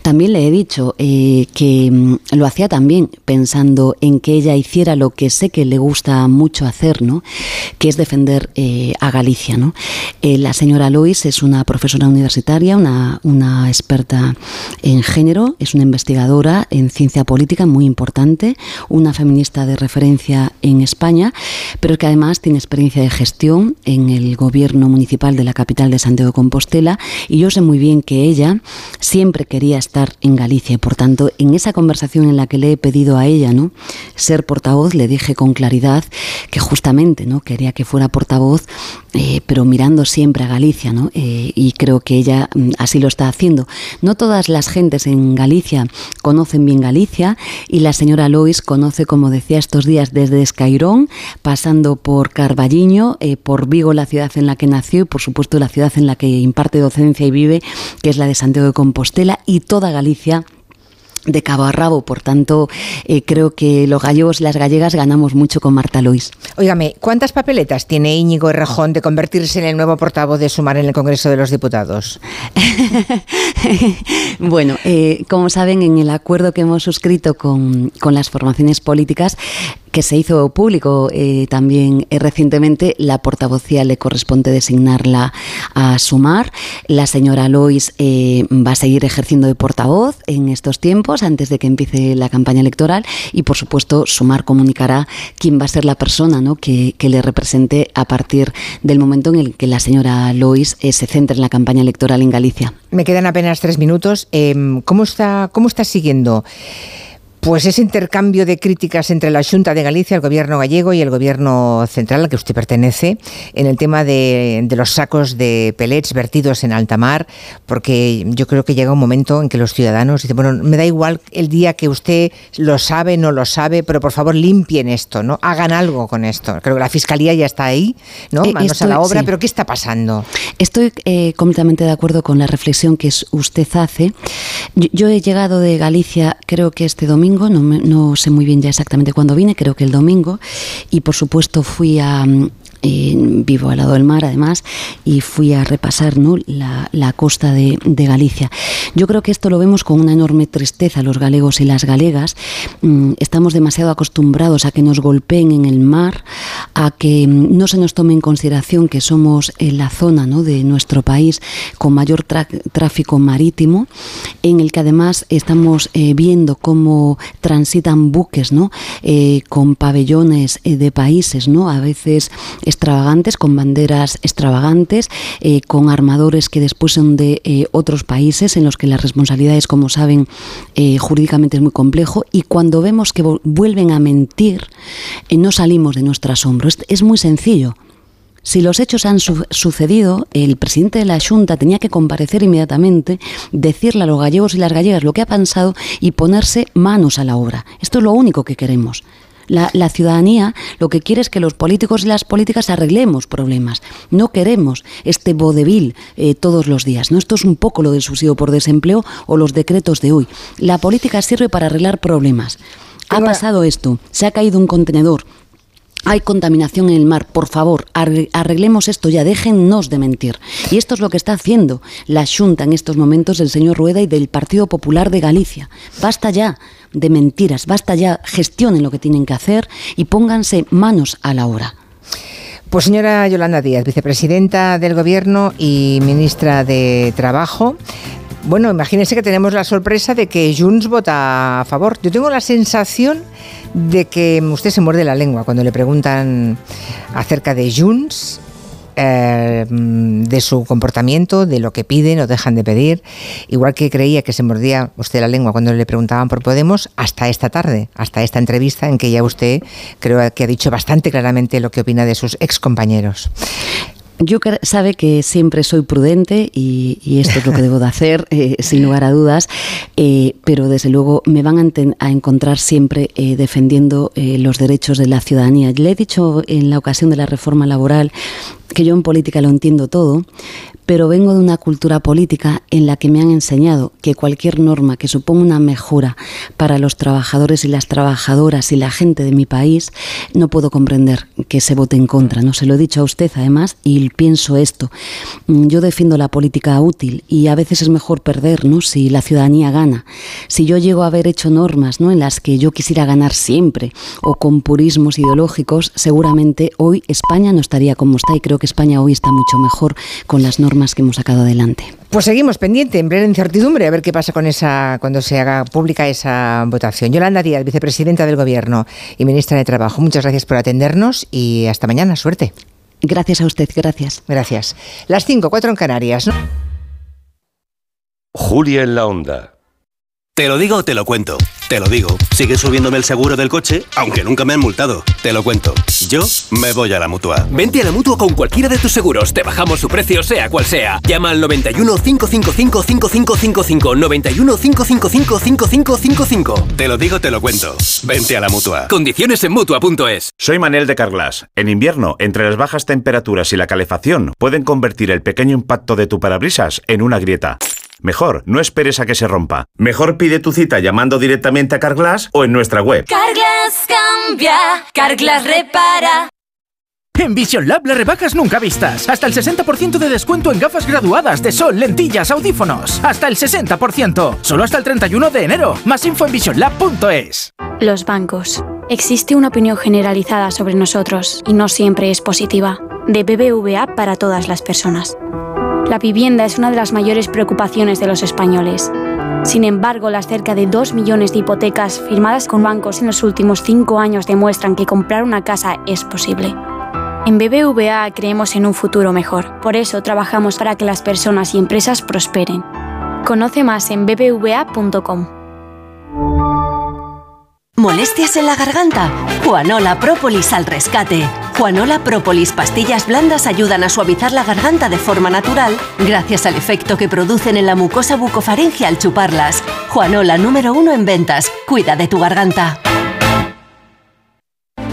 También le he dicho eh, que mm, lo hacía también pensando en que ella hiciera lo que sé que le gusta mucho hacer, ¿no? que es defender eh, a Galicia. ¿no? la señora Lois es una profesora universitaria, una, experta en género, es una investigadora en ciencia política muy importante, una feminista de referencia en España, pero que además tiene experiencia de gestión en el gobierno municipal de la capital de Santiago de Compostela y yo sé muy bien que ella siempre quería estar en Galicia por tanto en esa conversación en la que le he pedido a ella ¿no? ser portavoz le dije con claridad que justamente no quería que fuera portavoz eh, pero mirando siempre a Galicia ¿no? Eh, y creo que ella mm, así lo está haciendo. No todas las gentes en Galicia conocen bien Galicia y la señora Lois conoce, como decía estos días, desde Escairón, pasando por Carballiño, eh, por Vigo, la ciudad en la que nació y por supuesto la ciudad en la que imparte docencia y vive, que es la de Santiago de Compostela y toda Galicia de cabo a rabo. Por tanto, eh, creo que los gallegos y las gallegas ganamos mucho con Marta Luis. Óigame, ¿cuántas papeletas tiene Íñigo Errejón de convertirse en el nuevo portavoz de Sumar en el Congreso de los Diputados? bueno, eh, como saben, en el acuerdo que hemos suscrito con, con las formaciones políticas, que se hizo público eh, también eh, recientemente. La portavocía le corresponde designarla a Sumar. La señora Lois eh, va a seguir ejerciendo de portavoz en estos tiempos, antes de que empiece la campaña electoral. Y por supuesto, Sumar comunicará quién va a ser la persona ¿no? que, que, le represente a partir del momento en el que la señora Lois se centre en la campaña electoral en Galicia. Me quedan apenas tres minutos. Em, ¿Cómo está, cómo está siguiendo? Pues ese intercambio de críticas entre la Junta de Galicia, el gobierno gallego y el gobierno central al que usted pertenece en el tema de, los sacos de pellets vertidos en alta mar, porque yo creo que llega un momento en que los ciudadanos dicen, bueno, me da igual el día que usted lo sabe, no lo sabe, pero por favor limpien esto, ¿no? Hagan algo con esto. Creo que la Fiscalía ya está ahí, ¿no? Eh, Manos a la obra, pero ¿qué está pasando? Estoy eh, completamente de acuerdo con la reflexión que usted hace. yo he llegado de Galicia, creo que este domingo, no, sé muy bien ya exactamente cuándo vine, creo que el domingo, y por supuesto fui a, vivo al lado del mar además, y fui a repasar ¿no? la, costa de, Galicia. Yo creo que esto lo vemos con una enorme tristeza los galegos y las galegas. Mm, estamos demasiado acostumbrados a que nos golpeen en el mar, a que mm, no se nos tome en consideración que somos la zona ¿no? de nuestro país con mayor tráfico marítimo, en el que además estamos eh, viendo cómo transitan buques ¿no? Eh, con pabellones eh, de países, ¿no? a veces extravagantes, con banderas extravagantes, con armadores que después son de otros países en los que las responsabilidades, como saben, jurídicamente es muy complejo, y cuando vemos que vuelven a mentir, no salimos de nuestro asombro. es muy sencillo. Si los hechos han sucedido, el presidente de la Junta tenía que comparecer inmediatamente, decirle a los gallegos y las gallegas lo que ha pensado y ponerse manos a la obra. Esto es lo único que queremos. La, ciudadanía lo que quiere es que los políticos y las políticas arreglemos problemas. No queremos este vodevil eh, todos los días. ¿no? Esto es un poco lo del subsidio por desempleo o los decretos de hoy. La política sirve para arreglar problemas. Ha pasado esto, se ha caído un contenedor, hay contaminación en el mar, por favor, arreglemos esto ya, déjennos de mentir. Y esto es lo que está haciendo la Junta en estos momentos del señor Rueda y del Partido Popular de Galicia. Basta ya de mentiras, basta ya, gestionen lo que tienen que hacer y pónganse manos a la obra. Pues señora Yolanda Díaz, vicepresidenta del Gobierno y ministra de Trabajo, bueno, imagínense que tenemos la sorpresa de que Junts vota a favor. Yo tengo la sensación de que usted se muerde la lengua cuando le preguntan acerca de Junts, eh, de su comportamiento, de lo que piden o dejan de pedir, igual que creía que se mordía usted la lengua cuando le preguntaban por Podemos, hasta esta tarde, hasta esta entrevista en que ya usted creo que ha dicho bastante claramente lo que opina de sus ex Yo sabe que siempre soy prudente y, esto es lo que debo de hacer, eh, sin lugar a dudas, eh, pero desde luego me van a, encontrar siempre eh, defendiendo los derechos de la ciudadanía. Le he dicho en la ocasión de la reforma laboral que yo en política lo entiendo todo, pero vengo de una cultura política en la que me han enseñado que cualquier norma que suponga una mejora para los trabajadores y las trabajadoras y la gente de mi país, no puedo comprender que se vote en contra. No se lo he dicho a usted además y pienso esto. Mm, yo defiendo la política útil y a veces es mejor perder, ¿no? Si la ciudadanía gana. Si yo llego a haber hecho normas, ¿no? En las que yo quisiera ganar siempre o con purismos ideológicos, seguramente hoy España no estaría como está y creo que España hoy está mucho mejor con las normas más que hemos sacado adelante. Pues seguimos pendiente, en plena incertidumbre, a ver qué pasa con esa cuando se haga pública esa votación. Yolanda Díaz, vicepresidenta del Gobierno y ministra de Trabajo, muchas gracias por atendernos y hasta mañana. Suerte. Gracias a usted, gracias. Gracias. Las 5, 4 en Canarias. Julia en la Onda. Te lo digo o te lo cuento. Te lo digo. Sigue subiéndome el seguro del coche, aunque nunca me han multado. Te lo cuento. Yo me voy a la mutua. Vente a la mutua con cualquiera de tus seguros. Te bajamos su precio, sea cual sea. Llama al 91 555 5555. 91 555 5555. Te lo digo, te lo cuento. Vente a la mutua. Condiciones en mutua.es. Soy Manel de Carglass. En invierno, entre las bajas temperaturas y la calefacción, pueden convertir el pequeño impacto de tu parabrisas en una grieta. Mejor, no esperes a que se rompa. Mejor pide tu cita llamando directamente a Carglass o en nuestra web. Carglass cambia, Carglass repara. En Vision Lab las rebajas nunca vistas. Hasta el 60% de descuento en gafas graduadas de sol, lentillas, audífonos. Hasta el 60%. Solo hasta el 31 de enero. Más info en visionlab.es. Los bancos. Existe una opinión generalizada sobre nosotros y no siempre es positiva. De BBVA para todas las personas. La vivienda es una de las mayores preocupaciones de los españoles. Sin embargo, las cerca de 2 millones de hipotecas firmadas con bancos en los últimos 5 años demuestran que comprar una casa es posible. En BBVA creemos en un futuro mejor. Por eso trabajamos para que las personas y empresas prosperen. Conoce más en bbva.com. ¿Molestias en la garganta? Juanola Própolis al rescate. Juanola Própolis pastillas blandas ayudan a suavizar la garganta de forma natural gracias al efecto que producen en la mucosa bucofaringe al chuparlas. Juanola número uno en ventas. Cuida de tu garganta.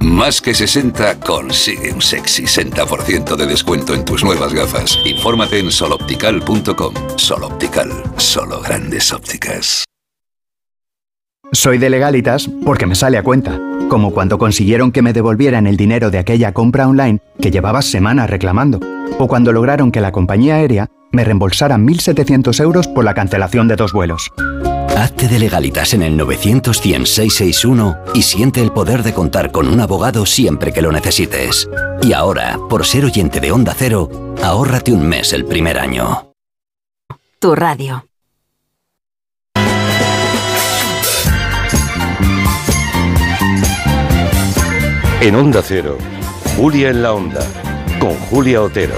Más que 60 consigue un sexy 60% de descuento en tus nuevas gafas. Infórmate en soloptical.com. Soloptical, solo grandes ópticas. Soy de legalitas porque me sale a cuenta, como cuando consiguieron que me devolvieran el dinero de aquella compra online que llevaba semanas reclamando, o cuando lograron que la compañía aérea me reembolsara 1.700 euros por la cancelación de dos vuelos. Hazte de legalitas en el 900 661 y siente el poder de contar con un abogado siempre que lo necesites. Y ahora, por ser oyente de Onda Cero, ahórrate un mes el primer año. Tu radio. En Onda Cero, Julia en la Onda, con Julia Otero.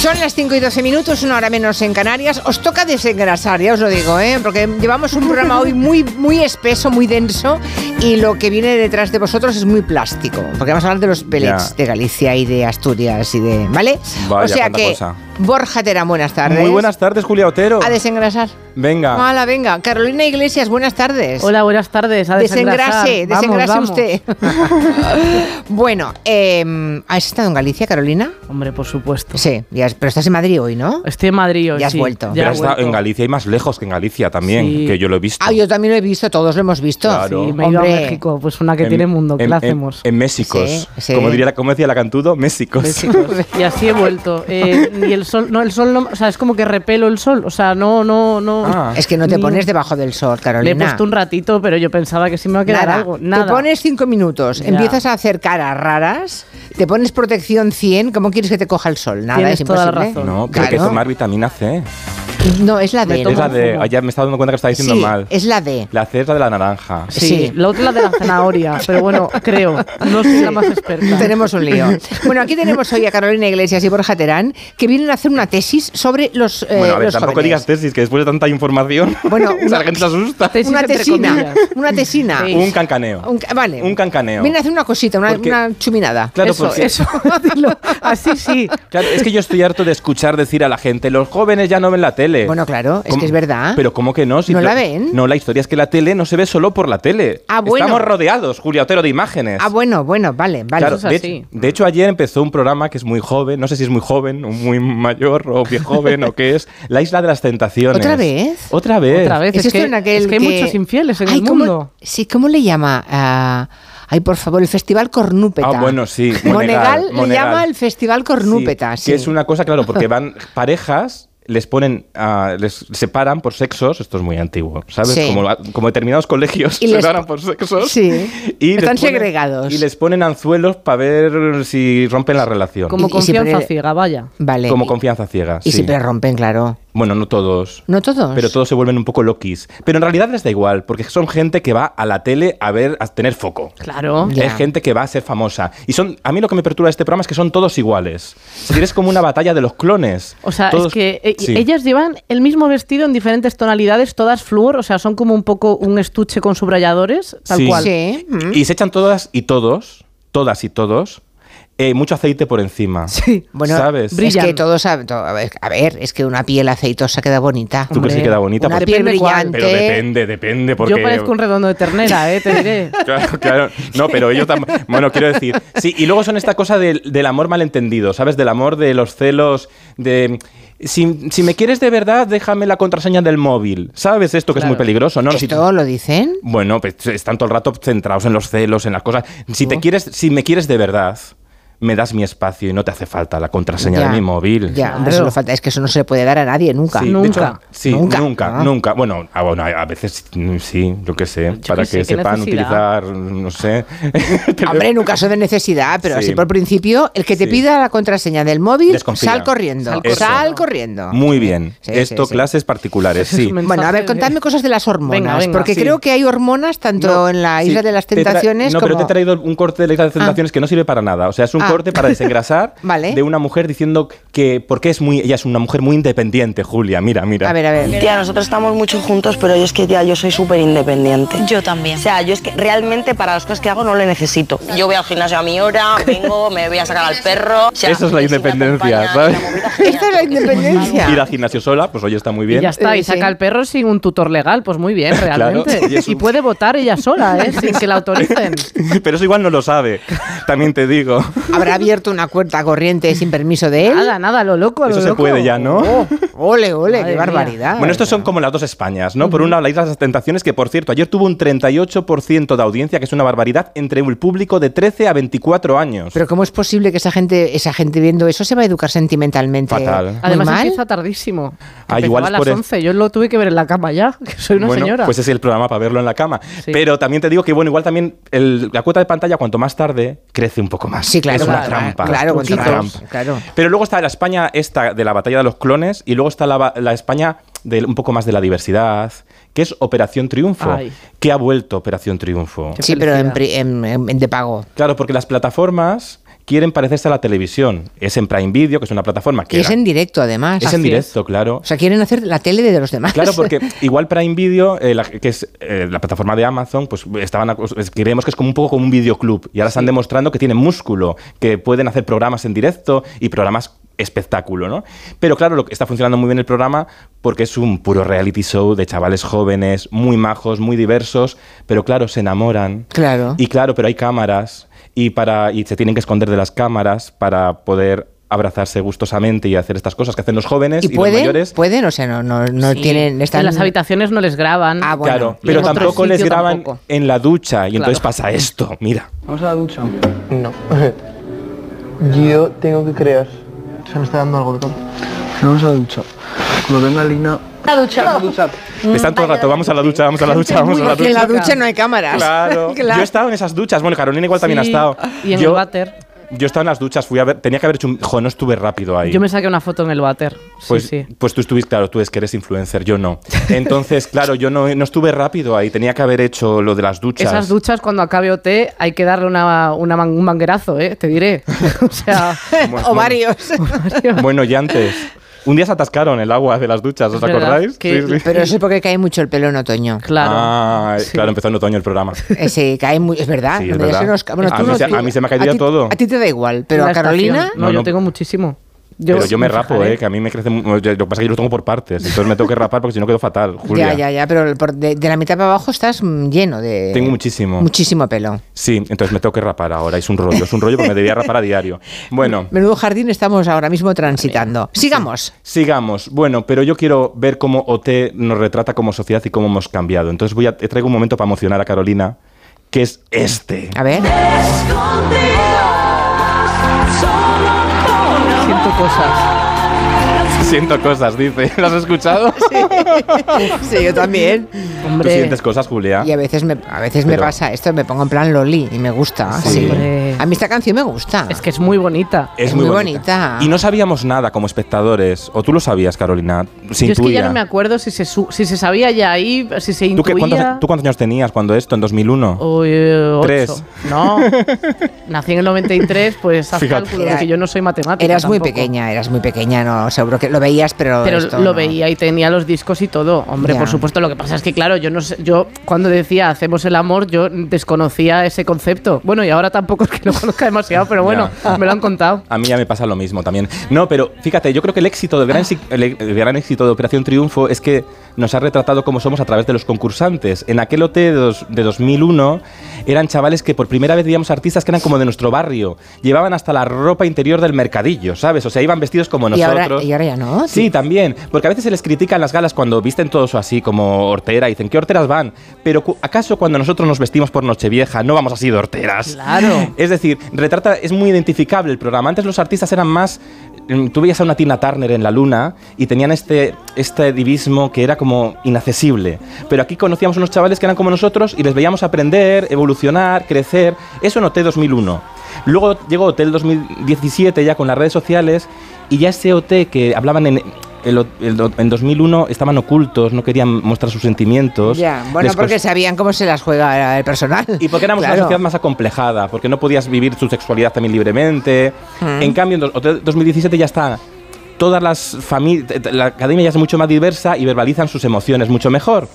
Son las 5 y 12 minutos, una hora menos en Canarias. Os toca desengrasar, ya os lo digo, ¿eh? porque llevamos un programa hoy muy, muy espeso, muy denso y lo que viene detrás de vosotros es muy plástico. Porque vamos a hablar de los pellets Ya. de Galicia y de Asturias y de. ¿Vale? Vaya, o sea que. cosa. Borja Terán, buenas tardes. Muy buenas tardes, Julia Otero. A desengrasar. Venga. Hola, venga. Carolina Iglesias, buenas tardes. Hola, buenas tardes. A Desengrase. Vamos, desengrase vamos. usted. bueno, eh, ¿has estado en Galicia, Carolina? Hombre, por supuesto. Sí, ya pero estás en Madrid hoy, ¿no? Estoy en Madrid hoy. Ya has sí. vuelto. Ya Pero has estado vuelto. en Galicia y más lejos que en Galicia también, Sí. que yo lo he visto. Ah, yo también lo he visto, todos lo hemos visto. Claro. Sí, me he ido a Hombre. México, pues una que En- tiene mundo. ¿Qué en, le en- hacemos? En. Sí, sí. Como, diría, la- como decía la cantudo. Méxicos. y así he vuelto. Eh, y el sol, no, el sol no, o sea, es como que repelo el sol. O sea, no, no, no. Ah. Es que no te pones debajo del sol, Le he Carolina. puesto un ratito, pero yo pensaba que sí me iba a quedar Nada. algo. Nada. Te pones cinco minutos, Ya. empiezas a hacer caras raras, te pones protección 100, ¿cómo quieres que te coja el sol? Nada, Tienes es toda la imposible. razón. No, pero hay que tomar vitamina C. No, es la D. Me Es la ah, ya me estaba dando cuenta que estaba diciendo Sí, mal. es la D. La C es la de la naranja. Sí, Sí. la otra es la de la zanahoria, pero bueno, creo. No soy la más experta. Tenemos un lío. Bueno, aquí tenemos hoy a Carolina Iglesias y Borja Terán, que vienen a hacer una tesis sobre los, eh, bueno, a ver, los tampoco jóvenes. digas tesis, que después de tanta información. Bueno, la una- gente se asusta. Tesis una tesina, una tesina. Sí. Un cancaneo. Un vale. Un cancaneo. Viene a hacer una cosita, una, Porque- una chuminada. Claro, eso, porque- eso, dilo. Así sí. Claro, es que yo estoy harto de escuchar decir a la gente, los jóvenes ya no ven la tele. Bueno, claro, es ¿Cómo? que es verdad. Pero ¿cómo que no? Si ¿No la ven? No, la historia es que la tele no se ve solo por la tele. Ah, bueno. Estamos rodeados, Julia Otero, de imágenes. Ah, bueno, bueno, vale, vale. Claro, eso de, así. de hecho, ayer empezó un programa que es muy joven, no sé si es muy joven, o muy mayor, o bien joven, o qué es, La Isla de las Tentaciones. ¿Otra vez? Otra vez. Otra vez. Es que, en aquel es que hay que- muchos infieles en Ay, el ¿cómo- mundo. sí, ¿cómo le llama? Ah, ay, por favor, el Festival Cornúpeta. Ah, bueno, sí. Monegal, le Monegal. llama el Festival Cornúpeta, sí. Que es una cosa, claro, porque van parejas. Les ponen, ah, les separan por sexos, esto es muy antiguo, ¿sabes? Sí. Como, como determinados colegios Y les- separan por sexos. Sí. Y les Están ponen- segregados. Y les ponen anzuelos para ver si rompen la relación. Como Y- y confianza siempre- ciega, vaya. Vale. Como confianza ciega. Y sí. siempre rompen, claro. Bueno, no todos. ¿No todos? Pero todos se vuelven un poco loquis. Pero en realidad les da igual, porque son gente que va a la tele a ver, a tener foco. Claro. Es gente que va a ser famosa. Y son, a mí lo que me perturba de este programa es que son todos iguales. Si quieres como una batalla de los clones. O sea, Todos- es que eh, Sí. ellas llevan el mismo vestido en diferentes tonalidades, todas flúor, o sea, son como un poco un estuche con subrayadores, tal Sí. cual. Sí. mm. Y se echan todas y todos, todas y todos, eh, mucho aceite por encima. Sí. Bueno, ¿Sabes? es que todos A ver, a ver, es que una piel aceitosa queda bonita. ¿Tú crees que queda bonita? Una Porque- piel brillante. Pero depende, depende, porque... Yo parezco un redondo de ternera, eh, te diré. Claro, claro. No, pero ellos también. Bueno, quiero decir. Sí, y luego son esta cosa del, del amor malentendido, ¿sabes? Del amor de los celos, de. Si, si me quieres de verdad, déjame la contraseña del móvil. ¿Sabes esto que es muy peligroso, no? Si- ¿Esto lo dicen? bueno, pues están todo el rato centrados en los celos, en las cosas. Si te quieres, si me quieres de verdad, me das mi espacio y no te hace falta la contraseña Ya. de mi móvil. Ya, hombre, solo falta. Es que eso no se le puede dar a nadie, nunca. Sí, de hecho, sí, Nunca. nunca, nunca, Bueno, ah, bueno, a a veces sí, yo qué sé, para que sepan necesidad. utilizar, no sé. Hombre, en un caso de necesidad, pero Sí. así por principio, el que te Sí. pida la contraseña del móvil, Desconfía. sal corriendo. Sal Sal, corriendo. Muy bien. Sí, Esto, sí, sí. clases particulares, sí. Bueno, a ver, contadme cosas de las hormonas, Venga, venga, porque sí. creo que hay hormonas tanto en la Sí, Isla de las Tentaciones no, como... pero te he traído un corte de la Isla de las Tentaciones que no sirve para nada. O sea, es un Ah. corte para desengrasar Vale. de una mujer diciendo que porque es muy, ella es una mujer muy independiente, Julia. Mira, mira. A ver, a ver. Tía, nosotros estamos mucho juntos, pero yo es que, tía, yo soy súper independiente. Yo también. O sea, yo es que realmente para las cosas que hago no le necesito. Yo voy al gimnasio a mi hora, vengo, me voy a sacar al perro. o sea, Eso es la independencia, ¿sabes? Esta es la independencia. Ir al gimnasio sola, pues oye, está muy Y bien. ya está, y saca el perro sin un tutor legal, pues muy bien, Claro, realmente. y y puede votar ella sola, ¿eh? sin que la autoricen. Pero eso igual no lo sabe, también te digo. ¿Habrá abierto una cuenta corriente sin permiso de él? Nada, nada, lo loco, lo Eso se puede ya, ¿no? Oh, ole, ole, Madre qué mía. barbaridad. Bueno, estos son como las dos Españas, ¿no? Por un lado, la Isla de las Tentaciones, que por cierto, ayer tuvo un 38% de audiencia, que es una barbaridad, entre el público de 13 a 24 años. Pero ¿cómo es posible que esa gente, esa gente viendo eso se va a educar sentimentalmente? Fatal. ¿Muy Además mal? empieza tardísimo. Ah, igual a las por el- 11, yo lo tuve que ver en la cama ya, que soy una bueno, señora. pues es el programa para verlo en la cama. Pero también te digo que, bueno, igual también el- la cuota de pantalla, cuanto más tarde, crece un poco más. Sí, claro, Es una claro, trampa. claro, es una trampa. claro. Pero luego está la España esta de la batalla de los clones y luego está la, España de un poco más de la diversidad, que es Operación Triunfo. Ay. que ha vuelto Operación Triunfo? Sí, pero en- en de pago. Claro, porque las plataformas quieren parecerse a la televisión. Es en Prime Video, que es una plataforma que... Es era- en directo, además. es en directo, claro. O sea, quieren hacer la tele de los demás. Claro, porque igual Prime Video, eh, la- que es eh, la plataforma de Amazon, pues estaban creemos que es como un poco como un videoclub y ahora están demostrando que tienen músculo, que pueden hacer programas en directo y programas espectáculo, ¿no? Pero claro, lo que está funcionando muy bien el programa porque es un puro reality show de chavales jóvenes, muy majos, muy diversos, pero claro, se enamoran. Claro. Y claro, pero hay cámaras y para y se tienen que esconder de las cámaras para poder abrazarse gustosamente y hacer estas cosas que hacen los jóvenes y, ¿Y pueden? los mayores. ¿Pueden? O sea, no, no, no Sí. tienen... Están... En las habitaciones no les graban. Ah, bueno. Claro, pero tampoco les graban tampoco. en la ducha y entonces Claro. pasa esto, mira. ¿Vamos a la ducha? No. Yo tengo que creer. Se me está dando algo de Vamos a la ducha. Cuando venga Lina... La ducha. La ducha. Están todo el rato, vamos a la ducha, vamos a la ducha, vamos a la Porque en ducha. la ducha no hay cámaras. Claro. Yo he estado en esas duchas. Bueno, Carolina igual también ha estado. Y en yo, el váter. yo he estado en las duchas, fui a ver, tenía que haber hecho un... Jo, no estuve rápido ahí. Yo me saqué una foto en el váter. Sí, Pues, sí. pues tú estuviste, claro, tú es que eres influencer, yo no. Entonces, claro, yo no, no estuve rápido ahí, tenía que haber hecho lo de las duchas. Esas duchas cuando acabe OT hay que darle una, una man- un manguerazo, ¿eh? Te diré. o sea, Bueno, o varios. Bueno, y antes. Un día se atascaron el agua de las duchas, ¿os acordáis? que- Sí, sí. Pero eso es porque cae mucho el pelo en otoño. Claro. Ah, Sí. claro, empezó en otoño el programa. Eh, sí, cae muy, es verdad. Sí, es Hombre, ya verdad. se nos ca- bueno, A mí no- se- tú- a mí se me caería ti- todo. A ti te da igual, pero La a Carolina... estación. No, No, yo no. tengo muchísimo. Pero yo me rapo, fijaré. ¿eh? Que a mí me crece... Lo que pasa es que yo lo tengo por partes, entonces me tengo que rapar porque si no quedo fatal, Julia. Ya, ya, ya, pero por de, de la mitad para abajo estás mm, lleno de... Tengo muchísimo. Muchísimo pelo. Sí, entonces me tengo que rapar ahora. Es un rollo, es un rollo porque me debía rapar a diario. Bueno, Menudo jardín estamos ahora mismo transitando. Sigamos. sigamos. Bueno, pero yo quiero ver cómo OT nos retrata como sociedad y cómo hemos cambiado. Entonces voy a te traigo un momento para emocionar a Carolina, que es este. A ver. Siento cosas. Siento cosas, dice. ¿Lo has escuchado? Sí, yo también. ¿Tú Hombre. sientes cosas, Julia? Y a veces me, a veces me pasa esto, me pongo en plan loli y me gusta. Sí. sí. A mí esta canción me gusta. Es que es muy bonita. Es Es muy, muy bonita. bonita. Y no sabíamos nada como espectadores. O tú lo sabías, Carolina. Se Yo es que ya no me acuerdo si se, su- si se sabía ya ahí, si se ¿Tú, qué- intuía. cuántos, ¿Tú cuántos años tenías cuando esto, en 2001? Uy, eh, ocho. Tres. No. Nací en el 93, pues haz Fíjate. cálculo de que yo no soy matemática. Eras muy pequeña, eras muy pequeña, no, seguro que lo veías, pero. Pero esto lo no. veía y tenía los discos y todo. Hombre, por supuesto. Lo que pasa es que, claro, yo no sé, yo cuando decía hacemos el amor, yo desconocía ese concepto. Bueno, y ahora tampoco es que lo conozca demasiado, pero bueno, me lo han contado. A mí ya me pasa lo mismo también. No, pero fíjate, yo creo que el éxito, del gran, si- el, el gran éxito de Operación Triunfo es que nos ha retratado cómo somos a través de los concursantes. En aquel OT de, dos- de 2001 eran chavales que por primera vez veíamos artistas que eran como de nuestro barrio. Llevaban hasta la ropa interior del mercadillo, ¿sabes? O sea, iban vestidos como Y ahora, nosotros. y ahora ya no. ¿No? Sí, también. Porque a veces se les critican las galas cuando visten todos así, como hortera, y dicen, ¿qué horteras van? Pero ¿acaso cuando nosotros nos vestimos por Nochevieja no vamos así de horteras? Claro. Es decir, retrata, es muy identificable el programa. Antes los artistas eran más. mm, Tú veías a una Tina Turner en la luna y tenían este, este divismo que era como inaccesible. Pero aquí conocíamos unos chavales que eran como nosotros y les veíamos aprender, evolucionar, crecer. Eso en OT 2001. Luego llegó OT el 2017 ya con las redes sociales y ya ese OT que hablaban en. el- el- en 2001 estaban ocultos, no querían mostrar sus sentimientos. Ya, bueno, porque sabían cómo se las juega el personal. y porque éramos Claro. una sociedad más acomplejada, porque no podías vivir tu sexualidad también libremente. Mm. En cambio, en do- Hotel 2017 ya está. Todas las familias, la academia ya es mucho más diversa y verbalizan sus emociones mucho mejor.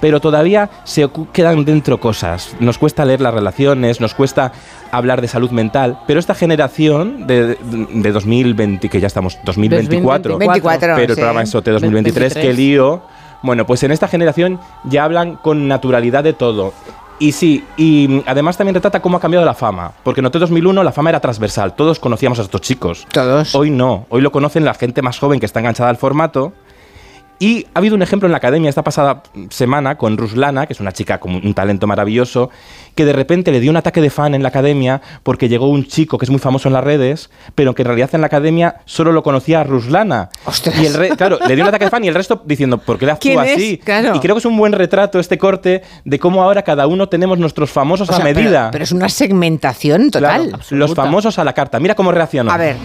Pero todavía se quedan dentro cosas. Nos cuesta leer las relaciones, nos cuesta hablar de salud mental. Pero esta generación de, de 2020, que ya estamos 2024, 2024, pero el sí. programa es OT 2023, que lío. Bueno, pues en esta generación ya hablan con naturalidad de todo. Y sí, y además también retrata cómo ha cambiado la fama. Porque en OT 2001 la fama era transversal. Todos conocíamos a estos chicos. Todos. Hoy no. Hoy lo conocen la gente más joven que está enganchada al formato. Y ha habido un ejemplo en la academia esta pasada semana con Ruslana, que es una chica con un talento maravilloso, que de repente le dio un ataque de fan en la academia porque llegó un chico que es muy famoso en las redes, pero que en realidad en la academia solo lo conocía a Ruslana. Y el re- claro, le dio un ataque de fan y el resto diciendo, ¿por qué le ¿Quién actúa así? Claro. Y creo que es un buen retrato este corte de cómo ahora cada uno tenemos nuestros famosos O sea, a medida. Pero, es una segmentación total. Claro, los famosos a la carta. Mira cómo reaccionó. A ver.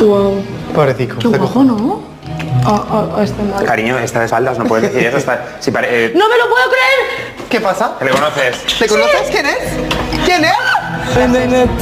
Pobrecito. Qué guapo, ¿no? Cariño, está de espaldas, no puedes decir eso. Está, si pare- eh, ¡No me lo puedo creer! ¿Qué pasa? ¿Le conoces? ¿Te conoces? ¿Quién es? ¿Quién es?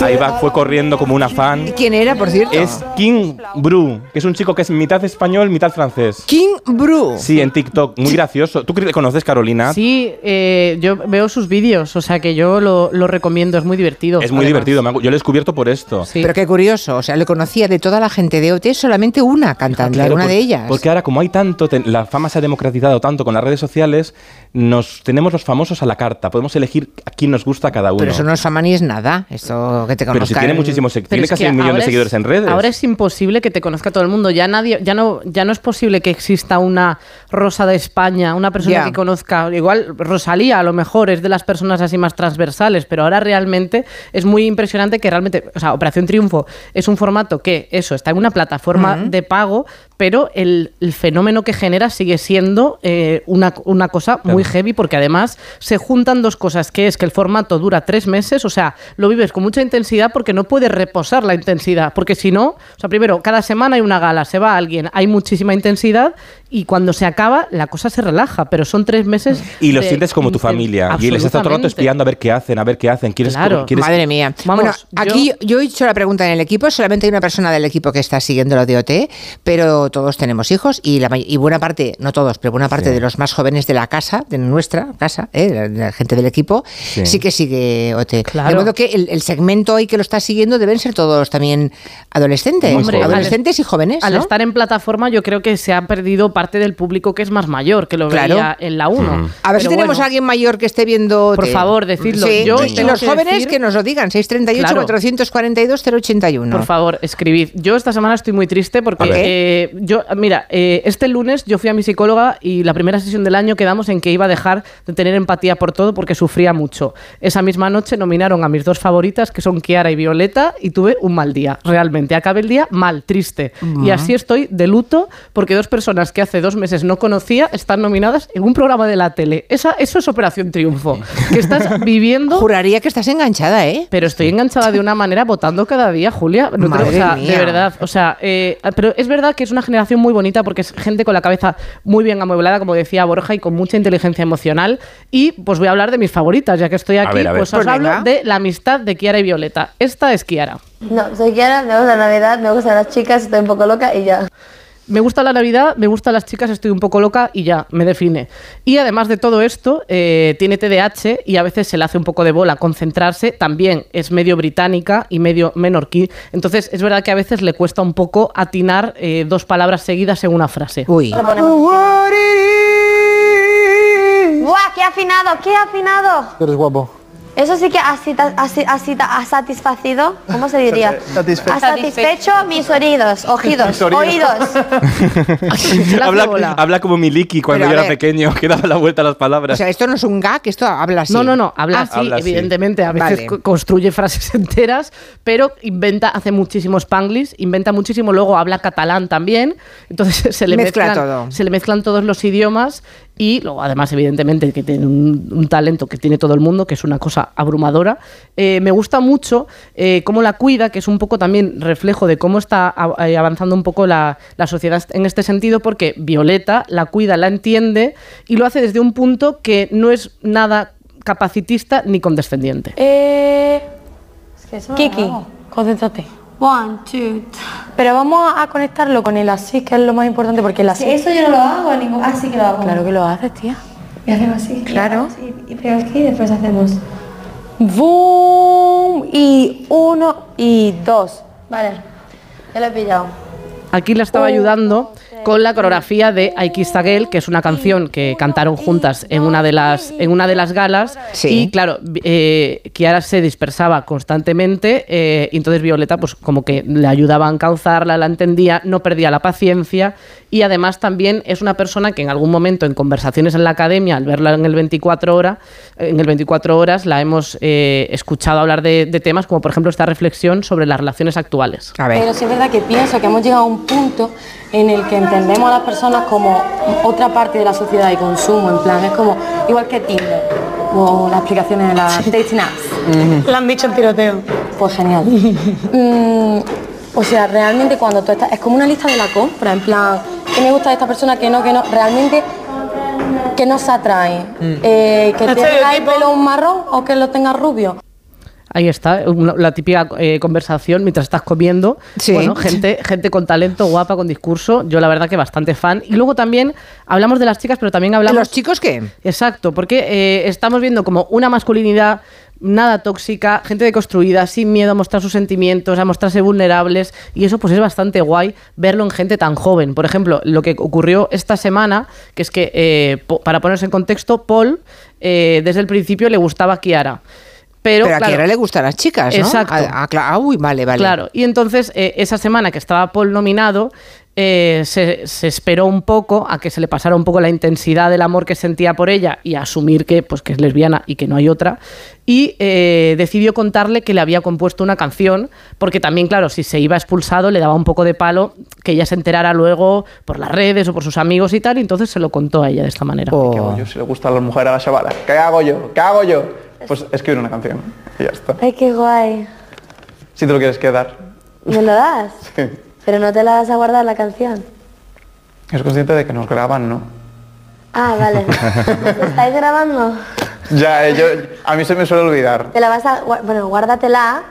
Ahí va, fue corriendo como una fan. ¿Quién era, por cierto? Es King Bru, que es un chico que es mitad español, mitad francés. King Bru. Sí, en TikTok, muy gracioso. ¿Tú le conoces, Carolina? Sí, eh, yo veo sus vídeos, o sea que yo lo, lo recomiendo, es muy divertido. Es muy además. divertido, yo lo he descubierto por esto. Pero qué curioso, o sea, le conocía de toda la gente de OT solamente una cantante, Claro, una por- de ellas. Porque ahora, como hay tanto, la fama se ha democratizado tanto con las redes sociales, nos tenemos los famosos a la carta. Podemos elegir a quién nos gusta cada uno. Pero eso no es fama ni es nada, esto que te Pero si conozcan. tiene muchísimos tiene casi un millón de es- seguidores en redes. Ahora es imposible que te conozca todo el mundo. Ya nadie, ya no, ya no es posible que exista una Rosa de España, una persona que conozca. Igual Rosalía, a lo mejor es de las personas así más transversales, pero ahora realmente es muy impresionante que realmente, o sea, Operación Triunfo es un formato que eso está en una plataforma de pago, pero el, el fenómeno que genera sigue siendo eh, una, una cosa muy heavy porque además se juntan dos cosas, que es que el formato dura tres meses, o sea, lo vives con mucha intensidad porque no puedes reposar la intensidad, porque si no, o sea, primero, cada semana hay una gala, se va alguien, hay muchísima intensidad y cuando se acaba la cosa se relaja, pero son tres meses... Y lo de sientes como tu familia. Y les está todo el rato espiando a ver qué hacen, a ver qué hacen. ¿Quieres, Claro. quieres- Madre mía. Vamos, bueno, aquí yo... he hecho la pregunta en el equipo, solamente hay una persona del equipo que está siguiendo lo de OT, pero todos tenemos hijos y, la, y buena parte, no todos, pero buena parte Sí. de los más jóvenes de la casa, de nuestra casa, ¿eh? la, la gente del equipo, sí, Sí. que sigue OT. Claro. De modo que el, el segmento hoy que lo está siguiendo deben ser todos también adolescentes, Hombre, al- adolescentes y jóvenes. Al ¿no? estar en plataforma, yo creo que se ha perdido parte del público que es más mayor, que lo Claro. veía en la 1. Mm. A ver si tenemos a alguien mayor que esté viendo. Por favor, decidlo. Sí, Yo y tengo los que jóvenes decir- que nos lo digan, 638 Claro. 442 081. Por favor, escribid. Yo esta semana estoy muy triste porque eh, yo, mira, eh, este lunes yo fui a mi psicóloga y la primera sesión del año quedamos en que iba a dejar de tener empatía por todo porque sufría mucho. Esa misma noche nominaron a mis dos favoritas, que son Kiara y Violeta, y tuve un mal día, realmente. Acabé el día mal, triste. Y Mm. así estoy de luto porque dos personas que hace dos meses no conocía están nominadas en un programa de la tele. Esa, eso es Operación Triunfo. Que estás viviendo... Juraría que estás enganchada, ¿eh? Pero estoy enganchada de una manera votando cada día, Julia. No creo- Madre o sea, mía. de verdad. O sea, eh, pero es verdad que es una generación muy bonita porque es gente con la cabeza muy bien amueblada, como decía Borja, y con mucha inteligencia emocional. Y pues voy a hablar de mis favoritas, ya que estoy aquí. ver, a ver. Pues os Pues hablo venga. de la amistad de Kiara y Violeta. Esta es Kiara. No, soy Kiara, me gusta la Navidad, me gustan las chicas, estoy un poco loca y ya. Me gusta la Navidad, me gustan las chicas, estoy un poco loca y ya, me define. Y además de todo esto, eh, tiene TDAH y a veces se le hace un poco de bola concentrarse. También es medio británica y medio menorquí. Entonces es verdad que a veces le cuesta un poco atinar eh, dos palabras seguidas en una frase. Uy. ¡Buah, qué afinado, qué afinado! Eres guapo. Eso sí que ha, ha satisfacido, ¿cómo se diría? Ha satisfecho mis oídos, ojidos, Mis oídos. oídos. habla, habla como Miliki cuando Pero, yo era ver. pequeño, que daba la vuelta a las O palabras. sea, esto no es un gag, esto habla así. No, no, no, habla Ah, así, Habla así. evidentemente. A veces Vale. construye frases enteras, pero inventa, hace muchísimo spanglish, inventa muchísimo, luego habla catalán también. Entonces se le Mezcla mezclan, todo. se le mezclan todos los idiomas y luego, además, evidentemente, que tiene un, un talento que tiene todo el mundo, que es una cosa abrumadora. Eh, me gusta mucho eh, cómo la cuida, que es un poco también reflejo de cómo está a- eh, avanzando un poco la, la sociedad en este sentido, porque Violeta la cuida, la entiende y lo hace desde un punto que no es nada capacitista ni condescendiente. Eh, Kiki, concéntrate. One, two, Pero vamos a conectarlo con el así, que es lo más importante, porque el así... Eso yo no lo hago, ningún... Ah, sí que lo hago. Claro que lo haces, tía. Y hacemos así. Claro. Y, y pego aquí y después hacemos... Boom, y uno, y dos. Vale, ya lo he pillado. Aquí la estaba ayudando con la coreografía de I Kissed a Girl, que es una canción que cantaron juntas en una de las, en una de las galas. Sí. Y claro, eh, Kiara se dispersaba constantemente eh, y entonces Violeta pues como que le ayudaba a encauzarla, la entendía, no perdía la paciencia y además también es una persona que en algún momento en conversaciones en la academia, al verla en el 24 horas, en el 24 horas la hemos eh, escuchado hablar de, de temas como por ejemplo esta reflexión sobre las relaciones actuales. A ver. Pero sí es verdad que pienso que hemos llegado a un punto en el que entendemos a las personas como otra parte de la sociedad de consumo, en plan, es como igual que Tinder o las aplicaciones de las dating apps. La han dicho en tiroteo. Pues genial. Mm, o sea, realmente cuando tú estás, es como una lista de la compra, en plan, ¿qué me gusta de esta persona? que no? que no? Realmente, ¿qué nos atrae? Eh, ¿Que tenga el pelo marrón o que lo tenga rubio? Ahí está, una- la típica eh, conversación mientras estás comiendo. Sí. Bueno, gente, gente con talento, guapa, con discurso. Yo la verdad que bastante fan. Y luego también hablamos de las chicas, pero también hablamos... ¿Los chicos qué? Exacto, porque eh, estamos viendo como una masculinidad nada tóxica, gente deconstruida, sin miedo a mostrar sus sentimientos, a mostrarse vulnerables, y eso pues es bastante guay verlo en gente tan joven. Por ejemplo, lo que ocurrió esta semana, que es que, eh, para ponerse en contexto, Paul eh, desde el principio le gustaba a Kiara. Pero, Pero, a claro, Kiara le gustan las chicas, ¿no? Exacto. Ah, ah, uy, vale, vale. Claro, y entonces eh, esa semana que estaba Paul nominado, eh, se, se esperó un poco a que se le pasara un poco la intensidad del amor que sentía por ella y a asumir que, pues, que es lesbiana y que no hay otra. Y eh, decidió contarle que le había compuesto una canción, porque también, claro, si se iba expulsado le daba un poco de palo que ella se enterara luego por las redes o por sus amigos y tal, y entonces se lo contó a ella de esta manera. ¿Qué hago yo si le gusta a las mujeres a la chavala? ¿Qué hago yo? ¿Qué hago yo? Pues escribir una canción y ya está. Ay, qué guay. Si te lo quieres quedar. ¿Me lo das? Sí. Pero no te la vas a guardar la canción. Es consciente de que nos graban, ¿no? Ah, vale. ¿Lo estáis grabando? Ya, eh, yo, a mí se me suele olvidar. Te la vas a... Bueno, guárdatela.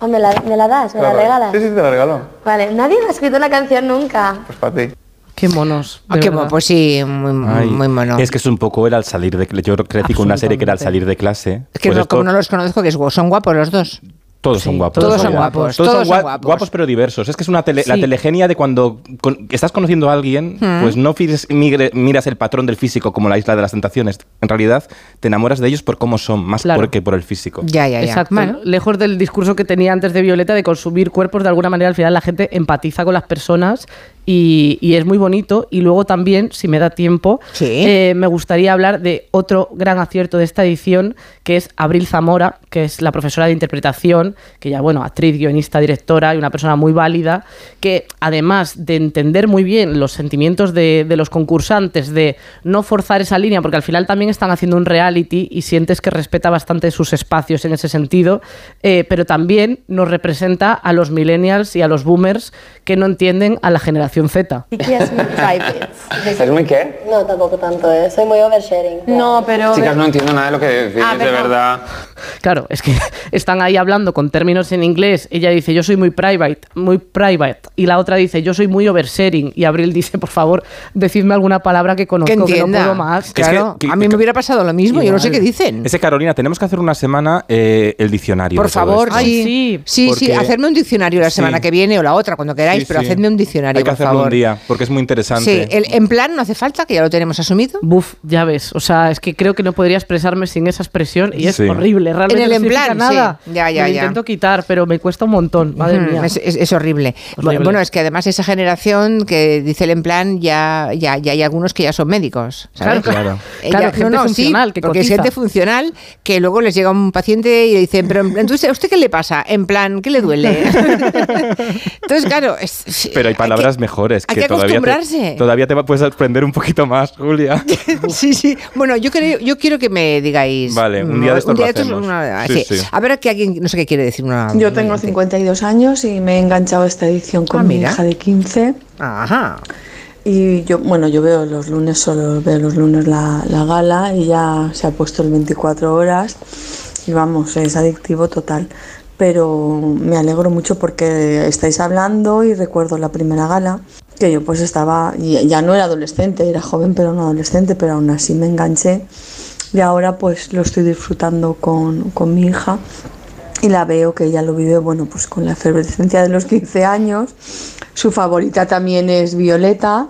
¿O me la, me la das? ¿Me la regalas? Sí, sí, te la regalo. Vale, nadie me ha escrito una canción nunca. Pues para ti. Qué monos. Ah, qué mo- pues sí, muy, Ay, muy mono. Es que es un poco era al salir de clase. Yo crecí con una serie que era al salir de clase. Es que Pues no- esto- como no los conozco, que es son guapos los dos. Todos son guapos. todos son ya. guapos, Todos, todos son, son gua- guapos. pero diversos. Es que es una tele- la telegenia de cuando con- estás conociendo a alguien, Mm. pues no fires- migre- miras el patrón del físico como la isla de las tentaciones. En realidad, te enamoras de ellos por cómo son, más Claro. por que por el físico. Exacto. Lejos del discurso que tenía antes de Violeta de consumir cuerpos, de alguna manera al final la gente empatiza con las personas y, y es muy bonito. Y luego también, si me da tiempo, eh, me gustaría hablar de otro gran acierto de esta edición, que es Abril Zamora, que es la profesora de interpretación, que ya, bueno, actriz, guionista, directora y una persona muy válida, que además de entender muy bien los sentimientos de, de los concursantes, de no forzar esa línea, porque al final también están haciendo un reality y sientes que respeta bastante sus espacios en ese sentido, eh, pero también nos representa a los millennials y a los boomers que no entienden a la generación Z. Kiki es muy private. ¿Es muy qué? No, tampoco tanto, ¿eh? soy muy oversharing. No, pero... Chicas, no entiendo nada de lo que decís, Ah, de perdón. verdad. Claro, es que están ahí hablando con términos en inglés. Ella dice, yo soy muy private, muy private. Y la otra dice, yo soy muy oversharing. Y Abril dice, por favor, decidme alguna palabra que conozco, Que que, no puedo más. Claro, a mí me hubiera pasado lo mismo, yo no sé qué dicen. Ese Carolina, tenemos que hacer una semana eh, el diccionario. Por de favor, sí. Sí, sí, Porque- hacerme un diccionario la Sí. semana que viene o la otra, cuando queráis, Sí, pero sí. hacedme un diccionario, Hay que por hacerlo favor. un día, porque es muy interesante. Sí, el, en plan no hace falta, que ya lo tenemos asumido. Buf, ya ves. O sea, es que creo que no podría expresarme sin esa expresión y es Sí. horrible. Realmente En el no en plan, sí. nada. Ya, ya, Me lo ya. intento quitar, pero me cuesta un montón. Madre Ujú, mía. Es, es- es horrible. Horrible. Bueno, es que además esa generación que dice el en plan, ya, ya, ya hay algunos que ya son médicos. ¿sabes? Claro, claro. Claro, ya- gente no, no, funcional sí, que porque es gente funcional que luego les llega un paciente y le dicen, pero entonces, ¿a usted qué le pasa? En plan, ¿qué le duele? entonces, claro, es- Pero hay palabras mejores hay que, que todavía, acostumbrarse. te, todavía te puedes aprender un poquito más, Julia. sí, sí. Bueno, yo creo, yo quiero que me digáis. Vale, un día de estos lo hacemos. una- Sí, sí. sí. A ver que alguien, no sé qué quiere decir una. Yo tengo 52 años y me he enganchado a esta edición con Ah, mi hija de 15. Ajá. Y yo, bueno, yo veo los lunes, solo veo los lunes la, la gala y ya se ha puesto el 24 horas y vamos, es adictivo total. Pero me alegro mucho porque estáis hablando y recuerdo la primera gala que yo pues estaba, ya no era adolescente, era joven pero no adolescente, pero aún así me enganché. Y ahora pues lo estoy disfrutando con, con mi hija y la veo que ella lo vive, bueno, pues con la efervescencia de los 15 años. Su favorita también es Violeta,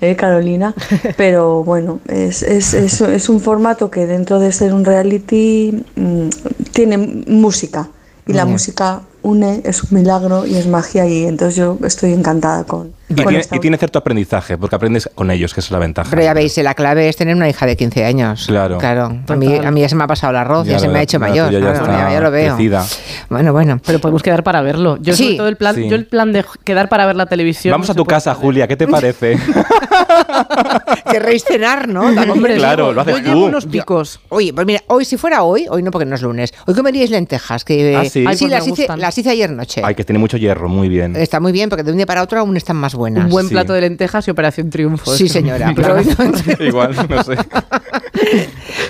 ¿eh, Carolina, pero bueno, es, es, es, es un formato que dentro de ser un reality mm, tiene música y la música une, es un milagro y es magia y entonces yo estoy encantada con, Y con tiene, esta y tiene cierto aprendizaje, porque aprendes con ellos, que es la ventaja. Pero ya veis, la clave es tener una hija de 15 años. Claro. Claro. A mí, a mí ya se me ha pasado el arroz, ya, Ya se me ha hecho mayor. ya claro, está ya, ya lo veo. crecida. Bueno, bueno. Pero podemos quedar para verlo. Yo, Sí. todo el plan, Sí. yo el plan de quedar para ver la televisión. Vamos no a tu casa, perder. Julia, ¿qué te parece? Querréis cenar, ¿no? Hombre, Claro, lo haces yo llevo tú. unos picos. Oye, pues mira, hoy si fuera hoy, hoy no porque no es lunes, hoy comeríais lentejas, que Ah, sí. Ay, sí pues las, hice, gustan. las hice ayer noche. Ay, que tiene mucho hierro, muy bien. Está muy bien porque de un día para otro aún están más buenas. Un buen Sí. plato de lentejas y Operación Triunfo. Sí, señora. Pero hoy no- Igual, no sé.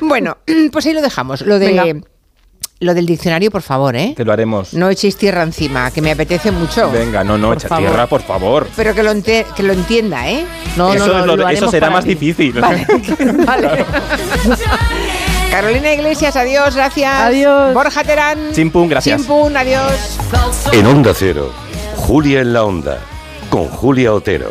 bueno, pues ahí lo dejamos. Lo de Venga. Lo del diccionario, por favor, ¿eh? Te lo haremos. No echéis tierra encima, que me apetece mucho. Venga, no, no, Por echa favor. tierra, por favor. Pero que lo, ente- que lo entienda, ¿eh? No, eso no, no, lo- lo eso será más ti. difícil. Vale, vale. Carolina Iglesias, adiós, gracias. Adiós. Borja Terán. Chimpún, gracias. Chimpún, adiós. En Onda Cero, Julia en la Onda, con Julia Otero.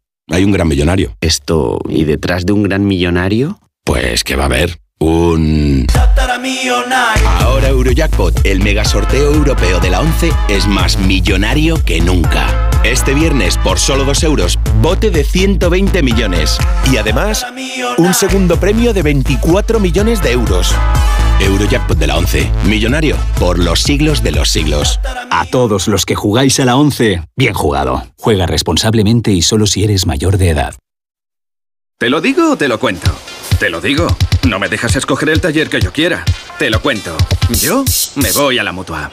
hay un gran millonario. Esto, ¿y detrás de un gran millonario? Pues que va a haber un... Ahora Eurojackpot, el mega sorteo europeo de la 11, es más millonario que nunca. Este viernes, por solo 2 euros, bote de 120 millones. Y además, un segundo premio de 24 millones de euros. Eurojackpot de la 11, millonario por los siglos de los siglos. A todos los que jugáis a la 11, bien jugado. Juega responsablemente y solo si eres mayor de edad. ¿Te lo digo o te lo cuento? Te lo digo. No me dejas escoger el taller que yo quiera. Te lo cuento. Yo me voy a la mutua.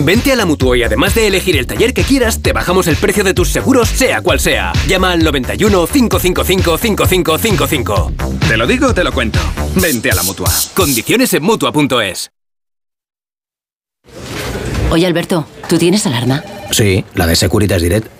Vente a la Mutua y además de elegir el taller que quieras, te bajamos el precio de tus seguros, sea cual sea. Llama al 91 555 5555. Te lo digo o te lo cuento. Vente a la mutua. Condiciones en Mutua.es. Oye, Alberto, ¿tú tienes alarma? Sí, la de Securitas Direct.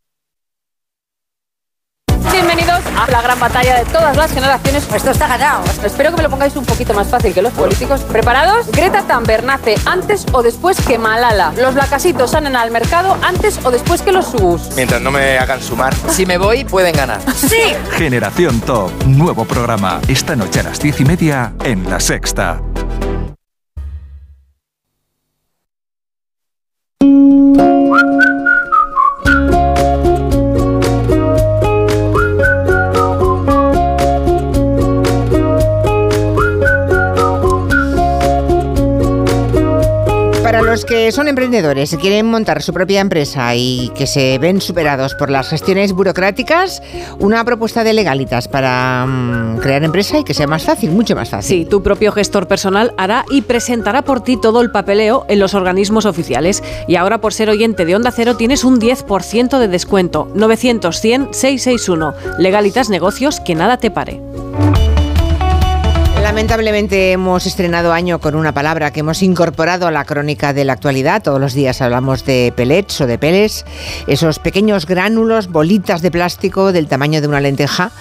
Bienvenidos a la gran batalla de todas las generaciones. Esto está ganado. Espero que me lo pongáis un poquito más fácil que los políticos. ¿Preparados? Greta Thunberg nace antes o después que Malala. Los blacasitos salen al mercado antes o después que los subus. Mientras no me hagan sumar. Si me voy, pueden ganar. ¡Sí! Generación Top, nuevo programa, esta noche a las diez y media en La Sexta. Los que son emprendedores y quieren montar su propia empresa y que se ven superados por las gestiones burocráticas, una propuesta de legalitas para mm, crear empresa y que sea más fácil, mucho más fácil. Sí, tu propio gestor personal hará y presentará por ti todo el papeleo en los organismos oficiales. Y ahora por ser oyente de Onda Cero tienes un 10% de descuento. 900-100-661. Legalitas Negocios, que nada te pare. Lamentablemente hemos estrenado año con una palabra que hemos incorporado a la crónica de la actualidad. Todos los días hablamos de pellets o de peles, esos pequeños gránulos, bolitas de plástico del tamaño de una lenteja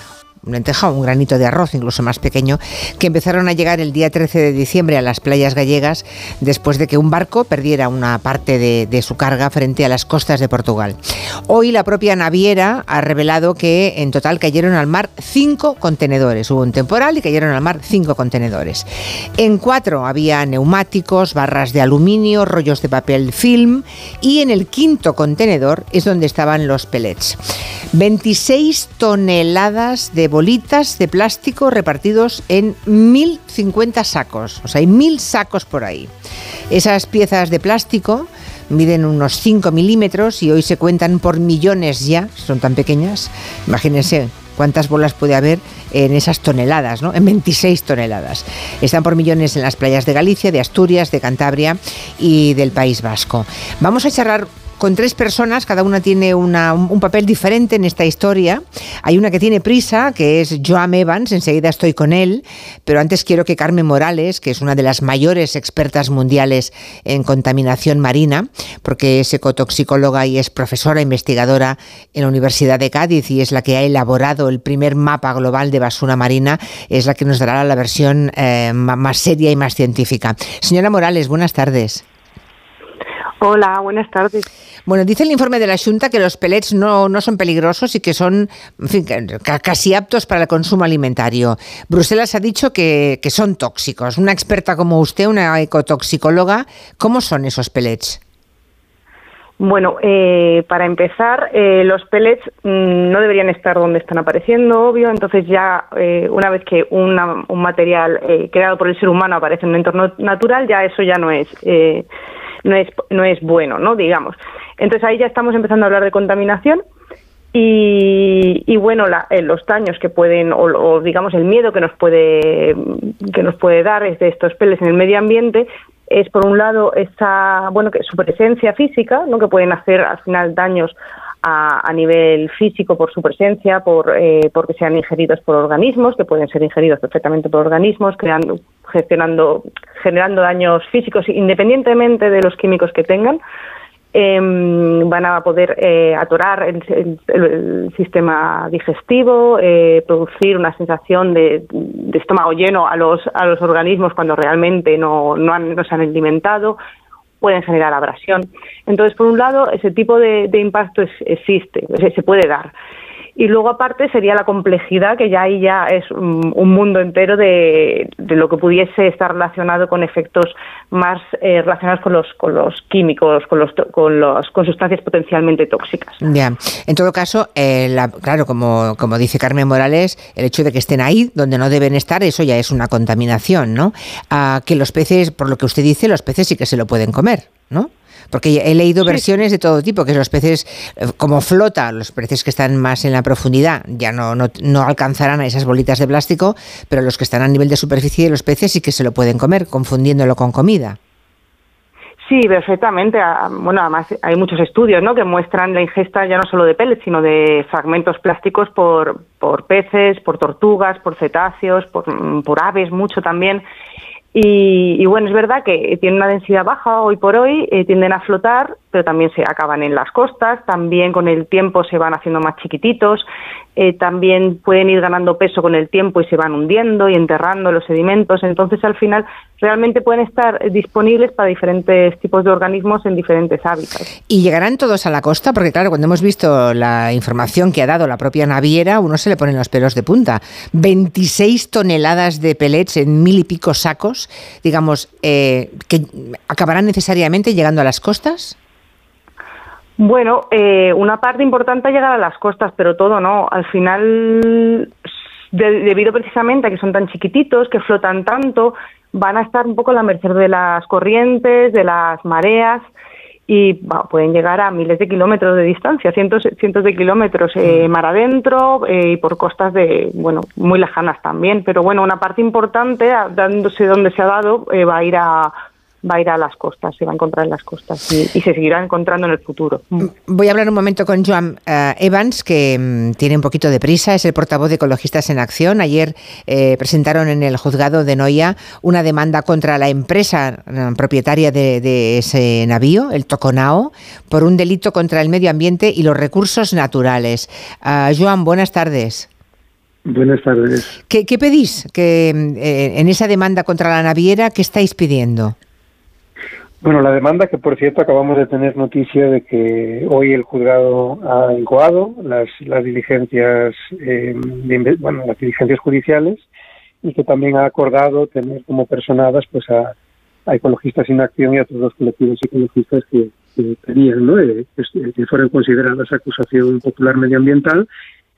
lenteja o un granito de arroz, incluso más pequeño, que empezaron a llegar el día 13 de diciembre a las playas gallegas después de que un barco perdiera una parte de, su carga frente a las costas de Portugal. Hoy la propia naviera ha revelado que en total cayeron al mar cinco contenedores. Hubo un temporal y cayeron al mar cinco contenedores. En cuatro había neumáticos, barras de aluminio, rollos de papel film y en el quinto contenedor es donde estaban los pellets. 26 toneladas de bolitas de plástico repartidos en 1.050 sacos. O sea, hay mil sacos por ahí. Esas piezas de plástico miden unos 5 milímetros y hoy se cuentan por millones ya, son tan pequeñas. Imagínense cuántas bolas puede haber en esas toneladas, ¿no? En 26 toneladas. Están por millones en las playas de Galicia, de Asturias, de Cantabria y del País Vasco. Vamos a charlar con tres personas, cada una tiene un, papel diferente en esta historia. Hay una que tiene prisa, que es Joan Evans, enseguida estoy con él, pero antes quiero que Carmen Morales, que es una de las mayores expertas mundiales en contaminación marina, porque es ecotoxicóloga y es profesora investigadora en la Universidad de Cádiz y es la que ha elaborado el primer mapa global de basura marina, es la que nos dará la versión eh, más seria y más científica. Señora Morales, buenas tardes. Hola, buenas tardes. Bueno, dice el informe de la Junta que los pellets no, no son peligrosos y que son en fin, casi aptos para el consumo alimentario. Bruselas ha dicho que, que son tóxicos. Una experta como usted, una ecotoxicóloga, ¿cómo son esos pellets? Bueno, eh, para empezar, eh, los pellets mm, no deberían estar donde están apareciendo, obvio. Entonces ya eh, una vez que un material creado por el ser humano aparece en un entorno natural, ya eso ya no es no es, no es bueno, ¿no? Digamos. Entonces ahí ya estamos empezando a hablar de contaminación y, y bueno, eh, los daños que pueden, o, digamos el miedo que nos puede, que nos puede dar de estos peles en el medio ambiente es por un lado esa, bueno, que su presencia física, ¿no? que pueden hacer al final daños a, a nivel físico por su presencia, por eh, porque sean ingeridos por organismos, que pueden ser ingeridos perfectamente por organismos, creando, gestionando, generando daños físicos independientemente de los químicos que tengan. Em, van a poder eh, atorar el, sistema digestivo, eh, producir una sensación de, estómago lleno a los, a los organismos cuando realmente no, no, han, no se han alimentado, pueden generar abrasión. Entonces, por un lado, ese tipo de, impacto existe, se puede dar. Y luego aparte sería la complejidad, que ya ahí ya es un, mundo entero de, lo que pudiese estar relacionado con efectos más eh, relacionados con los, con los químicos, con, los, con, los, con sustancias potencialmente tóxicas. Ya, en todo caso, eh, claro, como, como dice Carmen Morales, el hecho de que estén ahí donde no deben estar, eso ya es una contaminación, ¿no? A que los peces, por lo que usted dice, los peces sí que se lo pueden comer, ¿no? Porque he leído versiones de todo tipo, que los peces, eh, como flota, los peces que están más en la profundidad ya no, no, alcanzarán a esas bolitas de plástico, pero los que están a nivel de superficie de los peces sí que se lo pueden comer, confundiéndolo con comida. Sí, perfectamente. Ah, bueno, además hay muchos estudios ¿no? que muestran la ingesta ya no solo de pellets, sino de fragmentos plásticos por, por peces, por tortugas, por cetáceos, por, por aves, mucho también. Y, bueno, es verdad que tienen una densidad baja hoy por hoy, eh, tienden a flotar, pero también se acaban en las costas, también con el tiempo se van haciendo más chiquititos, eh, también pueden ir ganando peso con el tiempo y se van hundiendo y enterrando los sedimentos, entonces al final realmente pueden estar disponibles para diferentes tipos de organismos en diferentes hábitats. ¿Y llegarán todos a la costa? Porque claro, cuando hemos visto la información que ha dado la propia naviera, uno se le ponen los pelos de punta. 26 toneladas de pellets en mil y pico sacos, digamos, eh, que acabarán necesariamente llegando a las costas. Bueno, eh, una parte importante llegar a las costas, pero todo no. Al final debido precisamente a que son tan chiquititos, que flotan tanto, van a estar un poco a la merced de las corrientes, de las mareas y pueden llegar a miles de kilómetros de distancia, cientos, cientos de kilómetros eh, mar adentro eh, y por costas de, bueno, muy lejanas también. Pero bueno, una parte importante, dándose donde se ha dado, eh, va a ir a va a ir a las costas, se va a encontrar en las costas y, se seguirá encontrando en el futuro. Mm, voy a hablar un momento con Joan eh, Evans, que mm, tiene un poquito de prisa, es el portavoz de Ecologistas en Acción. Ayer eh, presentaron en el juzgado de Noia una demanda contra la empresa mm, propietaria de, ese navío, el Toconao, por un delito contra el medio ambiente y los recursos naturales. Uh, Joan, buenas tardes. Buenas tardes. ¿Qué, pedís que, eh, en esa demanda contra la naviera? ¿Qué estáis pidiendo? Bueno, la demanda que por cierto acabamos de tener noticia de que hoy el juzgado ha incoado las, las diligencias, eh, bueno, las diligencias judiciales y que también ha acordado tener como personadas pues a, ecologistas sin acción y a todos los colectivos ecologistas que, que tenían, ¿no? Eh, que fueran consideradas acusación popular medioambiental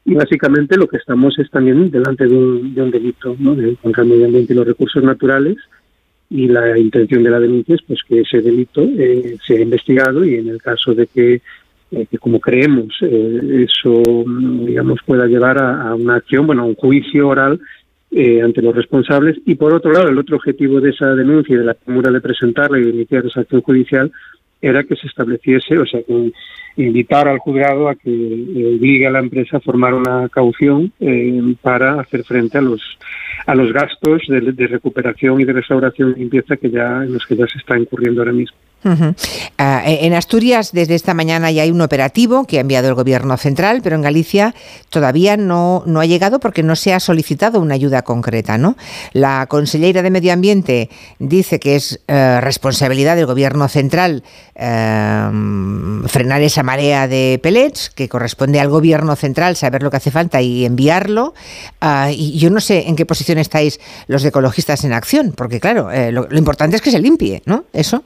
y básicamente lo que estamos es también delante de un, de un delito de, contra el medio ambiente y los recursos naturales y la intención de la denuncia es pues que ese delito eh, sea investigado y en el caso de que, eh, como creemos eh, eso digamos pueda llevar a, una acción bueno a un juicio oral ante los responsables. Y por otro lado el otro objetivo de esa denuncia y de la premura de presentarla y de iniciar esa acción judicial era que se estableciese, o sea, que invitar al juzgado a que obligue a la empresa a formar una caución eh, para hacer frente a los a los gastos de, de, recuperación y de restauración y limpieza que ya en los que ya se está incurriendo ahora mismo. Ah, e, en Asturias, desde esta mañana ya hay un operativo que ha enviado el Gobierno central, pero en Galicia todavía no, no ha llegado porque no se ha solicitado una ayuda concreta. ¿no? La consellera de Medio Ambiente dice que es eh, responsabilidad del Gobierno central eh, frenar esa marea de pellets, que corresponde al Gobierno central saber lo que hace falta y enviarlo. Ah, y yo no sé en qué posición estáis los ecologistas en acción, porque claro, eh, lo, lo importante es que se limpie, ¿no? Eso.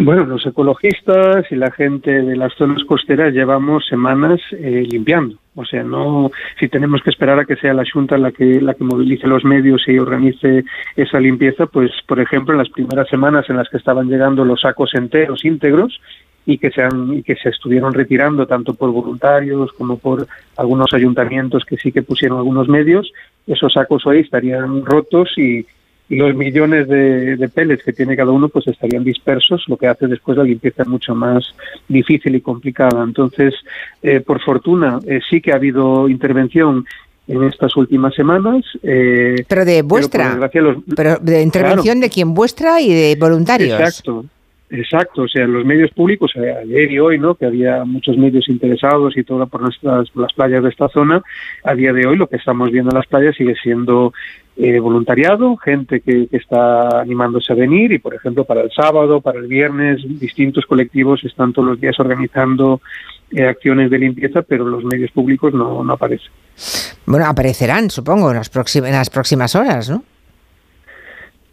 Bueno, los ecologistas y la gente de las zonas costeras llevamos semanas eh, limpiando. O sea, no si tenemos que esperar a que sea la Junta la que la que movilice los medios y organice esa limpieza, pues por ejemplo en las primeras semanas en las que estaban llegando los sacos enteros íntegros y que se han, y que se estuvieron retirando tanto por voluntarios como por algunos ayuntamientos que sí que pusieron algunos medios, esos sacos hoy estarían rotos y los millones de, de pellets que tiene cada uno pues estarían dispersos, lo que hace después la limpieza mucho más difícil y complicada. Entonces, eh, por fortuna, eh, sí que ha habido intervención en estas últimas semanas. Eh, pero de vuestra, pero, de intervención de quien vuestra y de voluntarios. Exacto. Exacto, o sea, los medios públicos, ayer y hoy, ¿no? Que había muchos medios interesados y todo por, nuestras, las playas de esta zona. A día de hoy, lo que estamos viendo en las playas sigue siendo eh, voluntariado, gente que, está animándose a venir y, por ejemplo, para el sábado, para el viernes, distintos colectivos están todos los días organizando eh, acciones de limpieza, pero los medios públicos no, no aparecen. Bueno, aparecerán, supongo, en las, próximas, en las próximas horas, ¿no?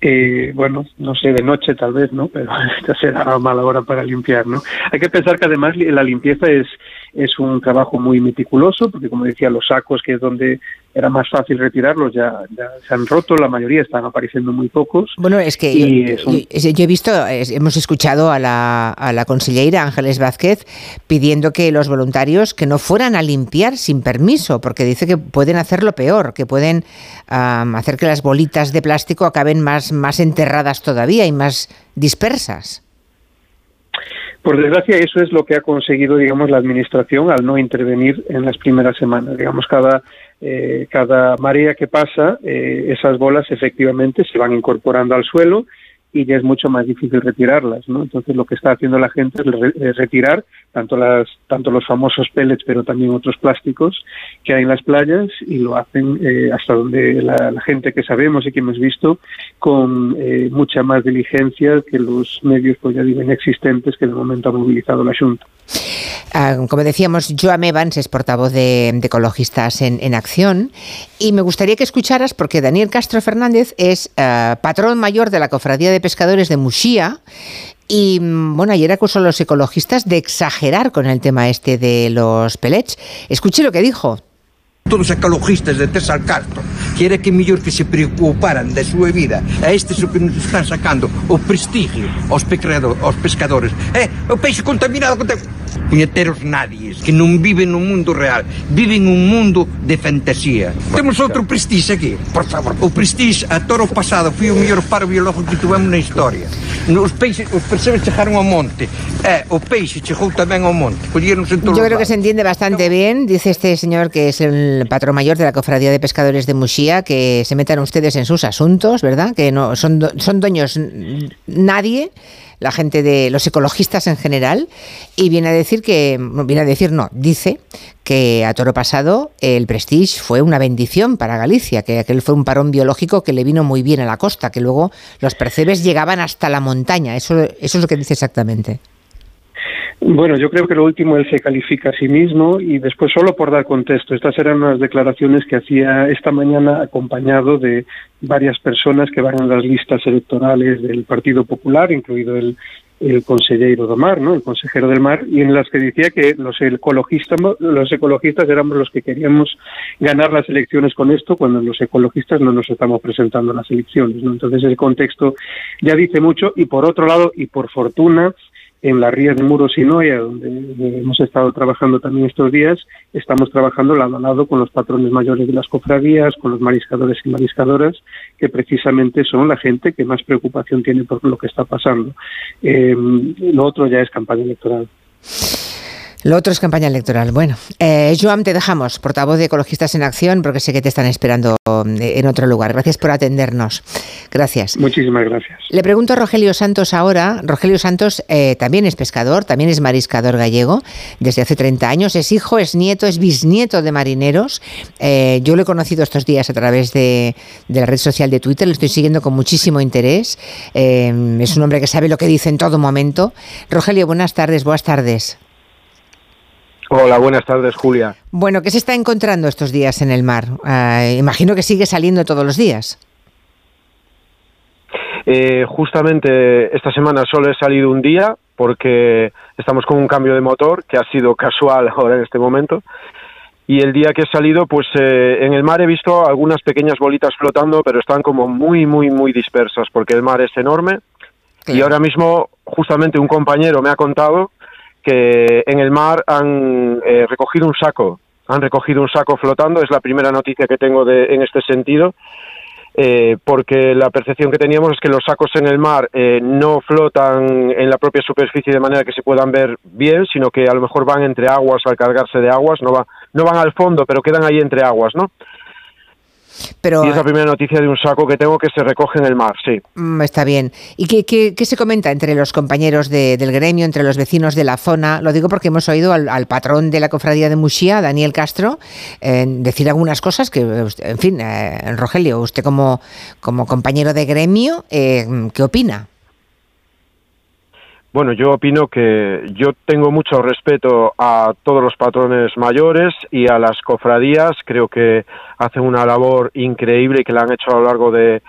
Eh, bueno, no sé, de noche tal vez, ¿no? Pero esta será mala hora para limpiar, ¿no? Hay que pensar que además la limpieza es, es un trabajo muy meticuloso, porque como decía, los sacos, que es donde era más fácil retirarlos, ya, se han roto, la mayoría están apareciendo muy pocos. Bueno, es que yo, he visto, hemos escuchado a la, a la consellera Ángeles Vázquez pidiendo que los voluntarios que no fueran a limpiar sin permiso, porque dice que pueden hacerlo peor, que pueden hacer que las bolitas de plástico acaben más, más enterradas todavía y más dispersas. Por desgracia, eso es lo que ha conseguido, digamos, la administración al no intervenir en las primeras semanas. Digamos, cada eh, cada marea que pasa, eh, esas bolas efectivamente se van incorporando al suelo y ya es mucho más difícil retirarlas, ¿no? Entonces lo que está haciendo la gente es retirar tanto las tanto los famosos pellets, pero también otros plásticos que hay en las playas y lo hacen eh, hasta donde la, gente que sabemos y que hemos visto con eh, mucha más diligencia que los medios pues ya digo existentes que de momento ha movilizado la Junta. Ah, como decíamos, Joam Evans es portavoz de, Ecologistas en, Acción y me gustaría que escucharas porque Daniel Castro Fernández es ah, patrón mayor de la Cofradía de Pescadores de Muxía y mm, bueno, ayer acusó a los ecologistas de exagerar con el tema este de los pellets. Escuche lo que dijo. Todos os ecologistas de Tesal Castro Quiere que mellor que se preocuparan da súa vida A estes o que nos están sacando O prestigio aos, pecado, aos pescadores. Eh, o peixe contaminado contam... Puñeteros nadies Que non viven no mundo real Viven un mundo de fantasía. Temos outro prestige aquí Por favor. O prestige a toro pasado Foi o mellor paro biológico que tivemos na historia. Os peixes, os percebes chegaron ao monte Eh, o peixe chegou tamén ao monte Collieronse en todos Yo creo que se entiende bastante bien, dice este señor que es el patrón mayor de la Cofradía de Pescadores de Muxía, que se metan ustedes en sus asuntos, ¿verdad? Que no son, son dueños nadie, la gente de los ecologistas en general, y viene a decir que, viene a decir no, dice que a toro pasado el Prestige fue una bendición para Galicia, que aquel fue un parón biológico que le vino muy bien a la costa, que luego los percebes llegaban hasta la montaña, eso es lo que dice exactamente. Bueno, yo creo que lo último él se califica a sí mismo y después solo por dar contexto, estas eran unas declaraciones que hacía esta mañana acompañado de varias personas que van en las listas electorales del Partido Popular, incluido el, consejero do mar, ¿no? el consejero del mar, y en las que decía que los ecologistas, los ecologistas éramos los que queríamos ganar las elecciones con esto, cuando los ecologistas no nos estamos presentando a las elecciones. ¿no? Entonces el contexto ya dice mucho y por otro lado, y por fortuna, en la ría de Muros y Noia, donde eh, hemos estado trabajando también estos días, estamos trabajando lado a lado con los patrones mayores de las cofradías, con los mariscadores y mariscadoras, que precisamente son la gente que más preocupación tiene por lo que está pasando. Eh, lo otro ya es campaña electoral. Lo otro es campaña electoral. Bueno, eh, Joan, te dejamos, portavoz de Ecologistas en Acción, porque sé que te están esperando eh, en otro lugar. Gracias por atendernos. Gracias. Muchísimas gracias. Le pregunto a Rogelio Santos ahora. Rogelio Santos eh, también es pescador, también es mariscador gallego desde hace 30 años. Es hijo, es nieto, es bisnieto de marineros. Eh, yo lo he conocido estos días a través de, de la red social de Twitter, lo estoy siguiendo con muchísimo interés. Es un hombre que sabe lo que dice en todo momento. Rogelio, buenas tardes, buenas tardes. Hola, buenas tardes, Julia. Bueno, ¿qué se está encontrando estos días en el mar? Ah, imagino que sigue saliendo todos los días. Eh, justamente esta semana solo he salido un día porque estamos con un cambio de motor que ha sido casual ahora en este momento. Y el día que he salido, pues eh, en el mar he visto algunas pequeñas bolitas flotando, pero están como muy, muy, muy dispersas porque el mar es enorme. Y ahora mismo, justamente un compañero me ha contado que en el mar han eh, recogido un saco, han recogido un saco flotando, es la primera noticia que tengo de, en este sentido, eh, porque la percepción que teníamos es que los sacos en el mar eh, no flotan en la propia superficie de manera que se puedan ver bien, sino que a lo mejor van entre aguas al cargarse de aguas, no, no van al fondo, pero quedan ahí entre aguas, ¿no? Pero, y es la primera noticia de un saco que tengo que se recoge en el mar, sí. Mm, Está bien. ¿Y qué, qué- qué se comenta entre los compañeros de- del gremio, entre los vecinos de la zona? Lo digo porque hemos oído al, al patrón de la cofradía de Muxía, Daniel Castro, eh, decir algunas cosas que, usted- en fin, eh, Rogelio, usted como, como compañero de gremio, eh, ¿qué opina? Bueno, yo opino que yo tengo mucho respeto a todos los patrones mayores y a las cofradías. Creo que hacen una labor increíble y que la han hecho a lo largo de,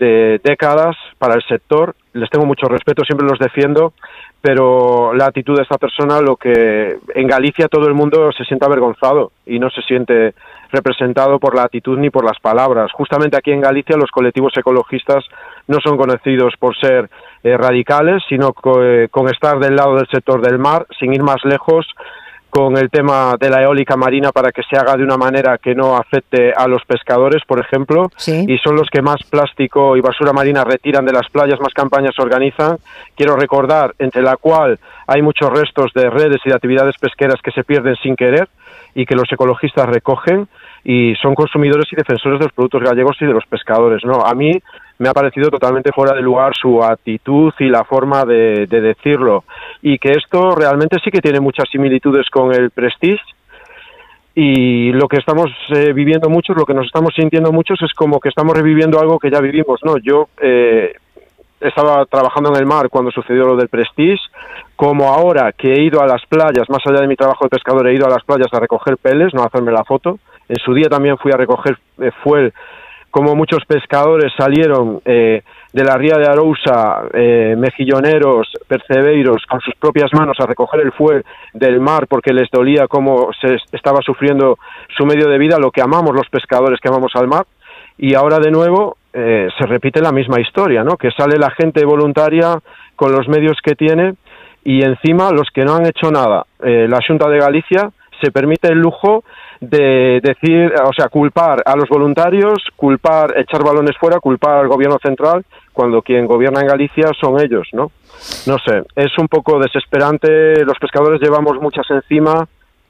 de décadas para el sector. Les tengo mucho respeto, siempre los defiendo, pero la actitud de esta persona, lo que en Galicia todo el mundo se siente avergonzado y no se siente representado por la actitud ni por las palabras. Justamente aquí en Galicia los colectivos ecologistas no son conocidos por ser eh, radicales, sino co- eh, con estar del lado del sector del mar, sin ir más lejos, con el tema de la eólica marina para que se haga de una manera que no afecte a los pescadores, por ejemplo, y son los que más plástico y basura marina retiran de las playas, más campañas organizan. Quiero recordar, entre la cual hay muchos restos de redes y de actividades pesqueras que se pierden sin querer y que los ecologistas recogen y son consumidores y defensores de los productos gallegos y de los pescadores. No, a mí me ha parecido totalmente fuera de lugar su actitud y la forma de, de decirlo y que esto realmente sí que tiene muchas similitudes con el Prestige y lo que estamos eh, viviendo muchos, lo que nos estamos sintiendo muchos es como que estamos reviviendo algo que ya vivimos, ¿no? Yo eh, estaba trabajando en el mar cuando sucedió lo del Prestige, como ahora que he ido a las playas, más allá de mi trabajo de pescador, he ido a las playas a recoger peles, no a hacerme la foto. En su día también fui a recoger eh, fuel, como muchos pescadores salieron, eh, de la ría de Arousa, eh, mejilloneros, percebeiros, con sus propias manos a recoger el fuel del mar porque les dolía cómo se estaba sufriendo su medio de vida, lo que amamos los pescadores que amamos al mar, y ahora de nuevo eh, se repite la misma historia, ¿no? Que sale la gente voluntaria con los medios que tiene y encima los que no han hecho nada, eh, la Junta de Galicia se permite el lujo de decir, o sea, culpar a los voluntarios, culpar, echar balones fuera, culpar al gobierno central, cuando quien gobierna en Galicia son ellos, ¿no? No sé, es un poco desesperante, los pescadores llevamos muchas encima,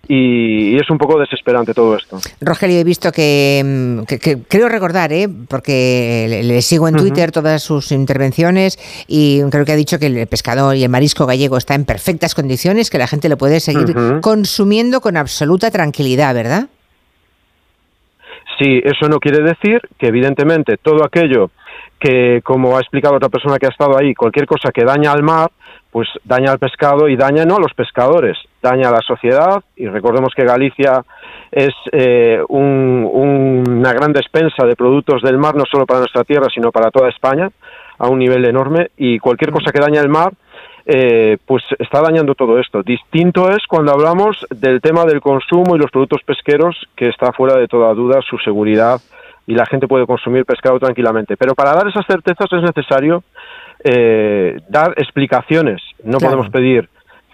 y, es un poco desesperante todo esto. Rogelio, he visto que, mm, creo recordar, ¿eh? porque le, sigo en Twitter todas sus intervenciones y creo que ha dicho que el pescado y el marisco gallego está en perfectas condiciones, que la gente lo puede seguir consumiendo con absoluta tranquilidad, ¿verdad? Sí, eso no quiere decir que evidentemente todo aquello que, como ha explicado otra persona que ha estado ahí, cualquier cosa que daña al mar, pues daña al pescado y daña no a los pescadores, daña a la sociedad y recordemos que Galicia es eh, una gran despensa de productos del mar, no solo para nuestra tierra, sino para toda España, a un nivel enorme y cualquier cosa que daña el mar, eh, pues está dañando todo esto. Distinto es cuando hablamos del tema del consumo y los productos pesqueros, que está fuera de toda duda su seguridad y la gente puede consumir pescado tranquilamente. Pero para dar esas certezas es necesario eh, dar explicaciones. No podemos pedir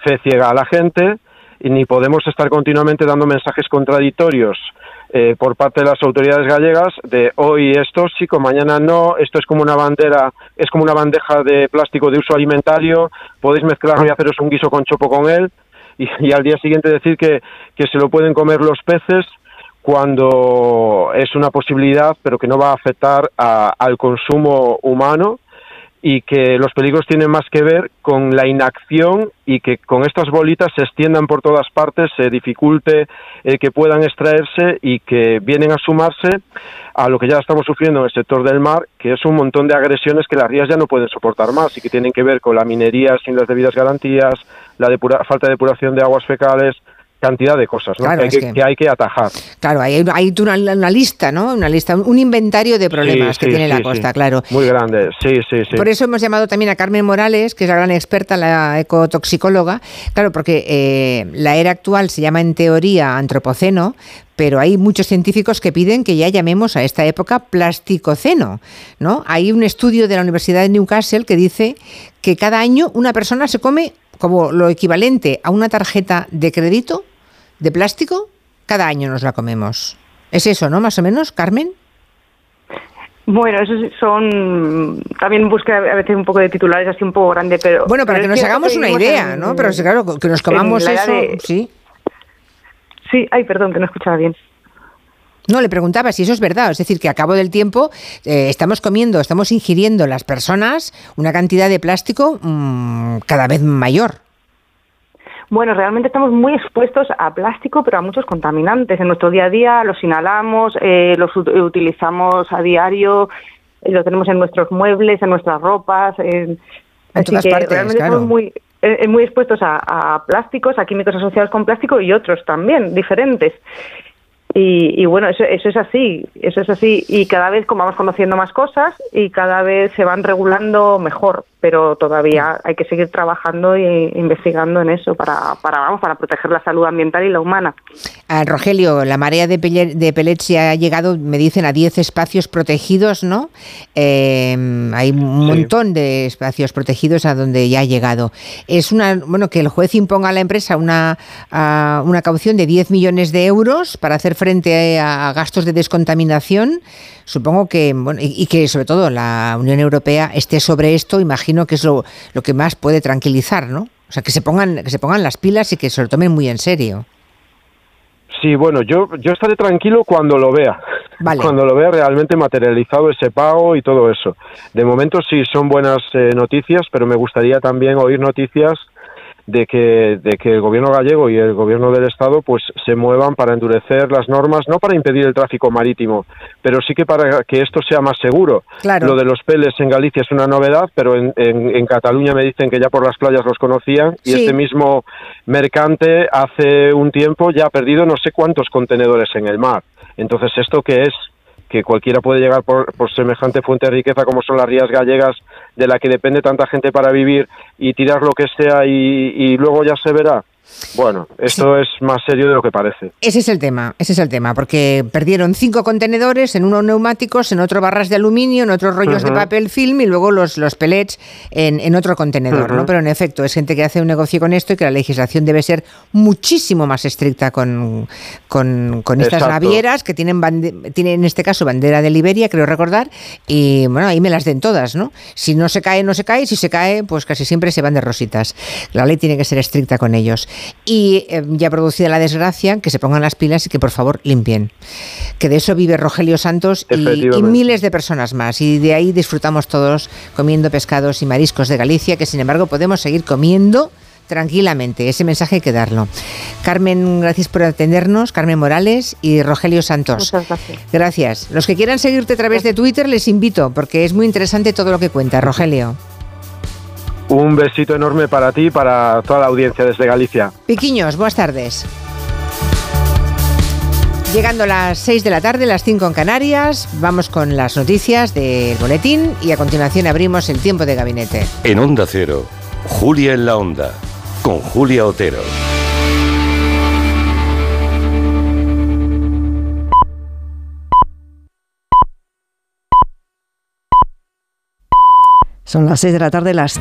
fe ciega a la gente y ni podemos estar continuamente dando mensajes contradictorios eh, por parte de las autoridades gallegas de hoy es tóxico, mañana no, esto es como una bandera, es como una bandeja de plástico de uso alimentario, podéis mezclarlo y haceros un guiso con chopo con él y, al día siguiente decir que, que se lo pueden comer los peces cuando es una posibilidad pero que no va a afectar al consumo humano y que los peligros tienen más que ver con la inacción y que con estas bolitas se extiendan por todas partes, se dificulte eh, que puedan extraerse y que vienen a sumarse a lo que ya estamos sufriendo en el sector del mar, que es un montón de agresiones que las rías ya no pueden soportar más y que tienen que ver con la minería sin las debidas garantías, la falta de depuración de aguas fecales, cantidad de cosas que, hay que, atajar. Claro, hay, hay una, lista, ¿no? Una lista, un inventario de problemas que tiene la costa, claro. Muy grande, sí, sí, sí. Por eso hemos llamado también a Carmen Morales, que es la gran experta, la ecotoxicóloga, claro, porque eh, la era actual se llama en teoría antropoceno, pero hay muchos científicos que piden que ya llamemos a esta época plasticoceno, ¿no? Hay un estudio de la Universidad de Newcastle que dice que cada año una persona se come como lo equivalente a una tarjeta de crédito de plástico, cada año nos la comemos. ¿Es eso, no? Más o menos, Carmen. Bueno, eso son también busca a veces un poco de titulares así un poco grande, pero bueno para que nos hagamos una idea, ¿no? Pero claro que nos comamos eso, sí. Sí, ay, perdón, que no escuchaba bien. No, le preguntaba si eso es verdad. Es decir, que a cabo del tiempo eh, estamos comiendo, estamos ingiriendo las personas una cantidad de plástico mm, cada vez mayor. Bueno, realmente estamos muy expuestos a plástico, pero a muchos contaminantes. En nuestro día a día los inhalamos, eh, los utilizamos a diario, eh, lo tenemos en nuestros muebles, en nuestras ropas. En, así que realmente estamos muy, muy expuestos a, a plásticos, a químicos asociados con plástico y otros también, diferentes. Y, bueno, eso, eso es así, eso es así. Y cada vez como vamos conociendo más cosas y cada vez se van regulando mejor, pero todavía hay que seguir trabajando e investigando en eso para, para, vamos, para proteger la salud ambiental y la humana. Ah, Rogelio, la marea de, de pellets ha llegado, me dicen, a 10 espacios protegidos, ¿no? Em, hay un montón de espacios protegidos a donde ya ha llegado. Es una, bueno, que el juez imponga a la empresa una, una caución de 10 millones de euros para hacer frente a gastos de descontaminación, supongo que, bueno, y, que sobre todo la Unión Europea esté sobre esto, imagino que es lo, que más puede tranquilizar, ¿no? O sea, que se pongan, que se pongan las pilas y que se lo tomen muy en serio. Sí, bueno, yo, yo estaré tranquilo cuando lo vea. Cuando lo vea realmente materializado ese pago y todo eso. De momento sí son buenas eh, noticias, pero me gustaría también oír noticias de que, de que el gobierno gallego y el gobierno del Estado pues se muevan para endurecer las normas, no para impedir el tráfico marítimo, pero sí que para que esto sea más seguro. Lo de los peles en Galicia es una novedad, pero en, en, Cataluña me dicen que ya por las playas los conocían y este mismo mercante hace un tiempo ya ha perdido no sé cuántos contenedores en el mar. Entonces, ¿esto qué es? Que cualquiera puede llegar por, por semejante fuente de riqueza como son las rías gallegas, de la que depende tanta gente para vivir y tirar lo que sea y, y luego ya se verá. Bueno, esto es más serio de lo que parece. Ese es el tema, ese es el tema, porque perdieron cinco contenedores, en uno neumáticos, en otro barras de aluminio, en otros rollos de papel film y luego los, los pellets en, en otro contenedor, ¿no? Pero en efecto, es gente que hace un negocio con esto y que la legislación debe ser muchísimo más estricta con, con, con estas Exacto. navieras que tienen, bande- tienen en este caso bandera de Liberia, creo recordar, y bueno, ahí me las den todas, ¿no? Si no se cae, no se cae, si se cae, pues casi siempre se van de rositas. La ley tiene que ser estricta con ellos. Y eh, ya producida la desgracia, que se pongan las pilas y que por favor limpien. Que de eso vive Rogelio Santos y, y miles de personas más. Y de ahí disfrutamos todos comiendo pescados y mariscos de Galicia, que sin embargo podemos seguir comiendo tranquilamente. Ese mensaje hay que darlo. Carmen, gracias por atendernos. Carmen Morales y Rogelio Santos. Muchas gracias. Gracias. Los que quieran seguirte a través de Twitter les invito, porque es muy interesante todo lo que cuenta, Rogelio. Un besito enorme para ti y para toda la audiencia desde Galicia. Piquiños, buenas tardes. Llegando a las 6 de la tarde, las 5 en Canarias, vamos con las noticias del boletín y a continuación abrimos el tiempo de gabinete. En Onda Cero, Julia en la Onda, con Julia Otero. Son las 6 de la tarde, las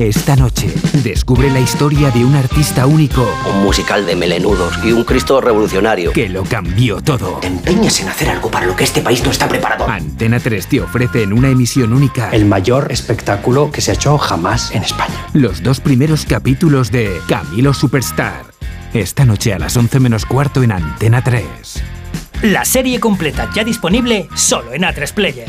Esta noche, descubre la historia de un artista único. Un musical de melenudos y un Cristo revolucionario. Que lo cambió todo. Te empeñas en hacer algo para lo que este país no está preparado. Antena 3 te ofrece en una emisión única El mayor espectáculo que se ha hecho jamás en España. los dos primeros capítulos de Camilo Superstar. Esta noche a las 11 menos cuarto en Antena 3. La serie completa ya disponible solo en A3 Player.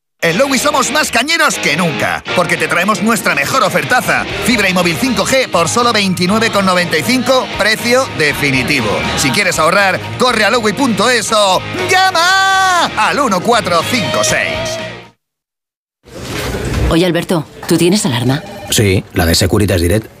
En Lowy somos más cañeros que nunca, porque te traemos nuestra mejor ofertaza. Fibra y móvil 5G por solo 29,95, precio definitivo. Si quieres ahorrar, corre a lowy.es o llama al 1456. Oye, Alberto, ¿tú tienes alarma? Sí, la de Securitas Direct.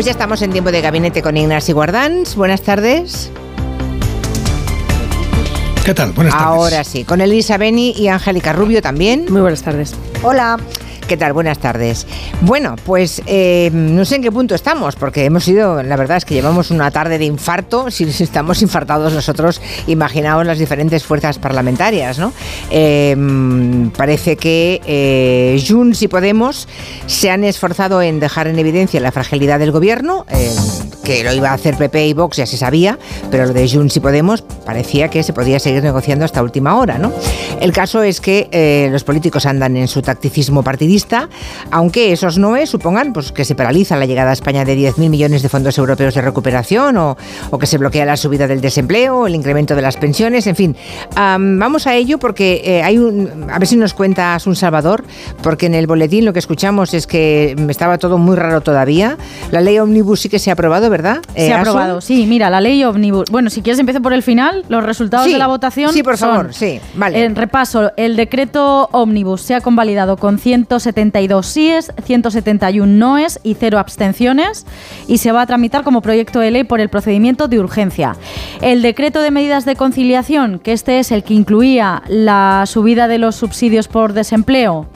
Pues ya estamos en tiempo de gabinete con Ignacio Guardans. Buenas tardes. ¿Qué tal? Buenas tardes. Ahora sí, con Elisa Beni y Angélica Rubio también. Muy buenas tardes. Hola. ¿Qué tal? Buenas tardes. Bueno, pues eh, no sé en qué punto estamos, porque hemos ido, la verdad es que llevamos una tarde de infarto. Si estamos infartados nosotros, imaginaos las diferentes fuerzas parlamentarias, ¿no? Eh, parece que eh, Junts y Podemos se han esforzado en dejar en evidencia la fragilidad del gobierno, eh, que lo iba a hacer PP y Vox, ya se sabía, pero lo de Junts y Podemos parecía que se podía seguir negociando hasta última hora, ¿no? El caso es que eh, los políticos andan en su tacticismo partidista, aunque esos noes supongan pues, que se paraliza la llegada a España de 10.000 millones de fondos europeos de recuperación o, o que se bloquea la subida del desempleo, el incremento de las pensiones, en fin. Am, vamos a ello porque eh, hay un... A ver si nos cuentas un Salvador, porque en el boletín lo que escuchamos es que estaba todo muy raro todavía. La ley Omnibus sí que se ha aprobado, ¿verdad? Se Eh, ha Asun. aprobado, sí, mira, la ley Omnibus. Bueno, si quieres empiezo por el final, los resultados Sí, de la votación. sí, por son, favor, sí, vale. En repaso, el decreto Omnibus se ha convalidado con 172 síes, 171 noes y cero abstenciones y se va a tramitar como proyecto de ley por el procedimiento de urgencia. El decreto de medidas de conciliación, que este es el que incluía la subida de los subsidios por desempleo,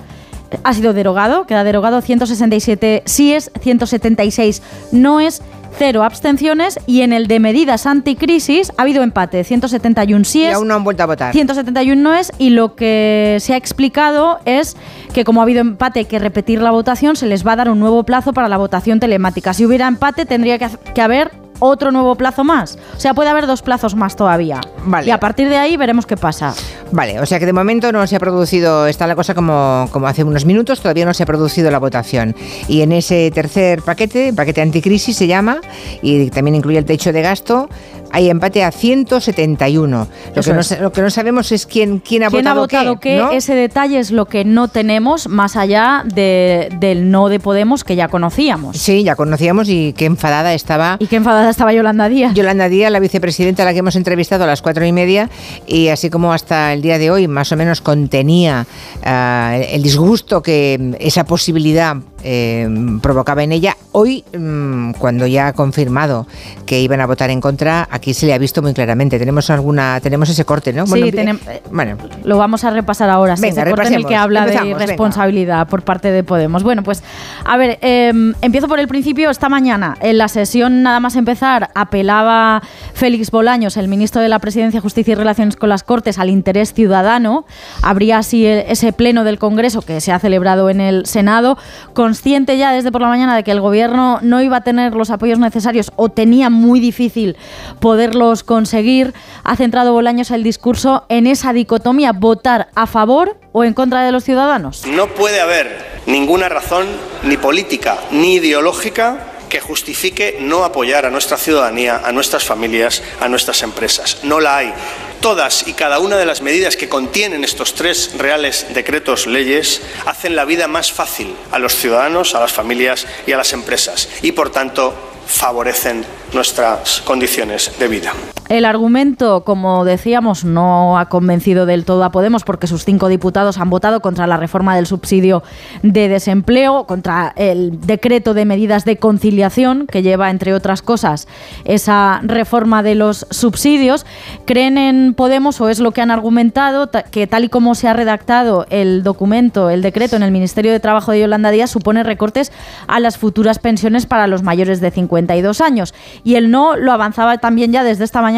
ha sido derogado, queda derogado 167 síes, 176 noes, cero abstenciones y en el de medidas anticrisis ha habido empate, 171 síes. Y aún no han vuelto a votar. 171 noes y lo que se ha explicado es que como ha habido empate hay que repetir la votación, se les va a dar un nuevo plazo para la votación telemática. Si hubiera empate tendría que, que haber otro nuevo plazo más. O sea, puede haber dos plazos más todavía. Vale. Y a partir de ahí veremos qué pasa. Vale, o sea que de momento no se ha producido, está la cosa como, como hace unos minutos, todavía no se ha producido la votación. Y en ese tercer paquete, paquete anticrisis se llama, y también incluye el techo de gasto, hay empate a 171. Lo, que no, es. sa- lo que no sabemos es quién, quién ha ¿Quién ha votado, votado qué? ¿no? Ese detalle es lo que no tenemos más allá de- del no de Podemos que ya conocíamos. Sí, ya conocíamos y qué enfadada estaba. Y qué enfadada estaba Yolanda Díaz. Yolanda Díaz, la vicepresidenta a la que hemos entrevistado a las cuatro y media, y así como hasta el día de hoy más o menos contenía ah, el disgusto que esa posibilidad eh, provocaba en ella, hoy, mm, cuando ya ha confirmado que iban a votar en contra, aquí se le ha visto muy claramente. Tenemos alguna, tenemos ese corte, ¿no? Sí, eh, tenem- bueno, Lo vamos a repasar ahora. sí, Venga, ese corte en el que habla de venga. irresponsabilidad por parte de Podemos. Bueno, pues a ver, eh, empiezo por el principio. Esta mañana, en la sesión, nada más empezar, apelaba Félix Bolaños, el ministro de la Presidencia, Justicia y Relaciones con las Cortes, al interés ciudadano. Habría así e- ese pleno del Congreso que se ha celebrado en el Senado, consciente ya desde por la mañana de que el gobierno no iba a tener los apoyos necesarios o tenía muy difícil poderlos conseguir, ha centrado Bolaños el discurso en esa dicotomía, votar a favor o en contra de los ciudadanos. No puede haber ninguna razón, ni política, ni ideológica, que justifique no apoyar a nuestra ciudadanía, a nuestras familias, a nuestras empresas. No la hay. Todas y cada una de las medidas que contienen estos tres reales decretos leyes hacen la vida más fácil a los ciudadanos, a las familias y a las empresas y, por tanto, favorecen nuestras condiciones de vida. El argumento, como decíamos, no ha convencido del todo a Podemos porque sus cinco diputados han votado contra la reforma del subsidio de desempleo, contra el decreto de medidas de conciliación que lleva, entre otras cosas, esa reforma de los subsidios. ¿Creen en Podemos o es lo que han argumentado ta- que tal y como se ha redactado el documento, el decreto en el Ministerio de Trabajo de Yolanda Díaz supone recortes a las futuras pensiones para los mayores de 52 años? Y el no lo avanzaba también ya desde esta mañana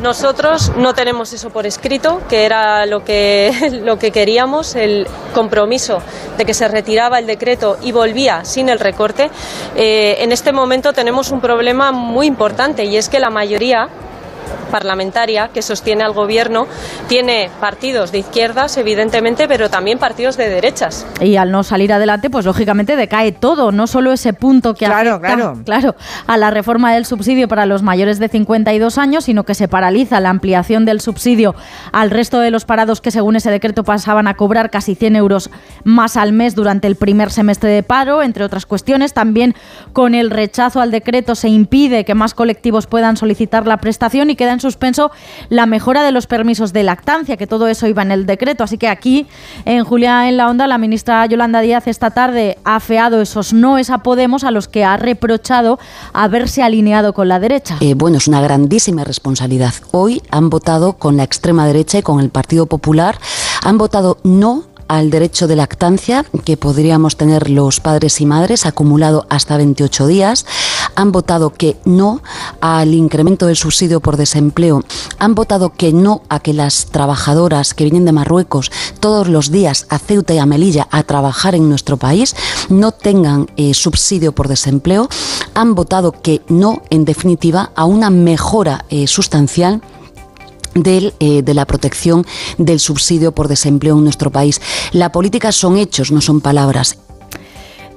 Nosotros no tenemos eso por escrito, que era lo que, lo que queríamos, el compromiso de que se retiraba el decreto y volvía sin el recorte. Eh, en este momento tenemos un problema muy importante y es que la mayoría parlamentaria que sostiene al gobierno tiene partidos de izquierdas, evidentemente, pero también partidos de derechas. Y al no salir adelante, pues lógicamente decae todo, no solo ese punto que Claro, afecta claro. claro, a la reforma del subsidio para los mayores de 52 años, sino que se paraliza la ampliación del subsidio al resto de los parados que según ese decreto pasaban a cobrar casi 100 euros más al mes durante el primer semestre de paro, entre otras cuestiones. También con el rechazo al decreto se impide que más colectivos puedan solicitar la prestación y queda en suspenso la mejora de los permisos de lactancia, que todo eso iba en el decreto. Así que aquí, en Julia en la Onda, la ministra Yolanda Díaz esta tarde ha afeado esos noes a Podemos a los que ha reprochado haberse alineado con la derecha. Eh, bueno, es una grandísima responsabilidad. Hoy han votado con la extrema derecha y con el Partido Popular, han votado no al derecho de lactancia que podríamos tener los padres y madres acumulado hasta 28 días, han votado que no al incremento del subsidio por desempleo, han votado que no a que las trabajadoras que vienen de Marruecos todos los días a Ceuta y a Melilla a trabajar en nuestro país no tengan eh, subsidio por desempleo, han votado que no, en definitiva, a una mejora eh, sustancial del, eh, de la protección del subsidio por desempleo en nuestro país. La política son hechos, no son palabras.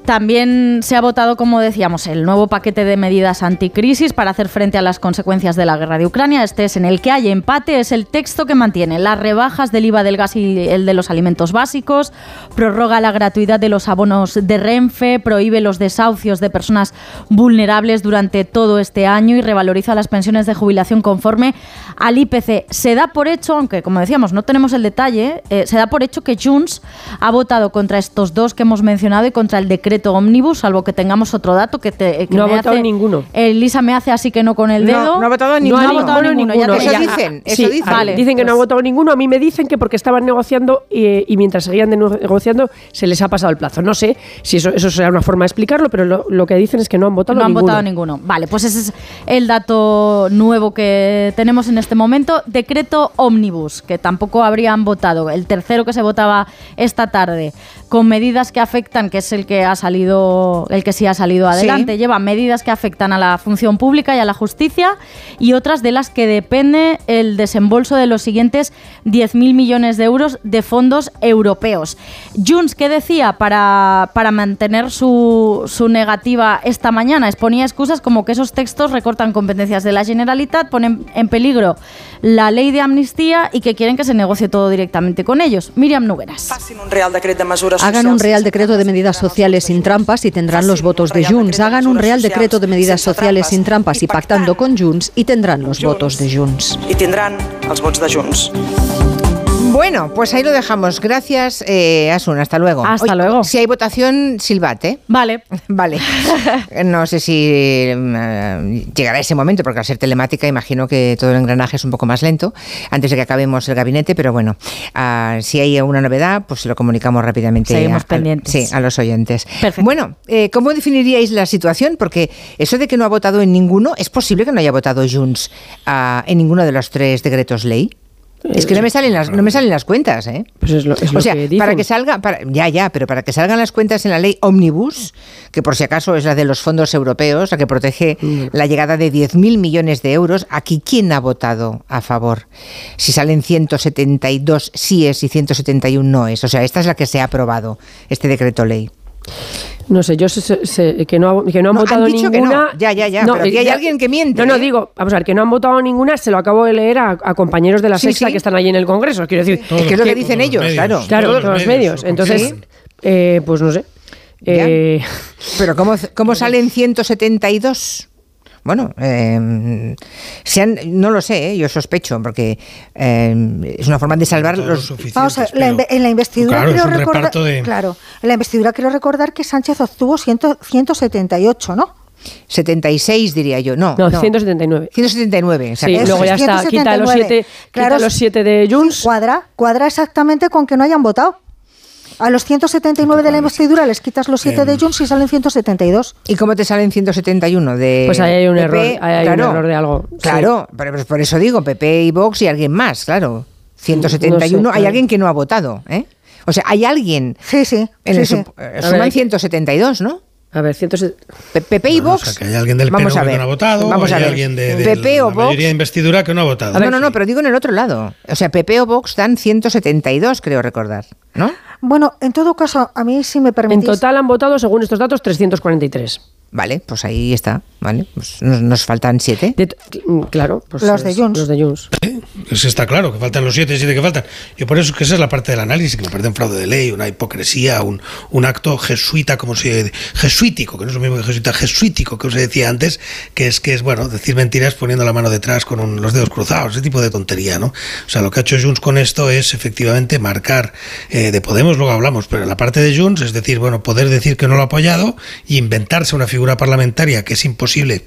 También se ha votado, como decíamos, el nuevo paquete de medidas anticrisis para hacer frente a las consecuencias de la guerra de Ucrania. Este es en el que hay empate, es el texto que mantiene las rebajas del IVA del gas y el de los alimentos básicos, prorroga la gratuidad de los abonos de Renfe, prohíbe los desahucios de personas vulnerables durante todo este año y revaloriza las pensiones de jubilación conforme al IPC. Se da por hecho, aunque como decíamos no tenemos el detalle, eh, se da por hecho que Junts ha votado contra estos dos que hemos mencionado y contra el decreto ómnibus, salvo que tengamos otro dato que, te, no ha votado ninguno. Elisa me hace así que no con el dedo. No, ha votado ninguno. No ha votado ninguno. Eso dicen. Eso dicen. Vale, dicen que no ha votado ninguno. A mí me dicen que porque estaban negociando y, mientras seguían negociando se les ha pasado el plazo. No sé si eso, eso será una forma de explicarlo, pero lo, que dicen es que no han votado ninguno. No han votado ninguno. Vale, pues ese es el dato nuevo que tenemos en este momento. Decreto ómnibus, que tampoco habrían votado. El tercero que se votaba esta tarde, con medidas que afectan, que es el que ha salido el que sí ha salido adelante. Lleva medidas que afectan a la función pública y a la justicia y otras de las que depende el desembolso de los siguientes 10.000 millones de euros de fondos europeos. Junts, ¿qué decía para, para mantener su, su negativa esta mañana? Exponía excusas como que esos textos recortan competencias de la Generalitat, ponen en peligro la ley de amnistía y que quieren que se negocie todo directamente con ellos. Miriam Nugueras. Hagan un real decreto de medidas sociales sin trampas y tendrán los votos de Junts. Hagan un real decreto de medidas sociales sin trampas y pactando con Junts y tendrán los votos de Junts. Y tendrán los votos de Junts. Bueno, pues ahí lo dejamos. Gracias, eh, Asun. Hasta luego. Hasta luego. Si hay votación, silbate. Vale. Vale. no sé si eh, llegará ese momento, porque al ser telemática imagino que todo el engranaje es un poco más lento antes de que acabemos el gabinete, pero bueno, ah, si hay una novedad, pues se lo comunicamos rápidamente Seguimos a, pendientes. sí, a los oyentes. Perfecto. Bueno, eh, ¿cómo definiríais la situación? Porque eso de que no ha votado en ninguno, ¿es posible que no haya votado Junts ah, en ninguno de los tres decretos ley? Es que no me salen las, no me salen las cuentas, ¿eh? Pues es lo, es o lo sea, que dicen. para que salga, para, ya, ya, pero para que salgan las cuentas en la ley Omnibus, que por si acaso es la de los fondos europeos, la que protege la llegada de 10.000 millones de euros, aquí ¿quién ha votado a favor? Si salen 172 síes y 171 noes. O sea, esta es la que se ha aprobado, este decreto ley. No sé, yo sé, sé que, no, que no han No, votado han dicho que ninguna. no. Ya, ya, ya, pero aquí hay ya- alguien que miente, No, no, ¿eh? digo, vamos a ver, que no han votado ninguna, se lo acabo de leer a, a compañeros de la Sí, sexta sí. que están allí en el Congreso. Quiero decir, Es que es lo que dicen ellos, claro. Claro, Todos todos los medios. Entonces, Sí. eh, pues no sé. Eh, Pero ¿cómo, cómo salen 172? Bueno, eh, se han- no lo sé, eh, yo sospecho, porque eh, es una forma de salvar los... Vamos a ver, la inve- en la investidura Claro, quiero recordar, de- claro, en la investidura quiero recordar que Sánchez obtuvo 100 178, ¿no? 76 diría yo, no. No, 179. 179, sí, exacto. luego ya está, quita los 179. siete, Claro, quita los siete de Junts. Cuadra, cuadra exactamente con que no hayan votado. A los 179 de la investidura les quitas los 7 de Junts y salen 172. ¿Y cómo te salen 171 de Pues ahí hay un PP? error, ahí hay un Claro, error de algo. sí. Claro, pero pero por eso digo, PP y Vox y alguien más, claro. 171, No sé, hay claro. alguien que no ha votado, ¿eh? O sea, hay alguien. Sí, sí. En sí, el sí. eh, suman hay que- 172, ¿no? A ver, 170. Pe- PP y Vox. O sea, que hay alguien del Vamos PNV a ver. que no ha votado, Vamos o a hay ver. alguien de, de PP o la mayoría Vox. de investidura que no ha votado. No, no, no, pero digo en el otro lado. O sea, PP o Vox dan 172, creo recordar, ¿no? Bueno, en todo caso, a mí sí me En permitís. total han votado, según estos datos, 343. Vale, pues ahí está, ¿vale? Pues nos, nos faltan siete. claro, pues Los de es- Junts. Los de Junts. Pues está claro, que faltan los siete, siete que faltan. Yo por eso es que esa es la parte del análisis, que me parece un fraude de ley, una hipocresía, un, un acto jesuita, como se jesuítico, que no es lo mismo que jesuita, jesuítico, que os decía antes, que es que es, bueno, decir mentiras poniendo la mano detrás con un- los dedos cruzados, ese tipo de tontería, ¿no? O sea, lo que ha hecho Junts con esto es efectivamente marcar, eh, de Podemos luego hablamos, pero la parte de Junts, es decir, bueno, poder decir que no lo ha apoyado y inventarse una figura parlamentaria que es imposible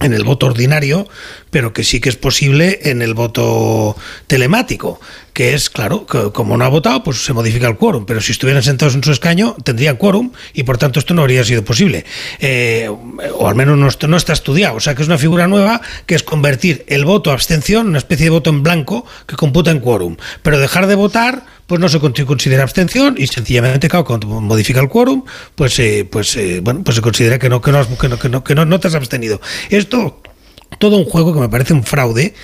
en el voto ordinario, pero que sí que es posible en el voto telemático, que es, claro, que como no ha votado, pues se modifica el quórum, pero si estuvieran sentados en su escaño, tendrían quórum y por tanto esto no habría sido posible. Eh, o al menos no, no está estudiado, o sea que es una figura nueva que es convertir el voto a abstención en una especie de voto en blanco que computa en quórum, pero dejar de votar pues no se con- considera abstención y sencillamente claro, cuando modifica el quórum pues eh, pues eh, bueno pues se considera que no que no, que no, que no, no- te has abstenido esto todo un juego que me parece un fraude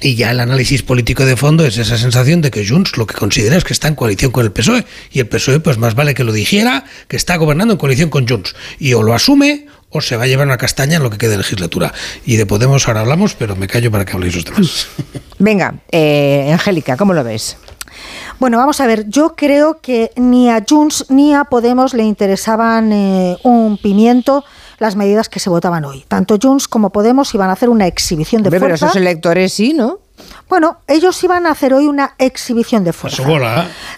Y ya el análisis político de fondo es esa sensación de que Junts lo que considera es que está en coalición con el PSOE. Y el PSOE, pues más vale que lo dijera, que está gobernando en coalición con Junts. Y o lo asume o se va a llevar una castaña en lo que quede de legislatura. Y de Podemos ahora hablamos, pero me callo para que habléis los demás. Venga, eh, Angélica, ¿cómo lo ves? Bueno, vamos a ver, yo creo que ni a Junts ni a Podemos le interesaban eh, un pimiento las medidas que se votaban hoy. Tanto Junts como Podemos iban a hacer una exhibición de fuerza. Pero esos electores sí, ¿no? Bueno, ellos iban a hacer hoy una exhibición de fuerza.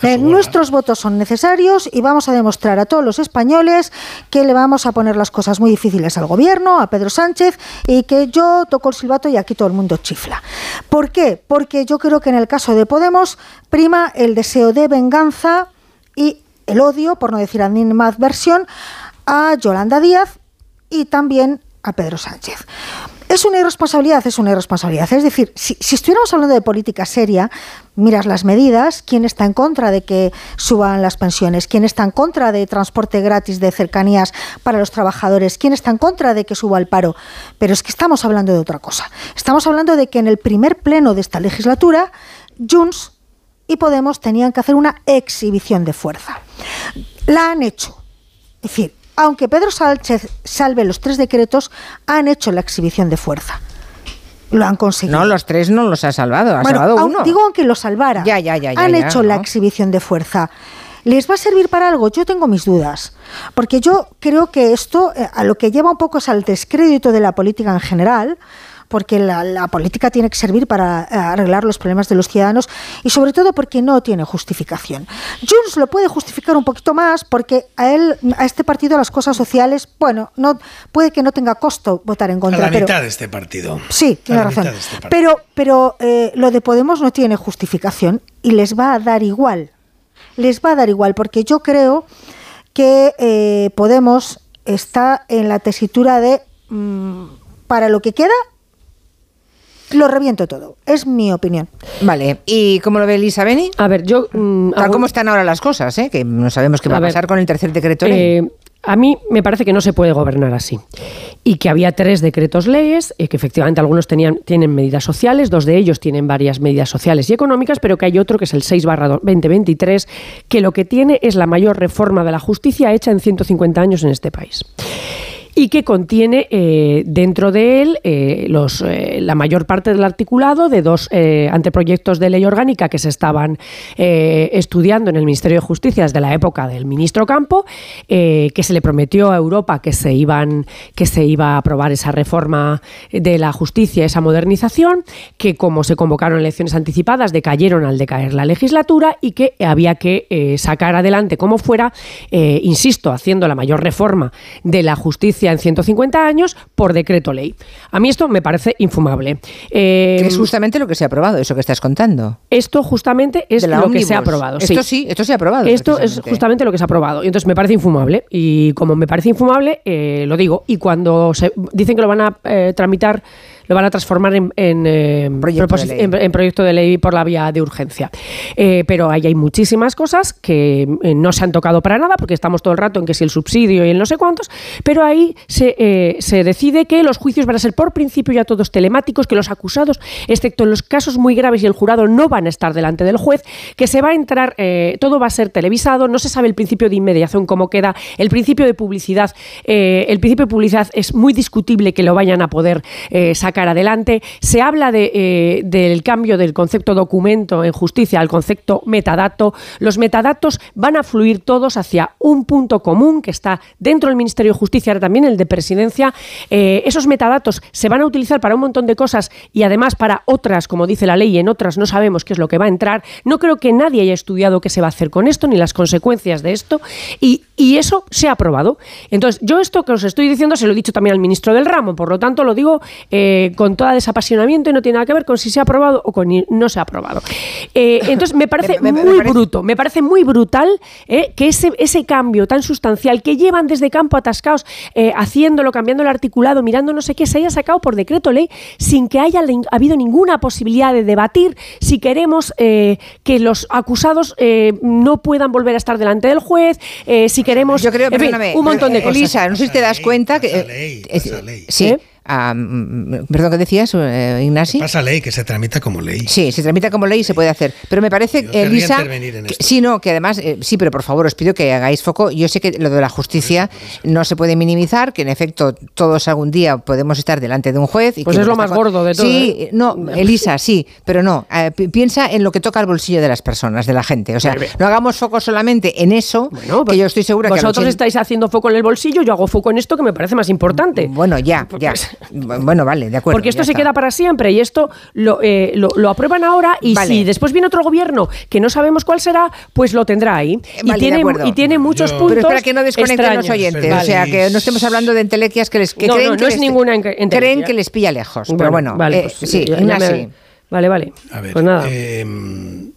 Eh, nuestros votos son necesarios y vamos a demostrar a todos los españoles que le vamos a poner las cosas muy difíciles al gobierno, a Pedro Sánchez, y que yo toco el silbato y aquí todo el mundo chifla. ¿Por qué? Porque yo creo que en el caso de Podemos prima el deseo de venganza y el odio, por no decir más versión, a Yolanda Díaz y también a Pedro Sánchez. Es una irresponsabilidad, es una irresponsabilidad. Es decir, si, estuviéramos hablando de política seria, miras las medidas, quién está en contra de que suban las pensiones, quién está en contra de transporte gratis de cercanías para los trabajadores, quién está en contra de que suba el paro. Pero es que estamos hablando de otra cosa. Estamos hablando de que en el primer pleno de esta legislatura, Junts y Podemos tenían que hacer una exhibición de fuerza. La han hecho. Es decir, aunque Pedro Sánchez salve los tres decretos, han hecho la exhibición de fuerza. Lo han conseguido. No, los tres no los ha salvado, ha salvado uno. Digo aunque lo salvara. Ya, ya, ya. han hecho la exhibición de fuerza. ¿Les va a servir para algo? Yo tengo mis dudas. Porque yo creo que esto eh, a lo que lleva un poco es al descrédito de la política en general porque la, política tiene que servir para eh, arreglar los problemas de los ciudadanos y sobre todo porque no tiene justificación. Junts lo puede justificar un poquito más porque a él, a este partido las cosas sociales, bueno, no puede que no tenga costo votar en contra. A la mitad de este partido. Sí, tiene razón. Este pero, pero eh, lo de Podemos no tiene justificación y les va a dar igual. Les va a dar igual porque yo creo que eh, Podemos está en la tesitura de mm, para lo que queda lo reviento todo. Es mi opinión. Vale. ¿Y cómo lo ve Elisa Beni? A ver, yo... Mm, Tal como están ahora las cosas, ¿eh? que no sabemos qué va a, pasar con el tercer decreto ley. Eh, a mí me parece que no se puede gobernar así. Y que había tres decretos leyes, y eh, que efectivamente algunos tenían, tienen medidas sociales, dos de ellos tienen varias medidas sociales y económicas, pero que hay otro que es el 6 2023, que lo que tiene es la mayor reforma de la justicia hecha en 150 años en este país y que contiene eh, dentro de él eh, los, eh, la mayor parte del articulado de dos anteproyectos de ley orgánica que se estaban estudiando en el Ministerio de Justicia desde la época del ministro Campo, que se le prometió a Europa que se, iban, que se iba a aprobar esa reforma de la justicia, esa modernización, que como se convocaron elecciones anticipadas, decayeron al decaer la legislatura y que había que sacar adelante como fuera, insisto, haciendo la mayor reforma de la justicia en 150 años por decreto ley. A mí esto me parece infumable. Eh, es justamente lo que se ha aprobado, eso que estás contando. Esto justamente es lo que se ha aprobado. Esto sí, esto se ha aprobado. Esto es justamente lo que se ha aprobado. Y entonces me parece infumable. Y como me parece infumable, eh, lo digo. Y cuando se dicen que lo van a eh, tramitar lo van a transformar en, en, proyecto, de ley por la vía de urgencia. Eh, pero ahí hay muchísimas cosas que eh, no se han tocado para nada, porque estamos todo el rato en que si el subsidio y el no sé cuántos, pero ahí se, eh, se decide que los juicios van a ser por principio ya todos telemáticos, que los acusados, excepto en los casos muy graves y el jurado, no van a estar delante del juez, que se va a entrar, todo va a ser televisado, no se sabe el principio de inmediación cómo queda, el principio de publicidad, el principio de publicidad es muy discutible que lo vayan a poder sacar adelante. Se habla de, eh, del cambio del concepto documento en justicia al concepto metadato. Los metadatos van a fluir todos hacia un punto común que está dentro del Ministerio de Justicia, ahora también el de Presidencia. Eh, esos metadatos se van a utilizar para un montón de cosas y además para otras, como dice la ley, y en otras no sabemos qué es lo que va a entrar. No creo que nadie haya estudiado qué se va a hacer con esto ni las consecuencias de esto y, y eso se ha aprobado. Entonces, yo esto que os estoy diciendo se lo he dicho también al ministro del ramo, por lo tanto lo digo eh, con todo desapasionamiento y no tiene nada que ver con si se ha aprobado o con no se ha aprobado. Eh, entonces me parece muy bruto, me parece muy brutal eh, que ese, ese cambio tan sustancial que llevan desde campo atascados haciéndolo, cambiando el articulado, mirando no sé qué, se haya sacado por decreto ley sin que haya habido ninguna posibilidad de debatir si queremos que los acusados no puedan volver a estar delante del juez, si queremos Yo creo, un montón de cosas. Elisa, no sé si te das cuenta que... ley, sí, perdón, ¿qué decías, eh, Ignasi? Pasa ley, que se tramita como ley. Sí, se tramita como ley y se puede hacer. Pero me parece, Elisa, sí, no, que además, eh, sí, pero por favor os pido que hagáis foco. Yo sé que lo de la justicia no se puede minimizar, que en efecto todos algún día podemos estar delante de un juez. Y pues es lo más gordo de todo. Sí, ¿eh? no, Elisa, sí, pero no. piensa en lo que toca el bolsillo de las personas, de la gente. O sea, no hagamos foco solamente en eso, que pues yo estoy segura que... Vosotros estáis haciendo foco en el bolsillo, yo hago foco en esto que me parece más importante. Bueno, ya, ya. Bueno, vale, de acuerdo. Porque esto se queda para siempre y esto lo, eh, lo, aprueban ahora y si después viene otro gobierno que no sabemos cuál será, pues lo tendrá ahí. y, tiene, y tiene muchos puntos. Pero espera que no desconecten los oyentes. O sea, que no estemos hablando de entelequias que les que creen, que, es ninguna creen que les pilla lejos. pero bueno, vale, eh, pues, sí, Vale, vale. pues nada. Eh,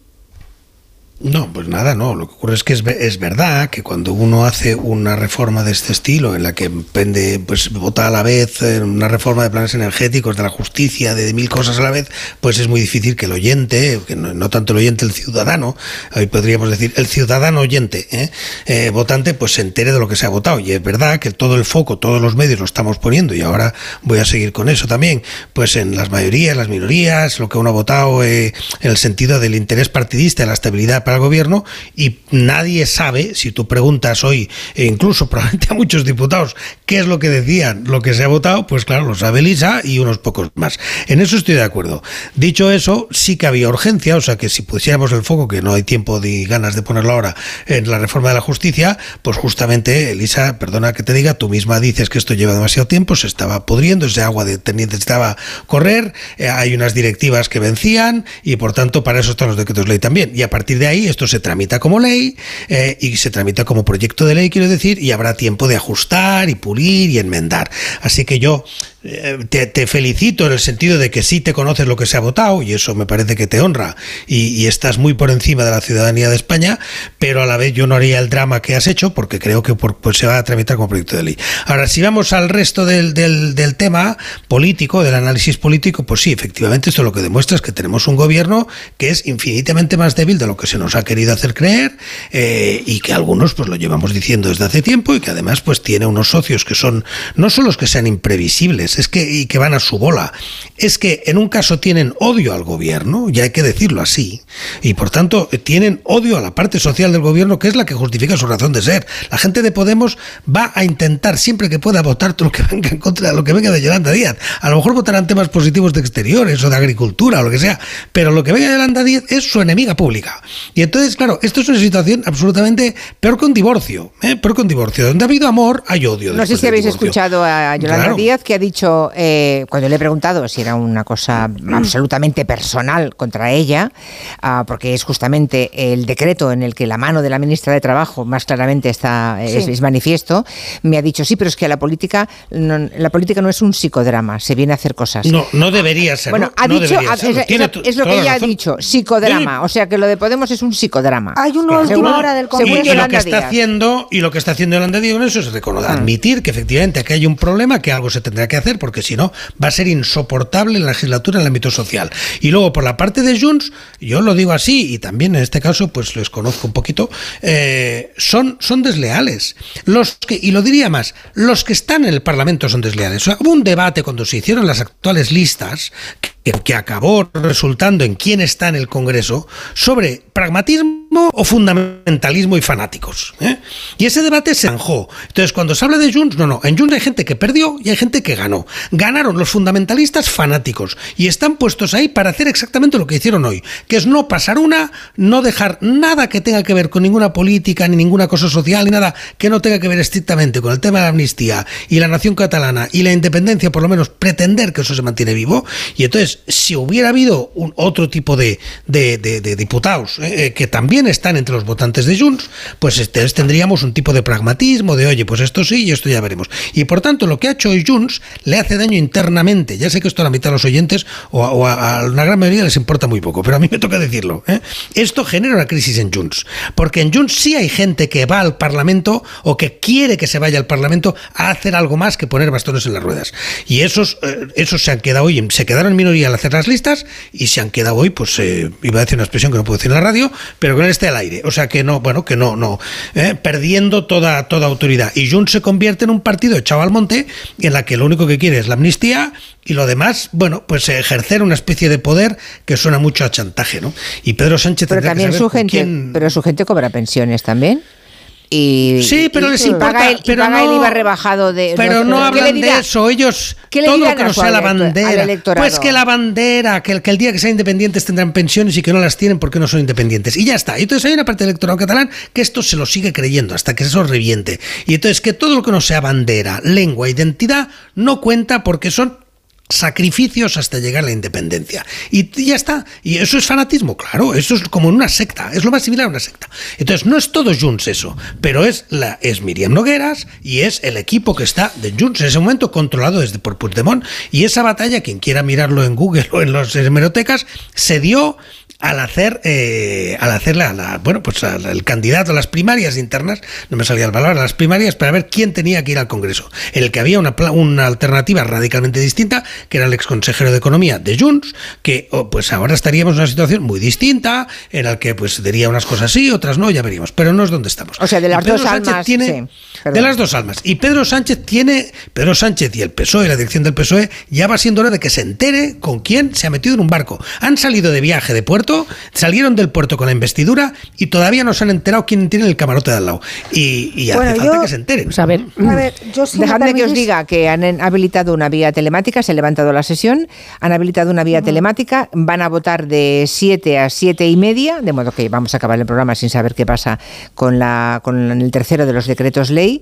no, pues nada, no. Lo que ocurre es que es, es, verdad que cuando uno hace una reforma de este estilo, en la que pende, pues vota a la vez en una reforma de planes energéticos, de la justicia, de, mil cosas a la vez, pues es muy difícil que el oyente, que no, tanto el oyente, el ciudadano, hoy podríamos decir el ciudadano oyente, ¿eh? Eh, votante, pues se entere de lo que se ha votado. Y es verdad que todo el foco, todos los medios lo estamos poniendo, y ahora voy a seguir con eso también, pues en las mayorías, las minorías, lo que uno ha votado eh, en el sentido del interés partidista, de la estabilidad al gobierno y nadie sabe, si tú preguntas hoy, e incluso probablemente a muchos diputados, qué es lo que decían, lo que se ha votado, pues claro, lo sabe Lisa y unos pocos más. En eso estoy de acuerdo. Dicho eso, sí que había urgencia, o sea que si pusiéramos el foco, que no hay tiempo ni ganas de ponerlo ahora, en la reforma de la justicia, pues justamente, Elisa, perdona que te diga, tú misma dices que esto lleva demasiado tiempo, se estaba pudriendo, ese agua de, necesitaba correr, eh, hay unas directivas que vencían y por tanto para eso están los decretos ley también. Y a partir de ahí, esto se tramita como ley eh, y se tramita como proyecto de ley, quiero decir, y habrá tiempo de ajustar y pulir y enmendar. Así que yo eh, te, felicito en el sentido de que sí te conoces lo que se ha votado y eso me parece que te honra y, estás muy por encima de la ciudadanía de España, pero a la vez yo no haría el drama que has hecho porque creo que pues se va a tramitar como proyecto de ley. Ahora, si vamos al resto del, del, tema político, del análisis político, pues sí, efectivamente esto lo que demuestra es que tenemos un gobierno que es infinitamente más débil de lo que se nos ha querido hacer creer eh, y que algunos pues lo llevamos diciendo desde hace tiempo y que además pues tiene unos socios que son no solo los que sean imprevisibles, es que, y que van a su bola, es que en un caso tienen odio al gobierno, y hay que decirlo así, y por tanto tienen odio a la parte social del gobierno, que es la que justifica su razón de ser. La gente de Podemos va a intentar siempre que pueda votar todo lo que venga en contra de lo que venga de Yolanda Díaz. A lo mejor votarán temas positivos de exteriores o de agricultura o lo que sea, pero lo que venga de Yolanda Díaz es su enemiga pública. Y entonces, claro, esto es una situación absolutamente peor que un divorcio, ¿eh? peor que un divorcio. Donde ha habido amor, hay odio. No sé si habéis escuchado a Yolanda Díaz que ha dicho eh, cuando le he preguntado si era una cosa absolutamente personal contra ella, ah, porque es justamente el decreto en el que la mano de la ministra de Trabajo más claramente está es, manifiesto, me ha dicho sí, pero es que la política no, la política no es un psicodrama, se viene a hacer cosas. No, no debería ser. Bueno, ha dicho, es, lo que ella ha dicho, psicodrama, o sea que lo de Podemos es un psicodrama. Hay una última hora del Congreso. Y, lo que está haciendo y lo que está haciendo Yolanda Díaz eso es reconocer, ah. admitir que efectivamente aquí hay un problema, que algo se tendrá que hacer porque si no va a ser insoportable la legislatura en el ámbito social. Y luego por la parte de Junts, yo lo digo así, y también en este caso pues les conozco un poquito, eh, son, son desleales. Los que, y lo diría más, los que están en el Parlamento son desleales. hubo un debate cuando se hicieron las actuales listas que, acabó resultando en quién está en el Congreso sobre pragmatismo o fundamentalismo y fanáticos. ¿eh? Y ese debate se zanjó. Entonces, cuando se habla de Junts, no, no, en Junts hay gente que perdió y hay gente que ganó. Ganaron los fundamentalistas fanáticos y están puestos ahí para hacer exactamente lo que hicieron hoy, que es no pasar una, no dejar nada que tenga que ver con ninguna política, ni ninguna cosa social, ni nada que no tenga que ver estrictamente con el tema de la amnistía y la nación catalana y la independencia, por lo menos pretender que eso se mantiene vivo. Y entonces, si hubiera habido un otro tipo de, diputados eh, eh, que también están entre los votantes de Junts, pues este, tendríamos un tipo de pragmatismo de, oye, pues esto sí y esto ya veremos. Y por tanto, lo que ha hecho hoy Junts le hace daño internamente. Ya sé que esto a la mitad de los oyentes o a, una gran mayoría les importa muy poco, pero a mí me toca decirlo. ¿eh? Esto genera una crisis en Junts, porque en Junts sí hay gente que va al Parlamento o que quiere que se vaya al Parlamento a hacer algo más que poner bastones en las ruedas. Y esos, esos se han quedado hoy, se quedaron en minoría al hacer las listas y se han quedado hoy, pues eh, iba a decir una expresión que no puedo decir en la radio, pero con esté al aire. O sea que no, bueno, que no, no, ¿eh? perdiendo toda, toda autoridad. Y Junts se convierte en un partido echado al monte en la que lo único que quiere es la amnistía y lo demás, bueno, pues ejercer una especie de poder que suena mucho a chantaje, ¿no? Y Pedro Sánchez pero también su gente, pero su gente cobra pensiones también sí, pero les importa, el, pero no, el IVA rebajado de pero no, hablan de eso ellos todo lo que no sea la bandera. Pues que la bandera que el, que el día que sean independientes tendrán pensiones y que no las tienen porque no son independientes. Y ya está. Y entonces hay una parte del electorado catalán que esto se lo sigue creyendo hasta que eso reviente. Y entonces que todo lo que no sea bandera lengua identidad no cuenta porque son sacrificios hasta llegar a la independencia. Y ya está. Y eso es fanatismo, claro. Eso es como una secta. Es lo más similar a una secta. Entonces, no es todo Junts eso, pero es, la, es Miriam Nogueras y es el equipo que está de Junts en ese momento controlado desde por Puigdemont. Y esa batalla, quien quiera mirarlo en Google o en las hemerotecas, se dio al hacer eh, al hacer la, bueno pues el candidato a las primarias internas no me salía el valor a las primarias para ver quién tenía que ir al Congreso en el que había una, una alternativa radicalmente distinta que era el ex consejero de economía de Junts que oh, pues ahora estaríamos en una situación muy distinta en la que pues diría unas cosas sí otras no ya veríamos pero no es donde estamos. O sea de las dos almas tiene, de las dos almas y Pedro Sánchez tiene Pedro Sánchez y el PSOE la dirección del PSOE ya va siendo hora de que se entere con quién se ha metido en un barco. Han salido de viaje de puerto salieron del puerto con la investidura y todavía no se han enterado quién tiene el camarote de al lado. Y, hace falta que se enteren. Pues a ver, dejadme que os diga que han habilitado una vía telemática, se ha levantado la sesión, han habilitado una vía telemática, van a votar de 7 a 7 y media, de modo que vamos a acabar el programa sin saber qué pasa con, la, con el tercero de los decretos ley.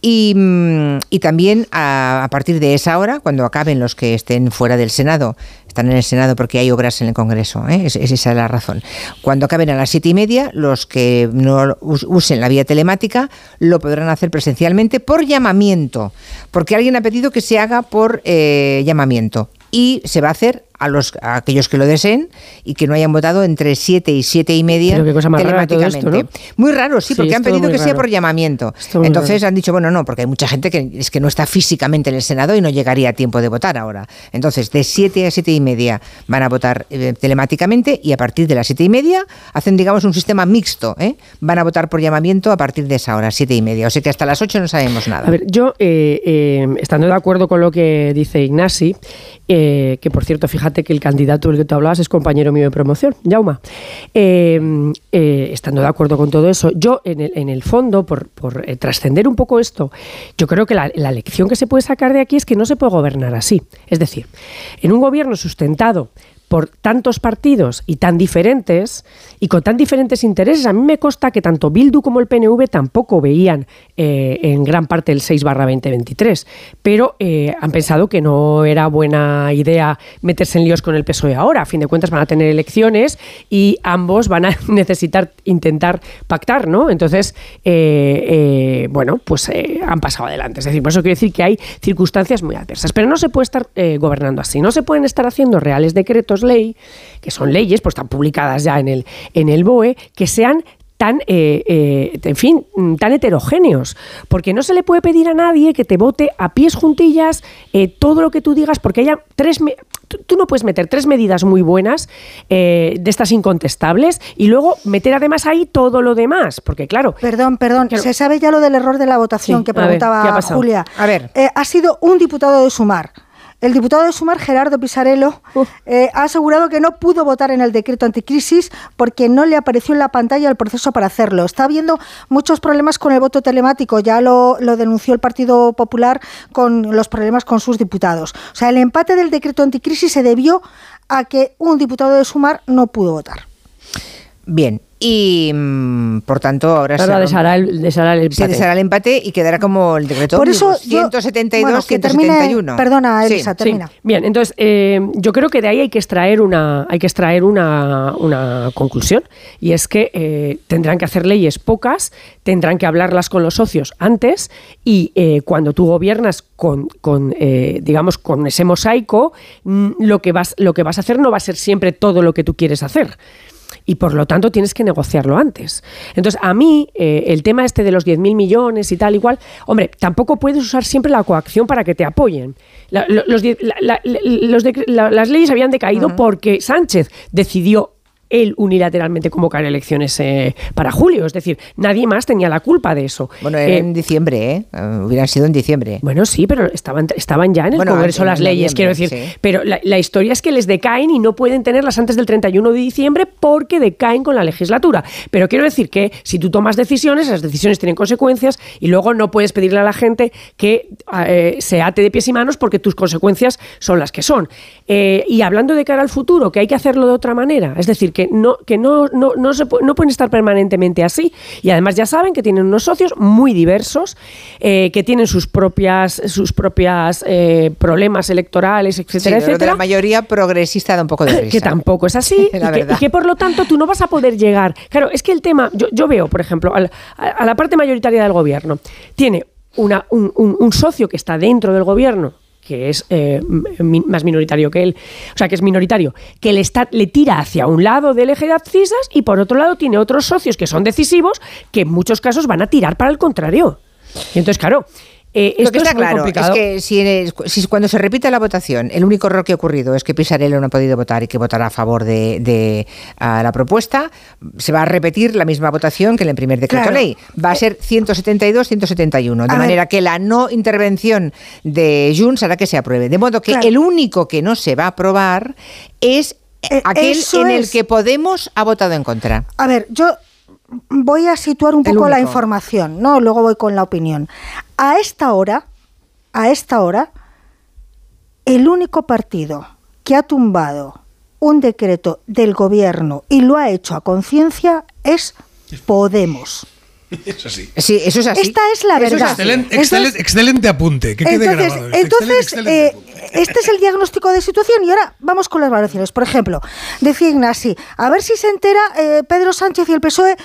Y, mm, también a, a partir de esa hora, cuando acaben los que estén fuera del Senado, están en el Senado porque hay obras en el Congreso, ¿eh? esa es la razón. Cuando acaben a las siete y media, los que no usen la vía telemática lo podrán hacer presencialmente por llamamiento, porque alguien ha pedido que se haga por eh, llamamiento y se va a hacer a, los, aquellos que lo deseen y que no hayan votado entre 7 y 7 y media telemáticamente. Muy raro, sí, porque han pedido que sea por llamamiento. Entonces han dicho, bueno, no, porque hay mucha gente que es que no está físicamente en el Senado y no llegaría a tiempo de votar ahora. Entonces, de 7 a 7 y media van a votar eh, telemáticamente y a partir de las 7 y media hacen, digamos, un sistema mixto. ¿eh? Van a votar por llamamiento a partir de esa hora, 7 y media. O sea que hasta las 8 no sabemos nada. A ver, yo, eh, estando de acuerdo con lo que dice Ignasi, que por cierto, fíjate que el candidato del que tú hablabas es compañero mío de promoción, Jauma. Eh, eh, estando de acuerdo con todo eso, yo en el, en el fondo, por, por eh, trascender un poco esto, yo creo que la, la lección que se puede sacar de aquí es que no se puede gobernar así. Es decir, en un gobierno sustentado por tantos partidos y tan diferentes y con tan diferentes intereses. A mí me consta que tanto Bildu como el PNV tampoco veían eh, en gran parte el 6 barra 2023, pero eh, han pensado que no era buena idea meterse en líos con el PSOE ahora. A fin de cuentas van a tener elecciones y ambos van a necesitar intentar pactar, ¿no? Entonces, eh, bueno, pues han pasado adelante. Es decir, por eso quiero decir que hay circunstancias muy adversas, pero no se puede estar gobernando así, no se pueden estar haciendo reales decretos ley, que son leyes, pues están publicadas ya en el, en el BOE, que sean tan, eh, eh, en fin, tan heterogéneos, porque no se le puede pedir a nadie que te vote a pies juntillas eh, todo lo que tú digas, porque haya tres... Tú no puedes meter tres medidas muy buenas de estas incontestables y luego meter además ahí todo lo demás, porque claro... Perdón, perdón, se sabe ya lo del error de la votación que preguntaba Julia. A ver. ha sido un diputado de Sumar. El diputado de Sumar, Gerardo Pisarello, eh, ha asegurado que no pudo votar en el decreto anticrisis porque no le apareció en la pantalla el proceso para hacerlo. Está habiendo muchos problemas con el voto telemático, ya lo, lo denunció el Partido Popular con los problemas con sus diputados. O sea, el empate del decreto anticrisis se debió a que un diputado de Sumar no pudo votar. Bien, y mm, por tanto ahora, se deshará el, empate. Se deshará el empate y quedará como el decreto por eso 172 171 perdona Elisa termina. Bien entonces eh, yo creo que de ahí hay que extraer una hay que extraer una, una conclusión y es que eh, tendrán que hacer leyes pocas tendrán que hablarlas con los socios antes y eh, cuando tú gobiernas con, con digamos con ese mosaico mm, lo que vas lo que vas a hacer no va a ser siempre todo lo que tú quieres hacer y por lo tanto tienes que negociarlo antes. Entonces, a mí, eh, el tema este de los 10.000 millones y tal, igual, hombre, tampoco puedes usar siempre la coacción para que te apoyen. los, las leyes habían decaído porque Sánchez decidió él unilateralmente convocar elecciones eh, para julio. Es decir, nadie más tenía la culpa de eso. Bueno, en diciembre, ¿eh? eh hubieran sido en diciembre. Bueno, sí, pero estaban, estaban ya en el Congreso las leyes, quiero decir. Pero la, historia es que les decaen y no pueden tenerlas antes del 31 de diciembre porque decaen con la legislatura. Pero quiero decir que si tú tomas decisiones, esas decisiones tienen consecuencias y luego no puedes pedirle a la gente que eh, se ate de pies y manos porque tus consecuencias son las que son. y hablando de cara al futuro, que hay que hacerlo de otra manera, es decir, que no, que no, no, no, se, no pueden estar permanentemente así. Y además ya saben que tienen unos socios muy diversos, eh, que tienen sus propias, sus propias eh, problemas electorales, etcétera, etcétera. la mayoría progresista da un poco de risa. Que tampoco es así. y, que, por lo tanto tú no vas a poder llegar. Claro, es que el tema, yo, yo veo, por ejemplo, a, la parte mayoritaria del gobierno, tiene una, un, un socio que está dentro del gobierno que es eh, más minoritario que él, o sea, que es minoritario, que le, está, le tira hacia un lado del eje de abscisas y por otro lado tiene otros socios que son decisivos que en muchos casos van a tirar para el contrario. Y entonces, claro, eh, Lo que está claro es que si, cuando se repite la votación, el único error que ha ocurrido es que Pisarello no ha podido votar y que votará a favor de, la propuesta, se va a repetir la misma votación que en el primer decreto ley. Va a ser 172-171, de manera que la no intervención de Junts hará que se apruebe. De modo que el único que no se va a aprobar es eh, aquel en el que Podemos ha votado en contra. A ver, yo voy a situar un poco la información, ¿no? Luego voy con la opinión. A esta hora, a esta hora, el único partido que ha tumbado un decreto del gobierno y lo ha hecho a conciencia es Podemos. Eso sí. Sí, eso es así. Esta es la verdad. excelente, apunte. Que quede entonces, entonces eh, este es el diagnóstico de situación y ahora vamos con las valoraciones. Por ejemplo, decía Ignasi, a ver si se entera eh, Pedro Sánchez y el PSOE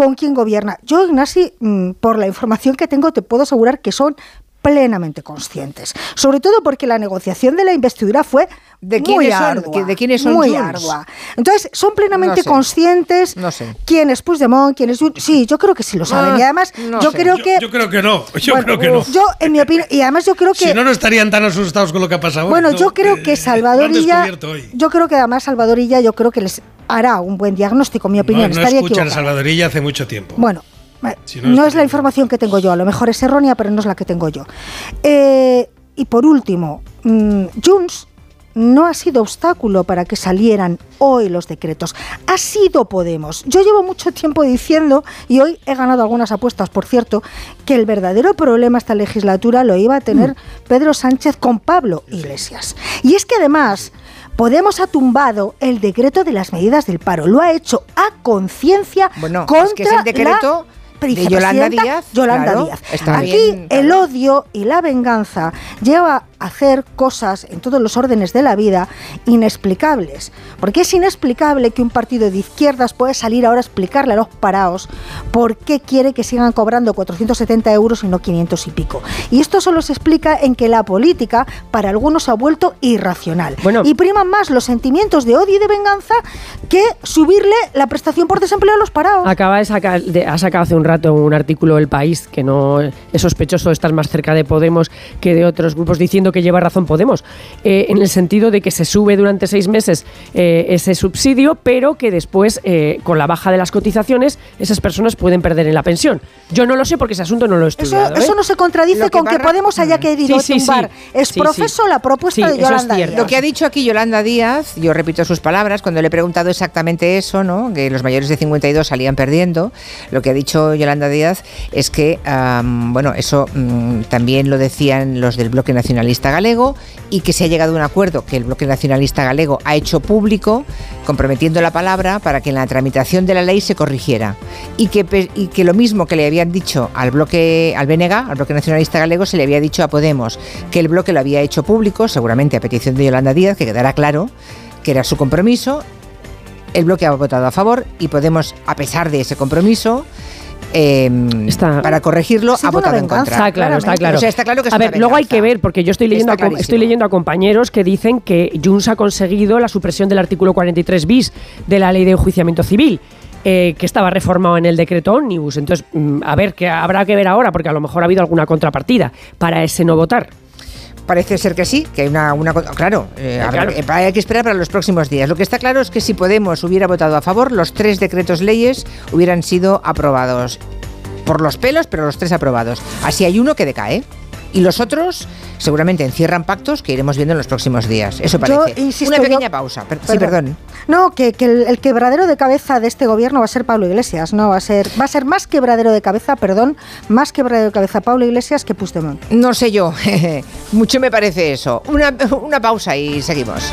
con quién gobierna. Yo, Ignasi, mm, por la información que tengo, te puedo asegurar que son plenamente conscientes. Sobre todo porque la negociación de la investidura fue ¿De quiénes son? ¿De quiénes son muy ardua. Entonces, son plenamente conscientes no sé. quién es Puigdemont, quién es Sí, yo creo que sí lo saben. y además, yo creo que... Yo, creo que no. Yo creo que no. Yo, en mi opinión... Y además yo creo que... Si no, no estarían tan asustados con lo que ha pasado. Bueno, yo creo que Salvadorilla... Yo creo que además Salvadorilla, yo creo que les hará un buen diagnóstico, mi opinión. No, no escuchan a Salvadorilla hace mucho tiempo. Bueno, no, es la información que tengo yo, a lo mejor es errónea, pero no es la que tengo yo. Eh, y por último, mmm, Junts no ha sido obstáculo para que salieran hoy los decretos. Ha sido Podemos. Yo llevo mucho tiempo diciendo, y hoy he ganado algunas apuestas, por cierto, que el verdadero problema esta legislatura lo iba a tener mm. Pedro Sánchez con Pablo Iglesias. Y es que además... Podemos ha tumbado el decreto de las medidas del paro. Lo ha hecho a conciencia bueno, contra es que es el decreto de Yolanda Díaz. Yolanda Díaz. Aquí el odio y la venganza lleva hacer cosas en todos los órdenes de la vida inexplicables. Porque es inexplicable que un partido de izquierdas pueda salir ahora a explicarle a los parados por qué quiere que sigan cobrando 470 euros y no 500 y pico. Y esto solo se explica en que la política para algunos ha vuelto irracional. y priman más los sentimientos de odio y de venganza que subirle la prestación por desempleo a los parados. Acaba de sacar, ha sacado hace un rato un artículo del País que no es sospechoso de estar más cerca de Podemos que de otros grupos diciendo que lleva razón Podemos, eh, en el sentido de que se sube durante seis meses eh, ese subsidio, pero que después, eh, con la baja de las cotizaciones, esas personas pueden perder en la pensión. Yo no lo sé porque ese asunto no lo he estudiado. Eso, no se contradice con que Podemos haya mm. querido sí, tumbar. es profeso la propuesta de Yolanda Díaz. Lo que ha dicho aquí Yolanda Díaz, yo repito sus palabras, cuando le he preguntado exactamente eso, ¿no? que los mayores de 52 salían perdiendo, lo que ha dicho Yolanda Díaz es que, bueno, eso mm, también lo decían los del bloque nacionalista galego y que se ha llegado a un acuerdo que el Bloque Nacionalista Galego ha hecho público, comprometiendo la palabra para que en la tramitación de la ley se corrigiera. Y que, y que lo mismo que le habían dicho al bloque, al BNG, al Bloque Nacionalista Galego, se le había dicho a Podemos, que el bloque lo había hecho público, seguramente a petición de Yolanda Díaz, que quedará claro que era su compromiso. El bloque ha votado a favor y Podemos, a pesar de ese compromiso, Em, para corregirlo ha votado en contra. Está claro, está claro. a ver, luego hay que ver, porque yo estoy leyendo, a, estoy leyendo a compañeros que dicen que Junts ha conseguido la supresión del artículo 43 bis de la ley de enjuiciamiento civil. Eh, que estaba reformado en el decreto ómnibus. Entonces, mm, a ver, que habrá que ver ahora, porque a lo mejor ha habido alguna contrapartida para ese no votar. Parece ser que sí, que hay una... una claro, eh, hay que esperar para los próximos días. Lo que está claro es que si Podemos hubiera votado a favor, los tres decretos leyes hubieran sido aprobados. Por los pelos, pero los tres aprobados. Así hay uno que decae. Y los otros seguramente encierran pactos que iremos viendo en los próximos días. Eso parece. Una pequeña pausa. sí, perdón. No, que, el, quebradero de cabeza de este gobierno va a ser Pablo Iglesias, no va a ser va a ser más quebradero de cabeza, perdón, más quebradero de cabeza Pablo Iglesias que Puigdemont. No sé yo, mucho me parece eso. Una, una pausa y seguimos.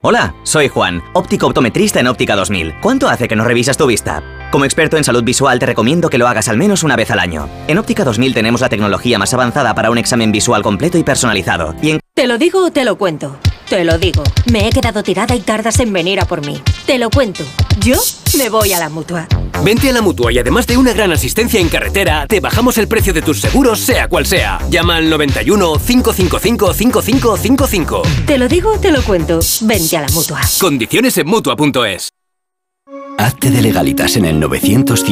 Hola, soy Juan, óptico optometrista en Óptica 2000. ¿Cuánto hace que no revisas tu vista? Como experto en salud visual te recomiendo que lo hagas al menos una vez al año. En Óptica 2000 tenemos la tecnología más avanzada para un examen visual completo y personalizado. Y ¿Te lo digo o te lo cuento? Te lo digo. Me he quedado tirada y tardas en venir a por mí. Te lo cuento. Yo me voy a la mutua. Vente a la mutua y además de una gran asistencia en carretera, te bajamos el precio de tus seguros, sea cual sea. Llama al 91 555 5555. Te lo digo o te lo cuento. Vente a la mutua. Condiciones en mutua.es. Hazte de legalitas en el 900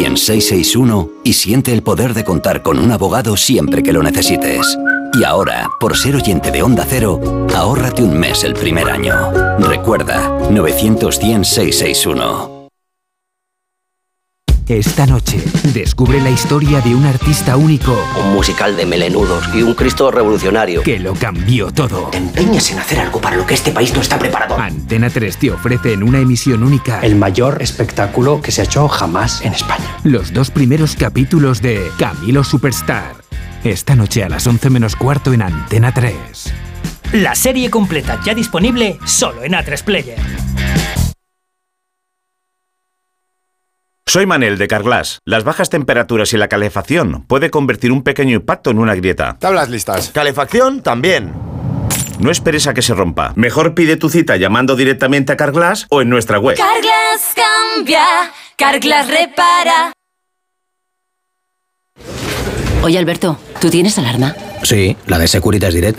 y siente el poder de contar con un abogado siempre que lo necesites. Y ahora, por ser oyente de Onda Cero, ahórrate un mes el primer año. Recuerda, 900 Esta noche, descubre la historia de un artista único. Un musical de melenudos y un Cristo revolucionario. Que lo cambió todo. Te empeñas en hacer algo para lo que este país no está preparado. Antena 3 te ofrece en una emisión única. El mayor espectáculo que se ha hecho jamás en España. Los dos primeros capítulos de Camilo Superstar. Esta noche a las 11 menos cuarto en Antena 3. La serie completa ya disponible solo en A3 Player. Soy Manel de Carglass. Las bajas temperaturas y la calefacción puede convertir un pequeño impacto en una grieta. Tablas listas. Calefacción también. No esperes a que se rompa. Mejor pide tu cita llamando directamente a Carglass o en nuestra web. Carglass cambia, Carglass repara. Oye, Alberto, ¿tú tienes alarma? Sí, la de Securitas Direct.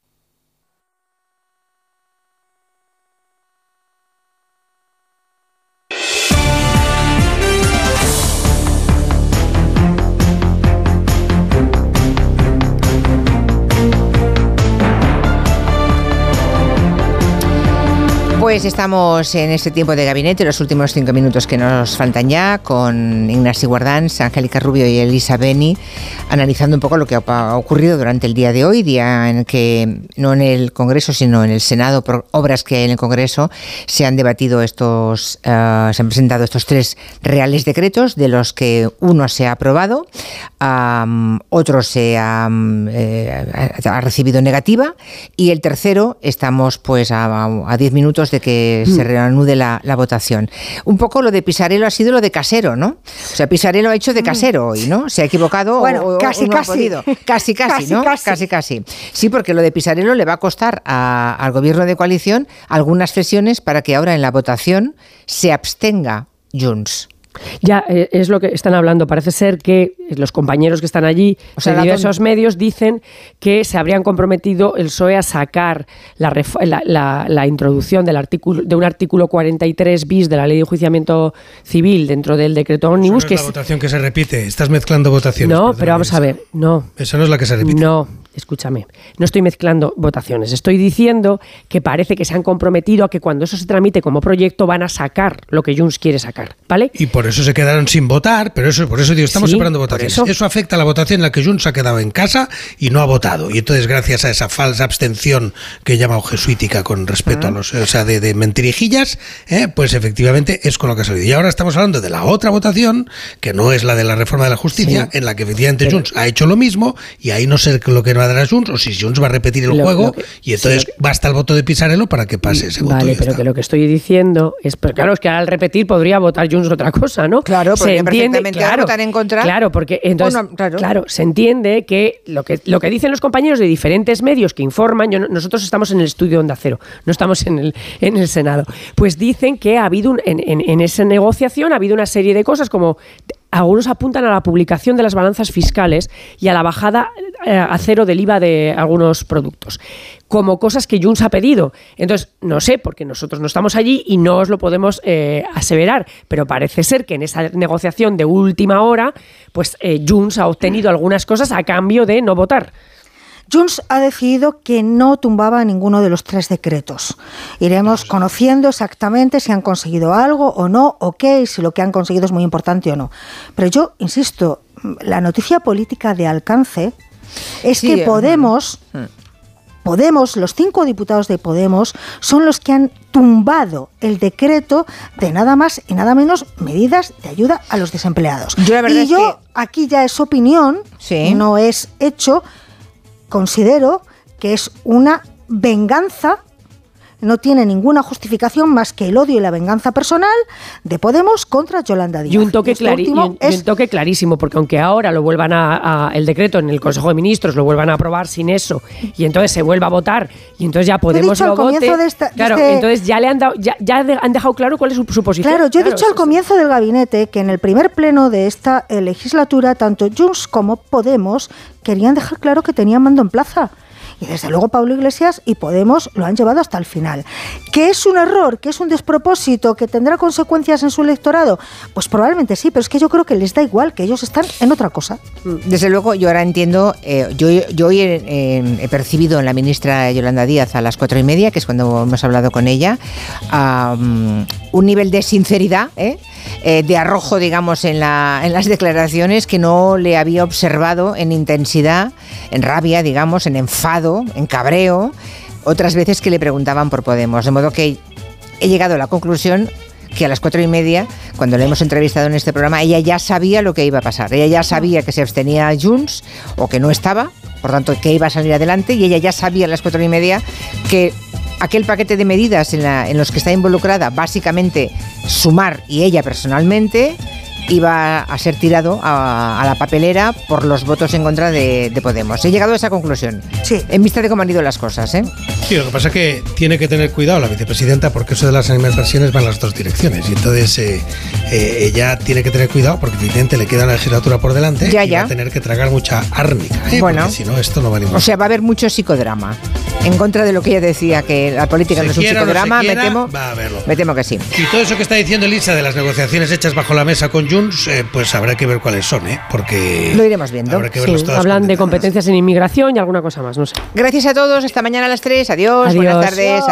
Pues estamos en este tiempo de gabinete, los últimos cinco minutos que nos faltan ya, con Ignacio Guardans, Angélica Rubio y Elisa Beni, analizando un poco lo que ha ocurrido durante el día de hoy, día en que no en el Congreso, sino en el Senado, por obras que hay en el Congreso, se han debatido estos, eh, se han presentado estos tres reales decretos, de los que uno se ha aprobado, otro se ha, eh, ha, recibido negativa y el tercero estamos pues a diez minutos de que se mm. reanude la, votación. Un poco lo de Pisarelo ha sido lo de casero, ¿no? O sea, Pisarelo ha hecho de mm. casero hoy, ¿no? Se ha equivocado bueno, casi, casi. casi, casi, ¿no? Casi. casi, Sí, porque lo de Pisarelo le va a costar al gobierno de coalición algunas sesiones para que ahora en la votación se abstenga Junts. Ya, eh, es lo que están hablando. Parece ser que los compañeros que están allí, o sea, de diversos medios, dicen que se habrían comprometido el PSOE a sacar la, la, introducción del artículo, de un artículo 43 bis de la Ley de Enjuiciamiento Civil dentro del decreto ómnibus. no es la votación que se repite. Estás mezclando votaciones. No, pero vamos a ver. No. Esa no es la que se repite. No, escúchame, no estoy mezclando votaciones, estoy diciendo que parece que se han comprometido a que cuando eso se tramite como proyecto van a sacar lo que Junts quiere sacar, ¿vale? Y por eso se quedaron sin votar, pero eso por eso digo, estamos separando votaciones. Eso. afecta a la votación en la que Junts ha quedado en casa y no ha votado. Y entonces gracias a esa falsa abstención que he llamado jesuítica con respecto a ah. los, o sea, de, mentirijillas, ¿eh? pues efectivamente es con lo que ha salido. Y ahora estamos hablando de la otra votación, que no es la de la reforma de la justicia, en la que efectivamente Junts ha hecho lo mismo y ahí no sé lo que no dará Junts o si Junts va a repetir el juego y entonces basta el voto de Pisarello para que pase ese voto. Vale, pero que lo que estoy diciendo es, pero claro, es que al repetir podría votar Junts otra cosa, ¿no? Claro, porque se entiende, claro, votar en contra. Claro, porque entonces, claro. se entiende que lo que lo que dicen los compañeros de diferentes medios que informan, nosotros estamos en el estudio Onda Cero, no estamos en el, en el Senado, pues dicen que ha habido en, en, en esa negociación ha habido una serie de cosas como algunos apuntan a la publicación de las balanzas fiscales y a la bajada eh, a cero del IVA de algunos productos, como cosas que Junts ha pedido. Entonces, no sé, porque nosotros no estamos allí y no os lo podemos eh, aseverar, pero parece ser que en esa negociación de última hora, pues eh, Junts ha obtenido algunas cosas a cambio de no votar. Junts ha decidido que no tumbaba ninguno de los tres decretos. Iremos conociendo exactamente si han conseguido algo o no, o qué, y si lo que han conseguido es muy importante o no. Pero yo insisto, la noticia política de alcance es que Podemos, Podemos, los cinco diputados de Podemos, son los que han tumbado el decreto de nada más y nada menos medidas de ayuda a los desempleados. y yo, aquí ya es opinión, no es hecho, considero que es una venganza no tiene ninguna justificación más que el odio y la venganza personal de Podemos contra Yolanda Díaz. Y un toque, un toque clarísimo, porque aunque ahora lo vuelvan a, el decreto en el Consejo de Ministros lo vuelvan a aprobar sin eso y entonces se vuelva a votar y entonces ya Podemos lo vote. claro, este entonces ya le han dado, ya, han dejado claro cuál es su, posición. Claro, yo he dicho al comienzo del gabinete que en el primer pleno de esta eh, legislatura tanto Junts como Podemos querían dejar claro que tenían mando en plaza y desde luego Pablo Iglesias y Podemos lo han llevado hasta el final. ¿Que es un error? ¿Que es un despropósito? ¿Que tendrá consecuencias en su electorado? Pues probablemente sí, pero es que yo creo que les da igual, que ellos están en otra cosa. Desde luego, yo ahora entiendo, eh, yo, yo hoy he, percibido en la ministra Yolanda Díaz a las cuatro y media, que es cuando hemos hablado con ella, un nivel de sinceridad, ¿eh? Eh, de arrojo, digamos, en, la, en las declaraciones que no le había observado en intensidad, en rabia, digamos, en enfado, en cabreo, otras veces que le preguntaban por Podemos. De modo que he llegado a la conclusión que a las cuatro y media, cuando le hemos entrevistado en este programa, ella ya sabía lo que iba a pasar. Ella ya sabía que se abstenía Junts o que no estaba, por tanto, que iba a salir adelante, y ella ya sabía a las cuatro y media que aquel paquete de medidas en, los que está involucrada, básicamente Sumar y ella personalmente, iba a ser tirado a, la papelera por los votos en contra de, Podemos. He llegado a esa conclusión. Sí. En vista de cómo han ido las cosas, ¿eh? Sí, lo que pasa es que tiene que tener cuidado la vicepresidenta porque eso de las animadversiones van en las dos direcciones. Y entonces eh, eh, ella tiene que tener cuidado porque evidentemente le queda una legislatura por delante ya, y va a tener que tragar mucha árnica. ¿eh? Bueno. Porque si no, esto no va a ningún O sea, va a haber mucho psicodrama. En contra de lo que ella decía, que la política no es un psicodrama, me, temo, va a me temo que sí. Y todo eso que está diciendo Elisa de las negociaciones hechas bajo la mesa con Junts, eh, pues habrá que ver cuáles son, ¿eh? Porque. Lo iremos viendo. hablan de competencias en inmigración y alguna cosa más, no sé. Gracias a todos, hasta mañana a las 3. Adiós, buenas tardes.